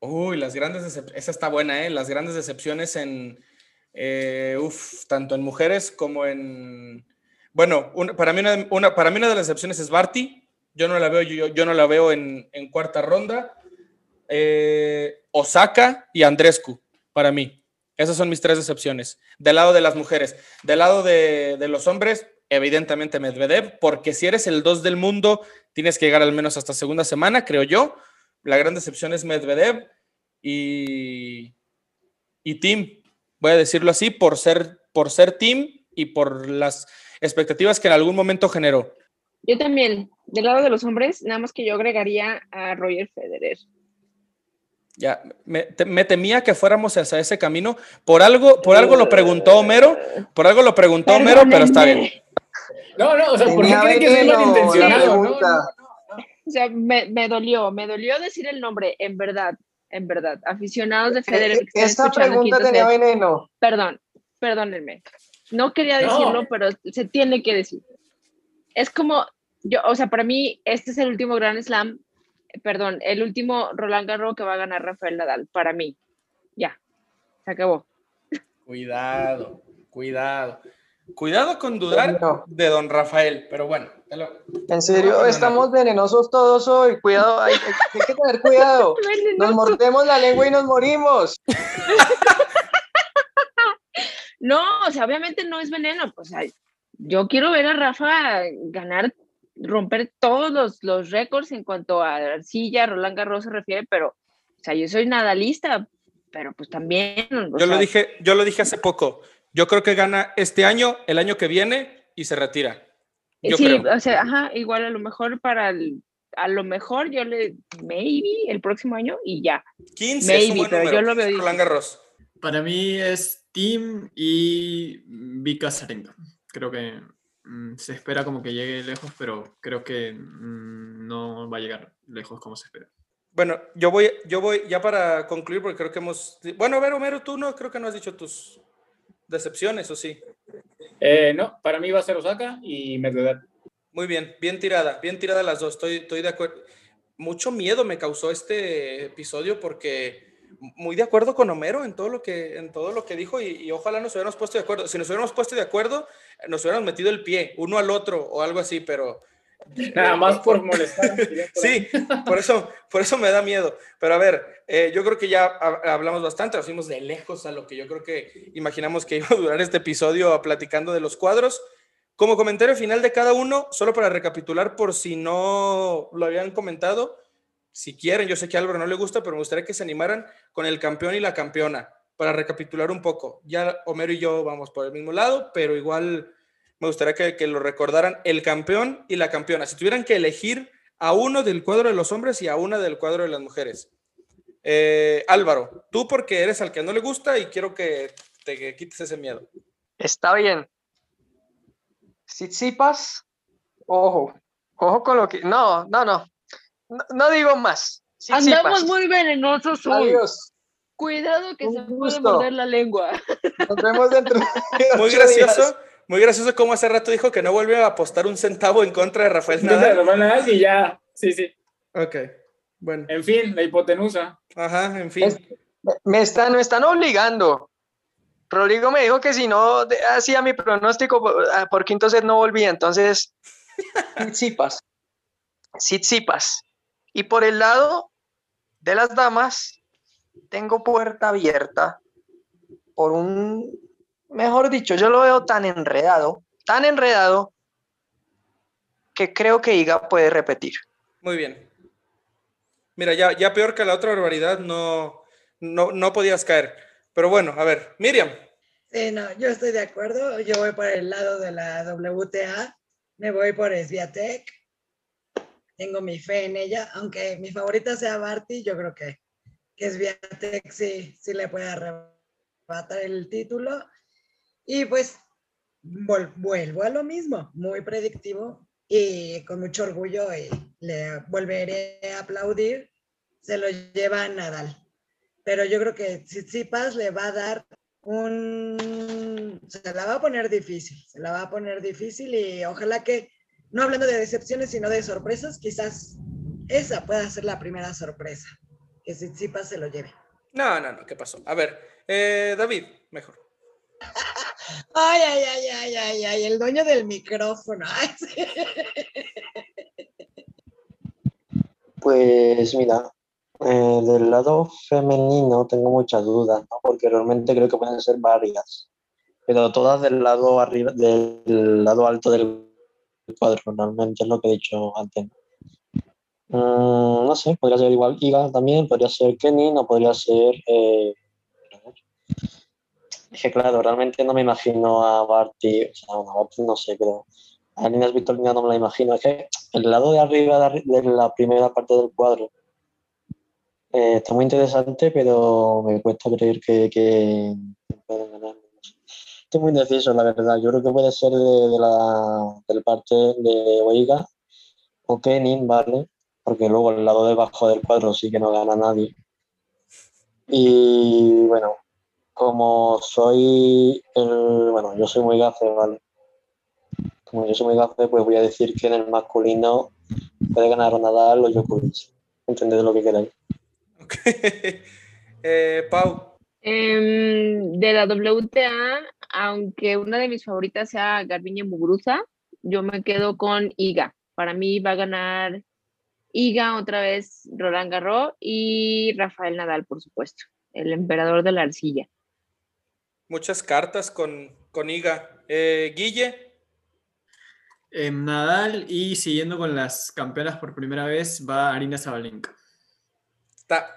Uy, las grandes decepciones, esa está buena, ¿eh? Las grandes decepciones en, eh, uf, tanto en mujeres como en... Bueno, para, mí una, para mí una de las decepciones es Barty. Yo no la veo, yo, no la veo en cuarta ronda. Eh, Osaka y Andrescu, para mí. Esas son mis tres decepciones. Del lado de las mujeres. Del lado de, los hombres, evidentemente Medvedev, porque si eres el 2 del mundo, tienes que llegar al menos hasta segunda semana, creo yo. La gran decepción es Medvedev y, y Team, voy a decirlo así, por ser, por ser Team y por las expectativas que en algún momento generó. Yo también, del lado de los hombres, nada más que yo agregaría a Roger Federer. Ya, me, te- me temía que fuéramos hacia ese camino. Por algo, por algo lo preguntó Homero, por algo lo preguntó Homero, pero está bien. No, no, o sea, ¿por qué creen que la malintencionado? No, pregunta. no, no. O sea, me, me dolió, me dolió decir el nombre, en verdad, en verdad. Aficionados de Federer. eh, Esta pregunta Quinto tenía veneno. Perdón, perdónenme. No quería No. decirlo, pero se tiene que decir. Es como, yo, o sea, para mí, este es el último Grand Slam, perdón, el último Roland Garros que va a ganar Rafael Nadal, para mí. Ya, se acabó. Cuidado, cuidado. Cuidado con dudar No. de don Rafael, pero bueno. te lo- En serio, estamos venenosos todos hoy. Cuidado, hay, que tener cuidado. Nos mordemos la lengua y nos morimos. No, o sea, obviamente no es veneno. Pues, ay, yo quiero ver a Rafa ganar, romper todos los, los récords en cuanto a arcilla, Roland Garros se refiere, pero, o sea, yo soy nadalista, pero pues también. Yo lo sea, dije, yo lo dije hace poco. Yo creo que gana este año, el año que viene y se retira. Yo sí, creo. o sea, ajá, igual a lo mejor para el, a lo mejor yo le, maybe el próximo año y ya. 15 es un maybe, buen pero yo número. lo veo Roland Garros. Para mí es Team y Vika. Creo que mm, se espera como que llegue lejos, pero creo que mm, no va a llegar lejos como se espera. Bueno, yo voy, yo voy ya para concluir porque creo que hemos. Bueno, a ver, Homero, tú no creo que no has dicho tus decepciones, ¿o sí? Eh, no, para mí va a ser Osaka y Medvedev. Muy bien, bien tirada, bien tirada las dos, estoy, estoy de acuerdo. Mucho miedo me causó este episodio porque muy de acuerdo con Homero en todo lo que, en todo lo que dijo y, y ojalá nos hubiéramos puesto de acuerdo. Si nos hubiéramos puesto de acuerdo, nos hubiéramos metido el pie uno al otro o algo así, pero Nada más por molestar. Sí, por eso, por eso me da miedo. Pero a ver, eh, yo creo que ya ha- hablamos bastante, nos fuimos de lejos a lo que yo creo que imaginamos que iba a durar este episodio platicando de los cuadros. Como comentario final de cada uno, solo para recapitular por si no lo habían comentado, si quieren, yo sé que a Álvaro no le gusta, pero me gustaría que se animaran con el campeón y la campeona, para recapitular un poco. Ya Homero y yo vamos por el mismo lado, pero igual me gustaría que, que lo recordaran el campeón y la campeona. Si tuvieran que elegir a uno del cuadro de los hombres y a una del cuadro de las mujeres. Eh, Álvaro, tú porque eres al que no le gusta y quiero que te que quites ese miedo. Está bien. Tsitsipas, ojo, ojo con lo que. No, no, no. No, no digo más. Tsitsipas. Andamos muy venenosos hoy. Adiós. Cuidado que Un se puede morder la lengua. Nos vemos dentro de Muy gracioso, días. muy gracioso como hace rato dijo que no vuelve a apostar un centavo en contra de Rafael Nadal. Rafael Nadal y ya. Sí, sí. Ok, bueno. En fin, la hipotenusa. Ajá, en fin. Es- Me están, me están obligando. Rodrigo me dijo que si no hacía mi pronóstico por, ah, por quinto set no volvía. Entonces, Tsitsipas. Tsitsipas. Y por el lado de las damas, tengo puerta abierta por un, mejor dicho, yo lo veo tan enredado, tan enredado, que creo que Iga puede repetir. Muy bien. Mira, ya, ya peor que la otra barbaridad, no, no, no podías caer. Pero bueno, a ver, Miriam. Sí, no, yo estoy de acuerdo. Yo voy por el lado de la WTA. Me voy por Sviatek. Tengo mi fe en ella, aunque mi favorita sea Barty, yo creo que, que Sviatek sí, sí le puede arrebatar el título. Y pues vuelvo a lo mismo, muy predictivo y con mucho orgullo y le volveré a aplaudir. Se lo lleva Nadal. Pero yo creo que Tsitsipas le va a dar un... Se la va a poner difícil, se la va a poner difícil y ojalá que, no hablando de decepciones, sino de sorpresas, quizás esa pueda ser la primera sorpresa, que Tsitsipas se lo lleve. No, no, no, ¿qué pasó? A ver, eh, David, mejor. Ay, ay, ay, ay, ay, ay, el dueño del micrófono. Ay, sí. Pues mira, Eh, del lado femenino tengo muchas dudas, ¿no? porque realmente creo que pueden ser varias, pero todas del lado arriba, del lado alto del cuadro, normalmente es lo que he dicho antes. Mm, no sé, podría ser igual Iga también, podría ser Kenny, no podría ser. Eh, es que claro, realmente no me imagino a Barty, o sea, Barty no sé, pero a Líneas Victorina no me la imagino. Es que el lado de arriba de la primera parte del cuadro eh, está muy interesante, pero me cuesta creer que, que ganar. Estoy muy indeciso, la verdad. Yo creo que puede ser de, de la del parte de Oiga o Kenin, ¿vale? Porque luego el lado debajo del cuadro sí que no gana nadie. Y bueno, como soy el, bueno, yo soy muy gafe, ¿vale? Como yo soy muy gafe, pues voy a decir que en el masculino puede ganar Nadal o Djokovic. ¿Entendéis lo que queráis? Eh, Pau. Em, de la WTA, aunque una de mis favoritas sea Garbiñe Muguruza, yo me quedo con Iga. Para mí va a ganar Iga otra vez Roland Garros y Rafael Nadal, por supuesto, el emperador de la arcilla. Muchas cartas con, con Iga. Eh, Guille. Nadal y siguiendo con las campeonas por primera vez va Arina Zabalenka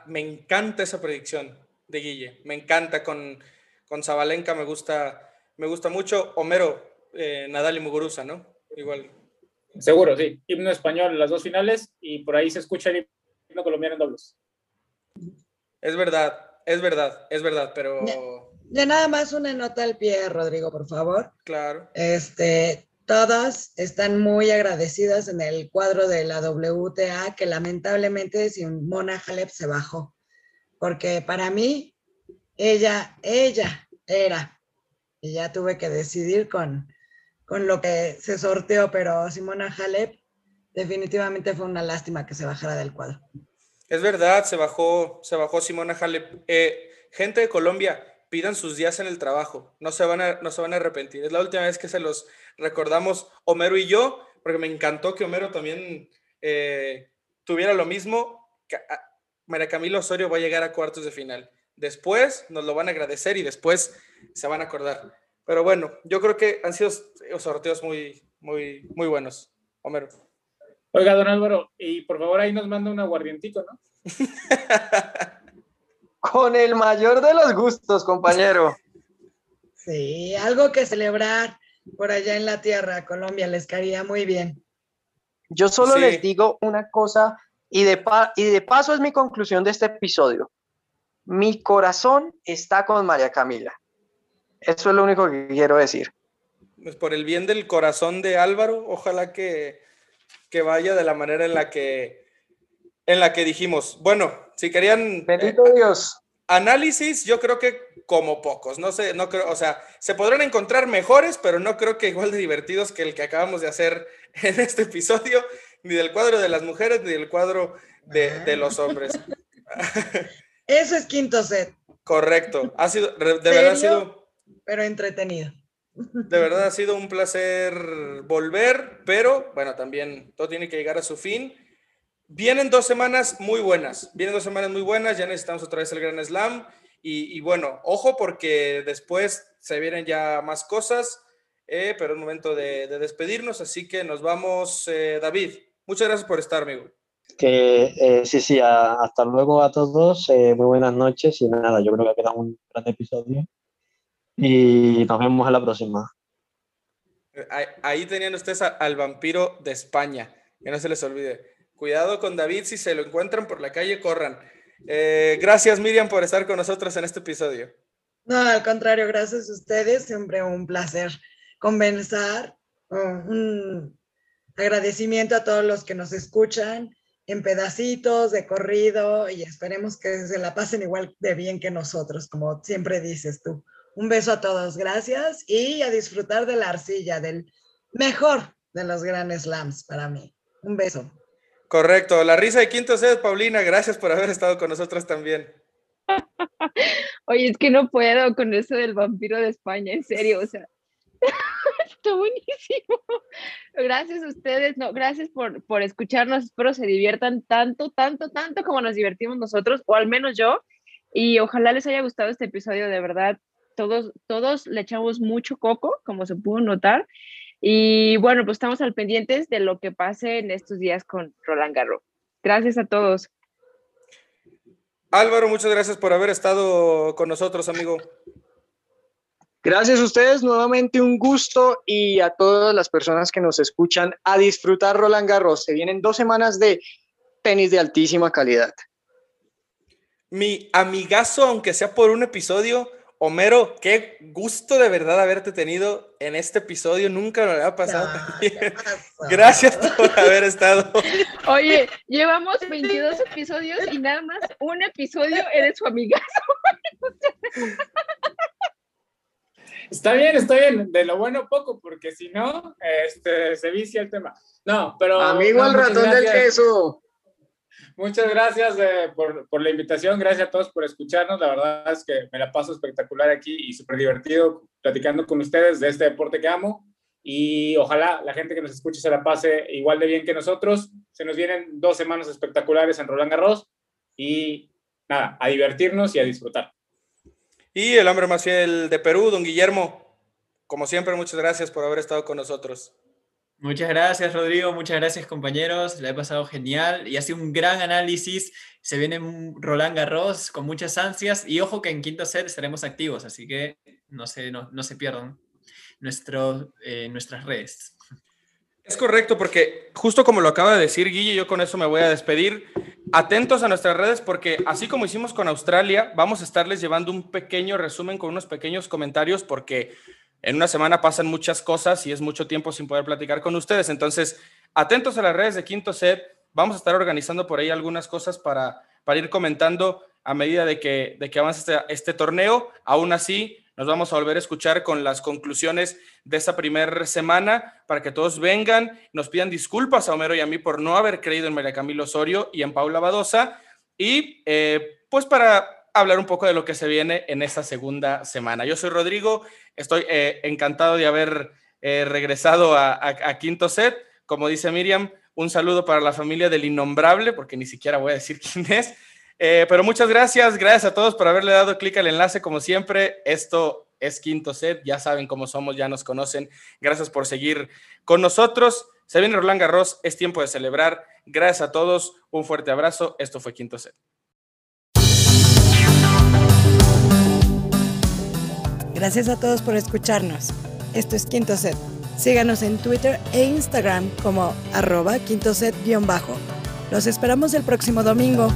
me encanta esa predicción de Guille. Me encanta con, con Zabalenka, me gusta, me gusta mucho. Homero, eh, Nadal y Muguruza, ¿no? Igual. Seguro, sí. Himno español en las dos finales y por ahí se escucha el himno colombiano en dobles. Es verdad, es verdad, es verdad, pero. Ya, nada más una nota al pie, Rodrigo, por favor. Claro. Este, todas están muy agradecidas en el cuadro de la WTA, que lamentablemente Simona Halep se bajó, porque para mí ella, ella era, y ya tuve que decidir con, con lo que se sorteó, pero Simona Halep definitivamente fue una lástima que se bajara del cuadro. Es verdad, se bajó, se bajó Simona Halep. Eh, gente de Colombia, pidan sus días en el trabajo, no se, van a, no se van a arrepentir. Es la última vez que se los recordamos Homero y yo, porque me encantó que Homero también eh, tuviera lo mismo. María Camilo Osorio va a llegar a cuartos de final. Después nos lo van a agradecer y después se van a acordar. Pero bueno, yo creo que han sido sorteos muy, muy, muy buenos. Homero. Oiga, don Álvaro, y por favor ahí nos manda un aguardientito, ¿no? Con el mayor de los gustos, compañero. Sí, algo que celebrar por allá en la tierra, Colombia, les caería muy bien. Yo solo les digo una cosa y de, y de paso es mi conclusión de este episodio. Mi corazón está con María Camila. Eso es lo único que quiero decir. Pues por el bien del corazón de Álvaro, ojalá que, que vaya de la manera en la que en la que dijimos, bueno, si querían... Bendito Dios. Análisis, yo creo que como pocos, no sé, no creo, o sea, se podrán encontrar mejores, pero no creo que igual de divertidos que el que acabamos de hacer en este episodio, ni del cuadro de las mujeres, ni del cuadro de, los hombres. Eso es quinto set. Correcto, ha sido, de verdad ha sido... Pero entretenido. De verdad ha sido un placer volver, pero bueno, también todo tiene que llegar a su fin. Vienen dos semanas muy buenas, vienen dos semanas muy buenas, ya necesitamos otra vez el Gran Slam y, bueno, ojo porque después se vienen ya más cosas, eh, pero es momento de, despedirnos, así que nos vamos, eh, David. Muchas gracias por estar, amigo. Que eh, sí, sí, hasta luego a todos, muy buenas noches y nada, yo creo que ha quedado un gran episodio y nos vemos a la próxima. Ahí, tenían ustedes al vampiro de España, que no se les olvide. Cuidado con David, si se lo encuentran por la calle, corran. Eh, gracias Miriam por estar con nosotros en este episodio. No, al contrario, gracias a ustedes, siempre un placer conversar. Un agradecimiento a todos los que nos escuchan en pedacitos, de corrido, y esperemos que se la pasen igual de bien que nosotros, como siempre dices tú. Un beso a todos, gracias, y a disfrutar de la arcilla, del mejor de los Grand Slams para mí. Un beso. Correcto, la risa de quinto set, Paulina, gracias por haber estado con nosotros también. Oye, es que no puedo con eso del vampiro de España, en serio, o sea. Está buenísimo. Gracias a ustedes, no, gracias por, por escucharnos. Espero se diviertan tanto, tanto, tanto como nos divertimos nosotros, o al menos yo. Y ojalá les haya gustado este episodio, de verdad. Todos, todos le echamos mucho coco, como se pudo notar. Y bueno, pues estamos al pendientes de lo que pase en estos días con Roland Garros. Gracias a todos. Álvaro, muchas gracias por haber estado con nosotros, amigo. Gracias a ustedes, nuevamente un gusto y a todas las personas que nos escuchan a disfrutar Roland Garros. Se vienen dos semanas de tenis de altísima calidad. Mi amigazo, aunque sea por un episodio, Homero, qué gusto de verdad haberte tenido en este episodio. Nunca me había pasado Gracias por haber estado. Oye, llevamos 22 episodios y nada más un episodio eres su amigazo. Está bien, está bien. De lo bueno poco, porque si no, este, se vicia el tema. No, pero. Amigo el ratón del queso. Muchas gracias eh, por, por, la invitación, gracias a todos por escucharnos. La verdad es que me la paso espectacular aquí y súper divertido platicando con ustedes de este deporte que amo. Y ojalá la gente que nos escuche se la pase igual de bien que nosotros. Se nos vienen dos semanas espectaculares en Roland Garros y nada, a divertirnos y a disfrutar. Y el hombre más fiel de Perú, don Guillermo, como siempre, muchas gracias por haber estado con nosotros. Muchas gracias, Rodrigo. Muchas gracias, compañeros. La he pasado genial y ha un gran análisis. Se viene Roland Garros con muchas ansias y ojo que en quinto set estaremos activos, así que no se, no se pierdan nuestro, eh, nuestras redes. Es correcto, porque justo como lo acaba de decir Guille, yo con eso me voy a despedir. Atentos a nuestras redes porque así como hicimos con Australia, vamos a estarles llevando un pequeño resumen con unos pequeños comentarios porque en una semana pasan muchas cosas y es mucho tiempo sin poder platicar con ustedes. Entonces, atentos a las redes de Quinto Set. Vamos a estar organizando por ahí algunas cosas para, ir comentando a medida de que, avance este, este torneo. Aún así, nos vamos a volver a escuchar con las conclusiones de esta primera semana para que todos vengan, nos pidan disculpas a Homero y a mí por no haber creído en María Camilo Osorio y en Paula Badosa y eh, pues para hablar un poco de lo que se viene en esta segunda semana. Yo soy Rodrigo, estoy eh, encantado de haber eh, regresado a, Quinto Set. Como dice Miriam, un saludo para la familia del innombrable, porque ni siquiera voy a decir quién es. Eh, pero muchas gracias, gracias a todos por haberle dado clic al enlace, como siempre. Esto es Quinto Set, ya saben cómo somos, ya nos conocen. Gracias por seguir con nosotros. Se viene Roland Garros, es tiempo de celebrar. Gracias a todos, un fuerte abrazo. Esto fue Quinto Set. Gracias a todos por escucharnos. Esto es Quinto Set. Síganos en Twitter e Instagram como arroba quinto set-bajo. Los esperamos el próximo domingo.